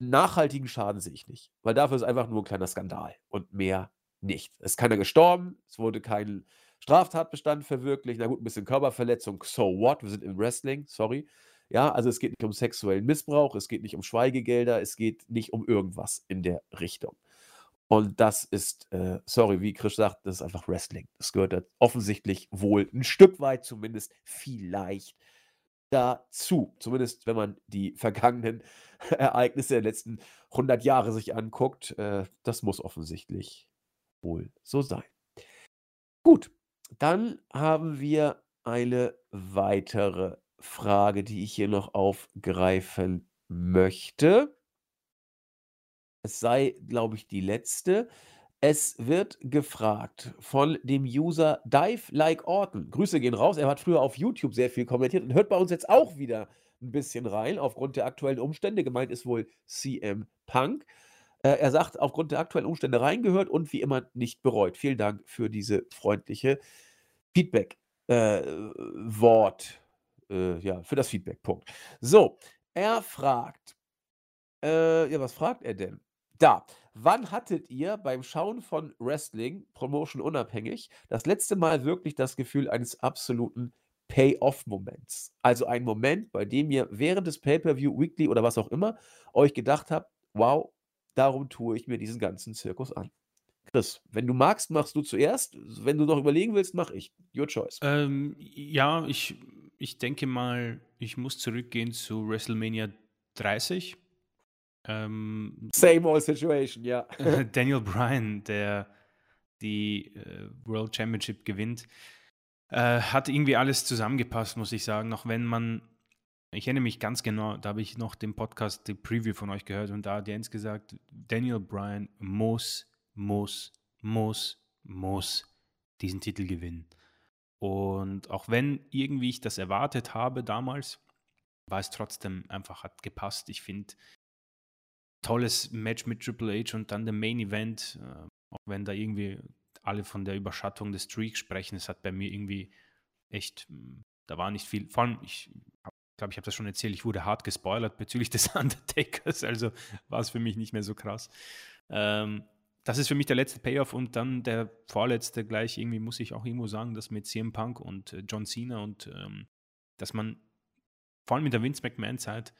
Nachhaltigen Schaden sehe ich nicht, weil dafür ist einfach nur ein kleiner Skandal und mehr nicht. Es ist keiner gestorben, es wurde kein Straftatbestand verwirklicht, na gut, ein bisschen Körperverletzung, so what, wir sind im Wrestling, sorry. Ja, also es geht nicht um sexuellen Missbrauch, es geht nicht um Schweigegelder, es geht nicht um irgendwas in der Richtung. Und das ist, äh, sorry, wie Chris sagt, das ist einfach Wrestling. Das gehört da offensichtlich wohl ein Stück weit zumindest vielleicht dazu. Zumindest wenn man die vergangenen Ereignisse der letzten 100 Jahre sich anguckt. Äh, das muss offensichtlich wohl so sein. Gut, dann haben wir eine weitere Frage, die ich hier noch aufgreifen möchte. Es sei, glaube ich, die letzte. Es wird gefragt von dem User Dive Like Orton. Grüße gehen raus. Er hat früher auf YouTube sehr viel kommentiert und hört bei uns jetzt auch wieder ein bisschen rein, aufgrund der aktuellen Umstände. Gemeint ist wohl CM Punk. Äh, er sagt, aufgrund der aktuellen Umstände reingehört und wie immer nicht bereut. Vielen Dank für diese freundliche Feedback-Wort. Äh, äh, ja, für das Feedback. Punkt. So, er fragt. Äh, ja, was fragt er denn? Da. Wann hattet ihr beim Schauen von Wrestling, Promotion unabhängig, das letzte Mal wirklich das Gefühl eines absoluten Pay-off-Moments? Also ein Moment, bei dem ihr während des Pay-per-View, Weekly oder was auch immer euch gedacht habt, wow, darum tue ich mir diesen ganzen Zirkus an. Chris, wenn du magst, machst du zuerst. Wenn du noch überlegen willst, mach ich. Your choice. Ähm, ja, ich, ich denke mal, ich muss zurückgehen zu WrestleMania 30. Ähm, Same old situation, ja. Daniel Bryan, der die äh, World Championship gewinnt, äh, hat irgendwie alles zusammengepasst, muss ich sagen. Auch wenn man, ich erinnere mich ganz genau, da habe ich noch den Podcast, die Preview von euch gehört und da hat Jens gesagt, Daniel Bryan muss, muss, muss, muss diesen Titel gewinnen. Und auch wenn irgendwie ich das erwartet habe damals, war es trotzdem einfach, hat gepasst. Ich finde, tolles Match mit Triple H und dann der Main Event, äh, auch wenn da irgendwie alle von der Überschattung des Streaks sprechen, es hat bei mir irgendwie echt, hm, da war nicht viel, vor allem, ich glaube, ich habe das schon erzählt, ich wurde hart gespoilert bezüglich des Undertakers, also war es für mich nicht mehr so krass. Ähm, das ist für mich der letzte Payoff und dann der vorletzte gleich irgendwie, muss ich auch irgendwo sagen, das mit CM Punk und äh, John Cena und ähm, dass man vor allem in der Vince McMahon-Zeit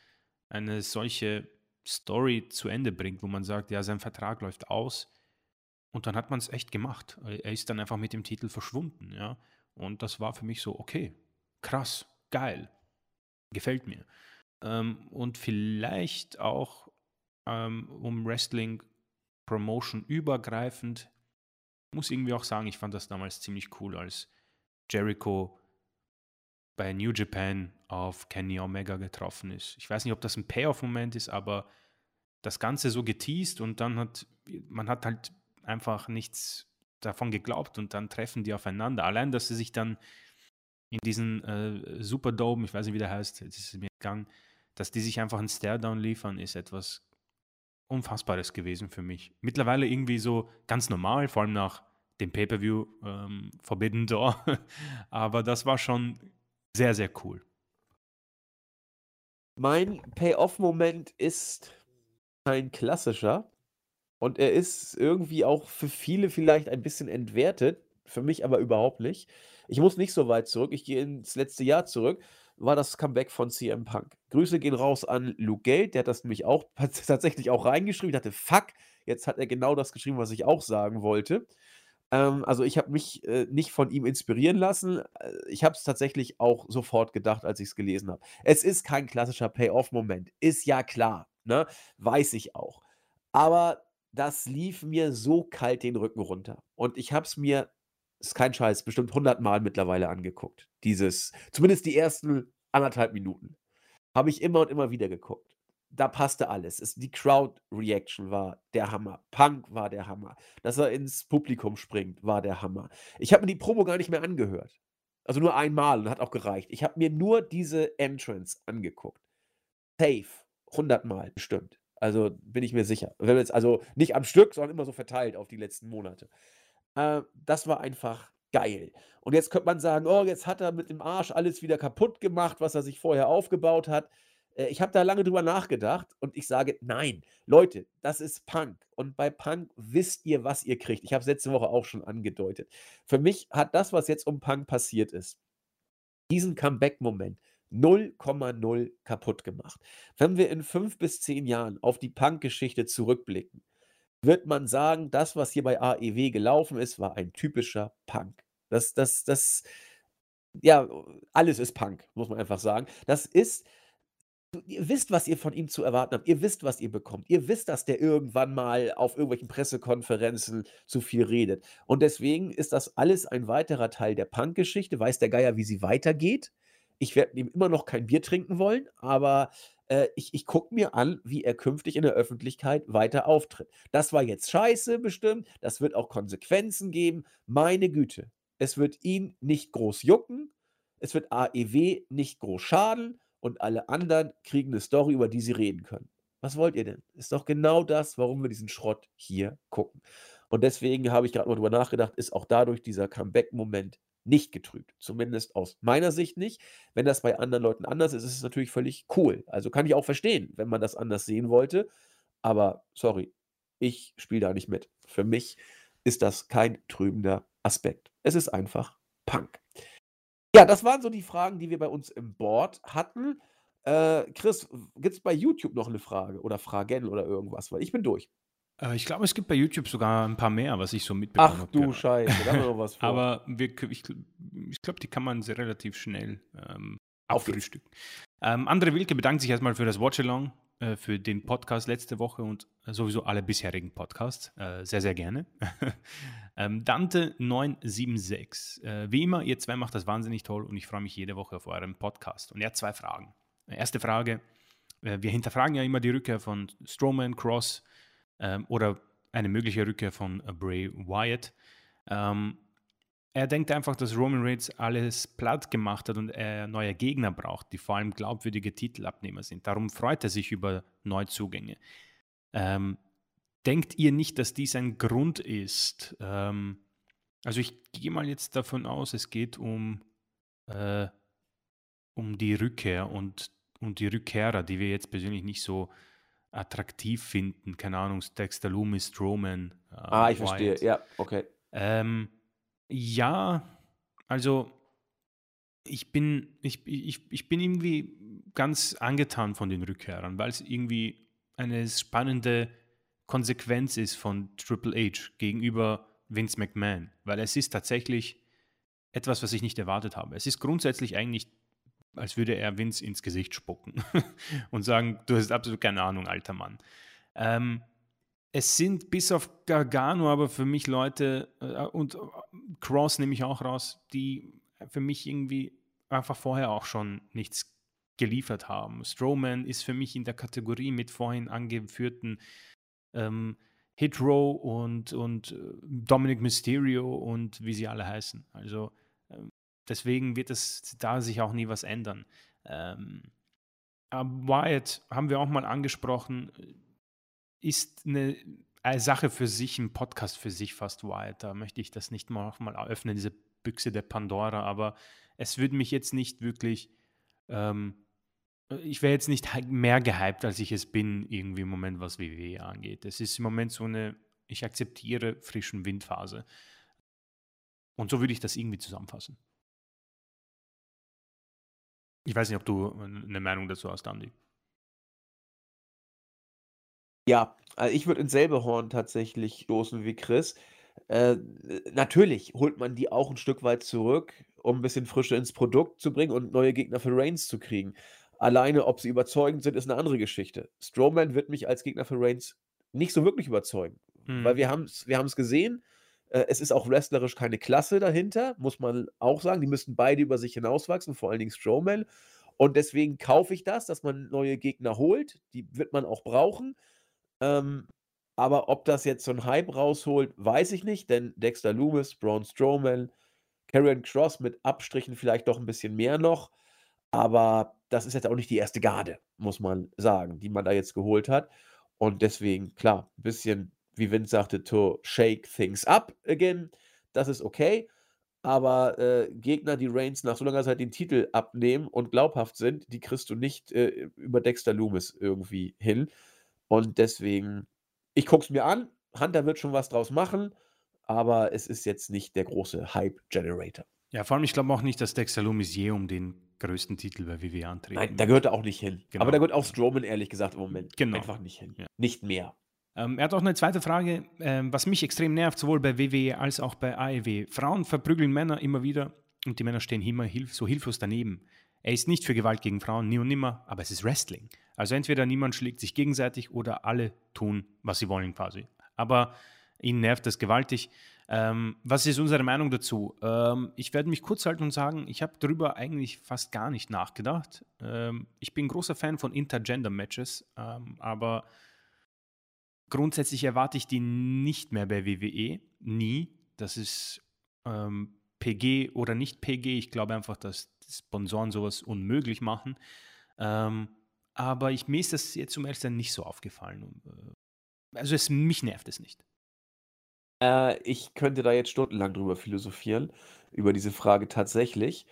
eine solche Story zu Ende bringt, wo man sagt, ja, sein Vertrag läuft aus. Und dann hat man es echt gemacht. Er ist dann einfach mit dem Titel verschwunden, ja. Und das war für mich so, okay, krass, geil, gefällt mir. Ähm, und vielleicht auch ähm, um Wrestling Promotion übergreifend, muss irgendwie auch sagen, ich fand das damals ziemlich cool, als Jericho bei New Japan auf Kenny Omega getroffen ist. Ich weiß nicht, ob das ein Payoff-Moment ist, aber das Ganze so geteased und dann hat man hat halt einfach nichts davon geglaubt und dann treffen die aufeinander. Allein, dass sie sich dann in diesen äh, Superdome, ich weiß nicht, wie der heißt, jetzt ist es mir gegangen, dass die sich einfach einen Stare-Down liefern, ist etwas Unfassbares gewesen für mich. Mittlerweile irgendwie so ganz normal, vor allem nach dem Pay-Per-View ähm, Forbidden Door. Aber das war schon sehr, sehr cool. Mein Pay-Off-Moment ist ein klassischer und er ist irgendwie auch für viele vielleicht ein bisschen entwertet, für mich aber überhaupt nicht. Ich muss nicht so weit zurück, ich gehe ins letzte Jahr zurück, war das Comeback von CM Punk. Grüße gehen raus an Luke Gate, der hat das nämlich auch tatsächlich auch reingeschrieben. Ich dachte, fuck, jetzt hat er genau das geschrieben, was ich auch sagen wollte. Ähm, also ich habe mich äh, nicht von ihm inspirieren lassen. Äh, ich habe es tatsächlich auch sofort gedacht, als ich es gelesen habe. Es ist kein klassischer Payoff-Moment, ist ja klar, ne? weiß ich auch. Aber das lief mir so kalt den Rücken runter. Und ich habe es mir, ist kein Scheiß, bestimmt 100 Mal mittlerweile angeguckt. Dieses, zumindest die ersten anderthalb Minuten. Habe ich immer und immer wieder geguckt da passte alles. Es, die Crowd-Reaction war der Hammer. Punk war der Hammer. Dass er ins Publikum springt, war der Hammer. Ich habe mir die Promo gar nicht mehr angehört. Also nur einmal und hat auch gereicht. Ich habe mir nur diese Entrance angeguckt. Safe. 100 Mal bestimmt. Also bin ich mir sicher. Wenn jetzt also nicht am Stück, sondern immer so verteilt auf die letzten Monate. Äh, das war einfach geil. Und jetzt könnte man sagen, oh, jetzt hat er mit dem Arsch alles wieder kaputt gemacht, was er sich vorher aufgebaut hat. Äh, ich habe da lange drüber nachgedacht und ich sage, nein, Leute, das ist Punk. Und bei Punk wisst ihr, was ihr kriegt. Ich habe es letzte Woche auch schon angedeutet. Für mich hat das, was jetzt um Punk passiert ist, diesen Comeback-Moment 0,0 kaputt gemacht. Wenn wir in fünf bis zehn Jahren auf die Punk-Geschichte zurückblicken, wird man sagen, das, was hier bei AEW gelaufen ist, war ein typischer Punk. Das, das, das, ja, alles ist Punk, muss man einfach sagen. Das ist Ihr wisst, was ihr von ihm zu erwarten habt. Ihr wisst, was ihr bekommt. Ihr wisst, dass der irgendwann mal auf irgendwelchen Pressekonferenzen zu viel redet. Und deswegen ist das alles ein weiterer Teil der Punk-Geschichte. Weiß der Geier, wie sie weitergeht. Ich werde ihm immer noch kein Bier trinken wollen, aber äh, ich, ich gucke mir an, wie er künftig in der Öffentlichkeit weiter auftritt. Das war jetzt scheiße bestimmt. Das wird auch Konsequenzen geben. Meine Güte. Es wird ihn nicht groß jucken. Es wird AEW nicht groß schaden und alle anderen kriegen eine Story, über die sie reden können. Was wollt ihr denn? Ist doch genau das, warum wir diesen Schrott hier gucken. Und deswegen habe ich gerade mal drüber nachgedacht, ist auch dadurch dieser Comeback-Moment nicht getrübt. Zumindest aus meiner Sicht nicht. Wenn das bei anderen Leuten anders ist, ist es natürlich völlig cool. Also kann ich auch verstehen, wenn man das anders sehen wollte. Aber sorry, ich spiele da nicht mit. Für mich ist das kein trübender Aspekt. Es ist einfach Punk. Ja, das waren so die Fragen, die wir bei uns im Board hatten. Äh, Chris, gibt es bei YouTube noch eine Frage oder Fragen oder irgendwas? Weil ich bin durch. Äh, ich glaube, es gibt bei YouTube sogar ein paar mehr, was ich so mitbekommen habe. Ach du Scheiße, da haben wir noch was vor. Aber wir, ich, ich glaube, die kann man sehr relativ schnell ähm, abfrühstücken. Ähm, Andre Wilke bedankt sich erstmal für das Watch-Along, äh, für den Podcast letzte Woche und sowieso alle bisherigen Podcasts. Äh, sehr, sehr gerne. ähm, Dante976. Äh, wie immer, ihr zwei macht das wahnsinnig toll und ich freue mich jede Woche auf euren Podcast. Und er hat zwei Fragen. Erste Frage: äh, Wir hinterfragen ja immer die Rückkehr von Strowman, Cross ähm, oder eine mögliche Rückkehr von äh, Bray Wyatt. Ähm, er denkt einfach, dass Roman Reigns alles platt gemacht hat und er neue Gegner braucht, die vor allem glaubwürdige Titelabnehmer sind. Darum freut er sich über Neuzugänge. Ähm, denkt ihr nicht, dass dies ein Grund ist? Ähm, also ich gehe mal jetzt davon aus, es geht um, äh, um die Rückkehr und, und die Rückkehrer, die wir jetzt persönlich nicht so attraktiv finden. Keine Ahnung, Dexter Loomis, Strowman. Äh, ah, ich Wyatt. verstehe, ja, okay. Ähm, ja, also ich bin, ich, ich, ich bin irgendwie ganz angetan von den Rückkehrern, weil es irgendwie eine spannende Konsequenz ist von Triple H gegenüber Vince McMahon, weil es ist tatsächlich etwas, was ich nicht erwartet habe. Es ist grundsätzlich eigentlich, als würde er Vince ins Gesicht spucken und sagen, du hast absolut keine Ahnung, alter Mann. Ähm, es sind bis auf Gargano aber für mich Leute, äh, und Cross nehme ich auch raus, die für mich irgendwie einfach vorher auch schon nichts geliefert haben. Strowman ist für mich in der Kategorie mit vorhin angeführten ähm, Hit Row und, und äh, Dominic Mysterio und wie sie alle heißen. Also deswegen wird es da sich auch nie was ändern. Ähm, Wyatt haben wir auch mal angesprochen, ist eine, eine, Sache für sich, ein Podcast für sich fast Wyatt. Da möchte ich das nicht mal, mal öffnen, diese Büchse der Pandora, aber es würde mich jetzt nicht wirklich ähm, ich wäre jetzt nicht mehr gehypt, als ich es bin, irgendwie im Moment, was WWE angeht. Es ist im Moment so eine, ich akzeptiere frischen Windphase. Und so würde ich das irgendwie zusammenfassen. Ich weiß nicht, ob du eine Meinung dazu hast, Andy. Ja, also ich würde ins selbe Horn tatsächlich stoßen wie Chris. Äh, natürlich holt man die auch ein Stück weit zurück, um ein bisschen Frische ins Produkt zu bringen und neue Gegner für Reigns zu kriegen. Alleine, ob sie überzeugend sind, ist eine andere Geschichte. Strowman wird mich als Gegner für Reigns nicht so wirklich überzeugen, mhm. weil wir haben es wir gesehen. Äh, es ist auch wrestlerisch keine Klasse dahinter, muss man auch sagen. Die müssen beide über sich hinauswachsen, vor allen Dingen Strowman. Und deswegen kaufe ich das, dass man neue Gegner holt. Die wird man auch brauchen. Ähm, aber ob das jetzt so ein Hype rausholt, weiß ich nicht, denn Dexter Loomis, Braun Strowman, Karrion Cross mit Abstrichen vielleicht doch ein bisschen mehr noch. Aber das ist jetzt auch nicht die erste Garde, muss man sagen, die man da jetzt geholt hat. Und deswegen, klar, ein bisschen, wie Vince sagte, to shake things up again. Das ist okay. Aber äh, Gegner, die Reigns nach so langer Zeit den Titel abnehmen und glaubhaft sind, die kriegst du nicht äh, über Dexter Loomis irgendwie hin. Und deswegen, ich gucke es mir an. Hunter wird schon was draus machen, aber es ist jetzt nicht der große Hype-Generator. Ja, vor allem, ich glaube auch nicht, dass Dexter Loomis je um den größten Titel bei WWE antreten. Nein, da gehört er auch nicht hin. Genau. Aber da gehört auch Strowman, ehrlich gesagt, im Moment genau. einfach nicht hin. Ja. Nicht mehr. Ähm, er hat auch eine zweite Frage, ähm, was mich extrem nervt, sowohl bei WWE als auch bei AEW. Frauen verprügeln Männer immer wieder und die Männer stehen immer hilf so hilflos daneben. Er ist nicht für Gewalt gegen Frauen, nie und nimmer, aber es ist Wrestling. Also entweder niemand schlägt sich gegenseitig oder alle tun, was sie wollen quasi. Aber ihn nervt das gewaltig. Ähm, was ist unsere Meinung dazu? Ähm, ich werde mich kurz halten und sagen, ich habe darüber eigentlich fast gar nicht nachgedacht. Ähm, ich bin großer Fan von Intergender-Matches, ähm, aber grundsätzlich erwarte ich die nicht mehr bei WWE. Nie. Das ist ähm, PG oder nicht PG. Ich glaube einfach, dass Sponsoren sowas unmöglich machen. Ähm, aber ich, mir ist das jetzt zum ersten nicht so aufgefallen. Äh, also es, mich nervt es nicht. Äh, ich könnte da jetzt stundenlang drüber philosophieren, über diese Frage tatsächlich,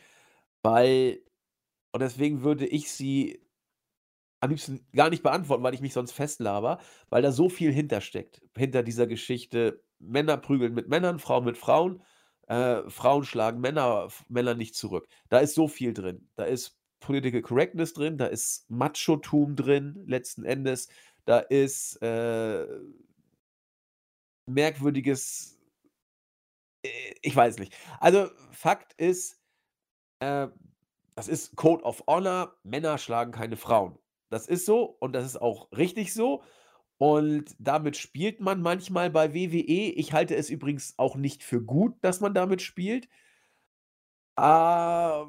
weil und deswegen würde ich sie am liebsten gar nicht beantworten, weil ich mich sonst festlaber, weil da so viel hintersteckt. Hinter dieser Geschichte, Männer prügeln mit Männern, Frauen mit Frauen, äh, Frauen schlagen Männer Männer nicht zurück. Da ist so viel drin. Da ist Political Correctness drin, da ist Machotum drin letzten Endes, da ist, äh merkwürdiges. Äh, ich weiß nicht. Also, Fakt ist, äh, das ist Code of Honor: Männer schlagen keine Frauen. Das ist so und das ist auch richtig so. Und damit spielt man manchmal bei WWE. Ich halte es übrigens auch nicht für gut, dass man damit spielt. Ah,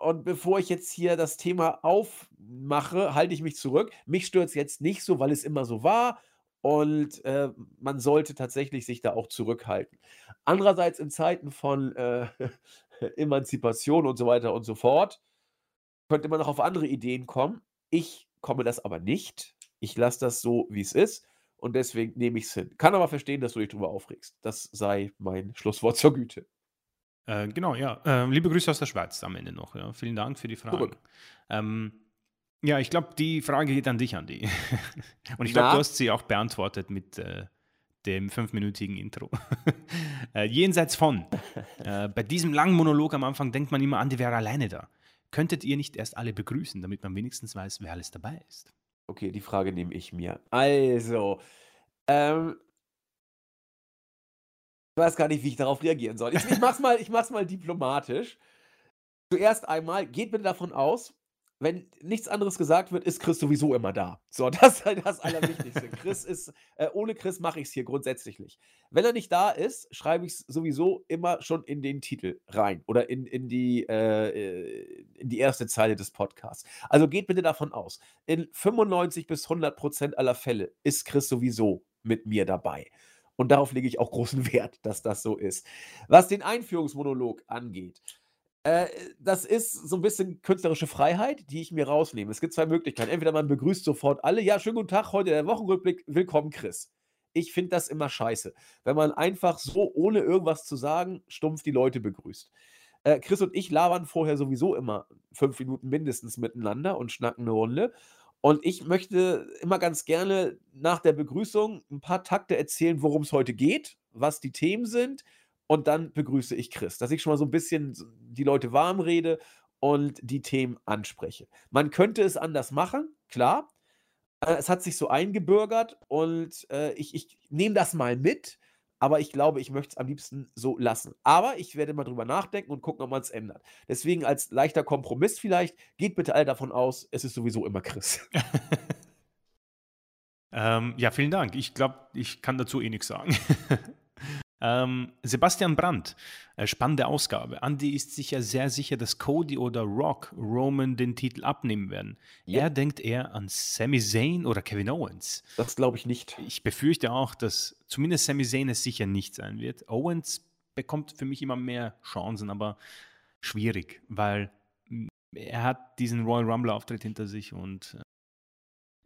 und bevor ich jetzt hier das Thema aufmache, halte ich mich zurück. Mich stört es jetzt nicht so, weil es immer so war und äh, man sollte tatsächlich sich da auch zurückhalten. Andererseits in Zeiten von äh, Emanzipation und so weiter und so fort könnte man auch auf andere Ideen kommen. Ich komme das aber nicht. Ich lasse das so, wie es ist. Und deswegen nehme ich es hin. Kann aber verstehen, dass du dich darüber aufregst. Das sei mein Schlusswort zur Güte. Äh, genau, ja. Äh, liebe Grüße aus der Schweiz am Ende noch. Ja. Vielen Dank für die Frage. Ähm, ja, ich glaube, die Frage geht an dich, Andi. Und ich glaube, du hast sie auch beantwortet mit äh, dem fünfminütigen Intro. äh, jenseits von. Äh, bei diesem langen Monolog am Anfang denkt man immer, Andi wäre alleine da. Könntet ihr nicht erst alle begrüßen, damit man wenigstens weiß, wer alles dabei ist? Okay, die Frage nehme ich mir. Also, ähm, ich weiß gar nicht, wie ich darauf reagieren soll. Ich, ich, mach's, mal, ich mach's mal diplomatisch. Zuerst einmal, geht bitte davon aus, wenn nichts anderes gesagt wird, ist Chris sowieso immer da. So, das ist halt das Allerwichtigste. Chris ist, äh, ohne Chris mache ich es hier grundsätzlich nicht. Wenn er nicht da ist, schreibe ich es sowieso immer schon in den Titel rein oder in, in, die, äh, äh, in die erste Zeile des Podcasts. Also geht bitte davon aus, in 95 bis 100 Prozent aller Fälle ist Chris sowieso mit mir dabei. Und darauf lege ich auch großen Wert, dass das so ist. Was den Einführungsmonolog angeht, äh, das ist so ein bisschen künstlerische Freiheit, die ich mir rausnehme. Es gibt zwei Möglichkeiten. Entweder man begrüßt sofort alle, ja, schönen guten Tag, heute der Wochenrückblick, willkommen Chris. Ich finde das immer scheiße, wenn man einfach so, ohne irgendwas zu sagen, stumpf die Leute begrüßt. Äh, Chris und ich labern vorher sowieso immer fünf Minuten mindestens miteinander und schnacken eine Runde. Und ich möchte immer ganz gerne nach der Begrüßung ein paar Takte erzählen, worum es heute geht, was die Themen sind und dann begrüße ich Chris, dass ich schon mal so ein bisschen die Leute warm rede und die Themen anspreche. Man könnte es anders machen, klar. Äh, es hat sich so eingebürgert und äh, ich, ich nehme das mal mit, aber ich glaube, ich möchte es am liebsten so lassen. Aber ich werde mal drüber nachdenken und gucken, ob man es ändert. Deswegen als leichter Kompromiss vielleicht, geht bitte alle davon aus, es ist sowieso immer Chris. ähm, ja, vielen Dank. Ich glaube, ich kann dazu eh nichts sagen. Ähm, Sebastian Brandt, äh, spannende Ausgabe. Andy ist sich ja sehr sicher, dass Cody oder Rock Roman den Titel abnehmen werden. Ja. Er denkt eher an Sami Zayn oder Kevin Owens. Das glaube ich nicht. Ich befürchte auch, dass zumindest Sami Zayn es sicher nicht sein wird. Owens bekommt für mich immer mehr Chancen, aber schwierig, weil mm, er hat diesen Royal Rumble Auftritt hinter sich und äh,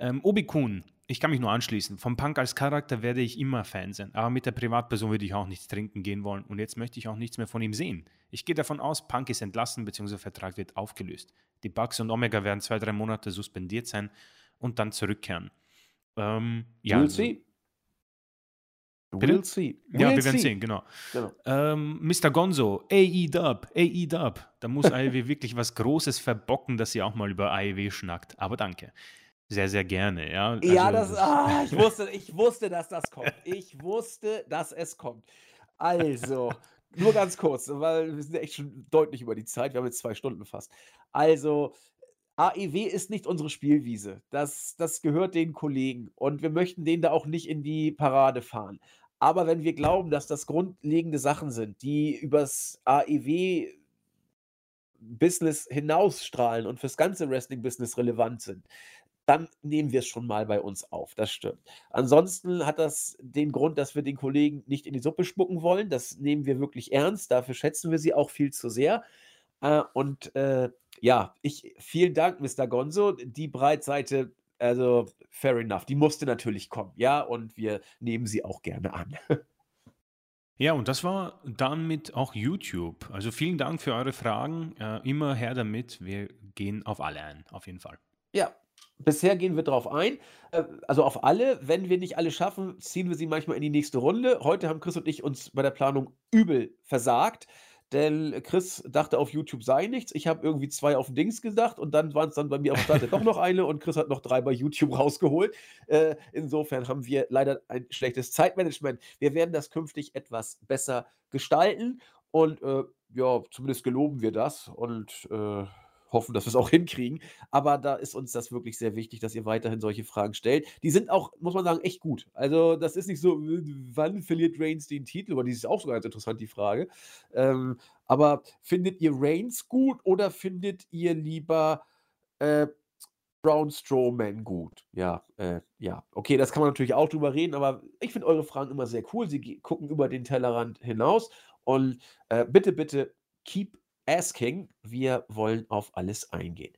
ähm, Obi-Kun ich kann mich nur anschließen. Vom Punk als Charakter werde ich immer Fan sein, aber mit der Privatperson würde ich auch nichts trinken gehen wollen und jetzt möchte ich auch nichts mehr von ihm sehen. Ich gehe davon aus, Punk ist entlassen bzw. Vertrag wird aufgelöst. Die Bugs und Omega werden zwei, drei Monate suspendiert sein und dann zurückkehren. Ähm, ja, we'll see. We'll see. We'll ja, wir werden see. sehen, genau. genau. Ähm, Mr. Gonzo, AE-Dub, AE-Dub. Da muss AEW wirklich was Großes verbocken, dass sie auch mal über AEW schnackt. Aber danke. Sehr, sehr gerne, ja. Also, ja, das, ah, ich, wusste, ich wusste, dass das kommt. Ich wusste, dass es kommt. Also, nur ganz kurz, weil wir sind echt schon deutlich über die Zeit. Wir haben jetzt zwei Stunden fast. Also, AEW ist nicht unsere Spielwiese. Das, das gehört den Kollegen. Und wir möchten denen da auch nicht in die Parade fahren. Aber wenn wir glauben, dass das grundlegende Sachen sind, die übers AEW Business hinausstrahlen und fürs ganze Wrestling-Business relevant sind, dann nehmen wir es schon mal bei uns auf. Das stimmt. Ansonsten hat das den Grund, dass wir den Kollegen nicht in die Suppe spucken wollen. Das nehmen wir wirklich ernst. Dafür schätzen wir sie auch viel zu sehr. Äh, und äh, ja, ich vielen Dank, Mr. Gonzo. Die Breitseite, also fair enough, die musste natürlich kommen. Ja, und wir nehmen sie auch gerne an. Ja, und das war dann mit auch YouTube. Also vielen Dank für eure Fragen. Äh, immer her damit. Wir gehen auf alle ein, auf jeden Fall. Ja, Bisher gehen wir drauf ein, äh, also auf alle. Wenn wir nicht alle schaffen, ziehen wir sie manchmal in die nächste Runde. Heute haben Chris und ich uns bei der Planung übel versagt, denn Chris dachte, auf YouTube sei nichts. Ich habe irgendwie zwei auf Dings gedacht und dann waren es dann bei mir auf Start doch noch eine und Chris hat noch drei bei YouTube rausgeholt. Äh, insofern haben wir leider ein schlechtes Zeitmanagement. Wir werden das künftig etwas besser gestalten und äh, ja, zumindest geloben wir das und äh, hoffen, dass wir es auch hinkriegen. Aber da ist uns das wirklich sehr wichtig, dass ihr weiterhin solche Fragen stellt. Die sind auch, muss man sagen, echt gut. Also, das ist nicht so, wann verliert Reigns den Titel? Aber die ist auch sogar ganz interessant, die Frage. Ähm, aber findet ihr Reigns gut oder findet ihr lieber äh, Braun Strowman gut? Ja, äh, ja. Okay, das kann man natürlich auch drüber reden, aber ich finde eure Fragen immer sehr cool. Sie gucken über den Tellerrand hinaus. Und äh, bitte, bitte, keep asking. Wir wollen auf alles eingehen.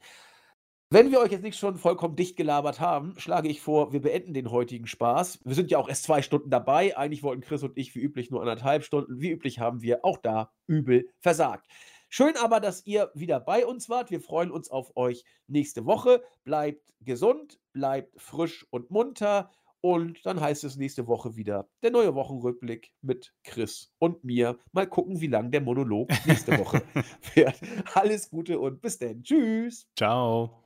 Wenn wir euch jetzt nicht schon vollkommen dicht gelabert haben, schlage ich vor, wir beenden den heutigen Spaß. Wir sind ja auch erst zwei Stunden dabei. Eigentlich wollten Chris und ich wie üblich nur anderthalb Stunden. Wie üblich haben wir auch da übel versagt. Schön aber, dass ihr wieder bei uns wart. Wir freuen uns auf euch nächste Woche. Bleibt gesund, bleibt frisch und munter. Und dann heißt es nächste Woche wieder der neue Wochenrückblick mit Chris und mir. Mal gucken, wie lang der Monolog nächste Woche wird. Alles Gute und bis dann. Tschüss. Ciao.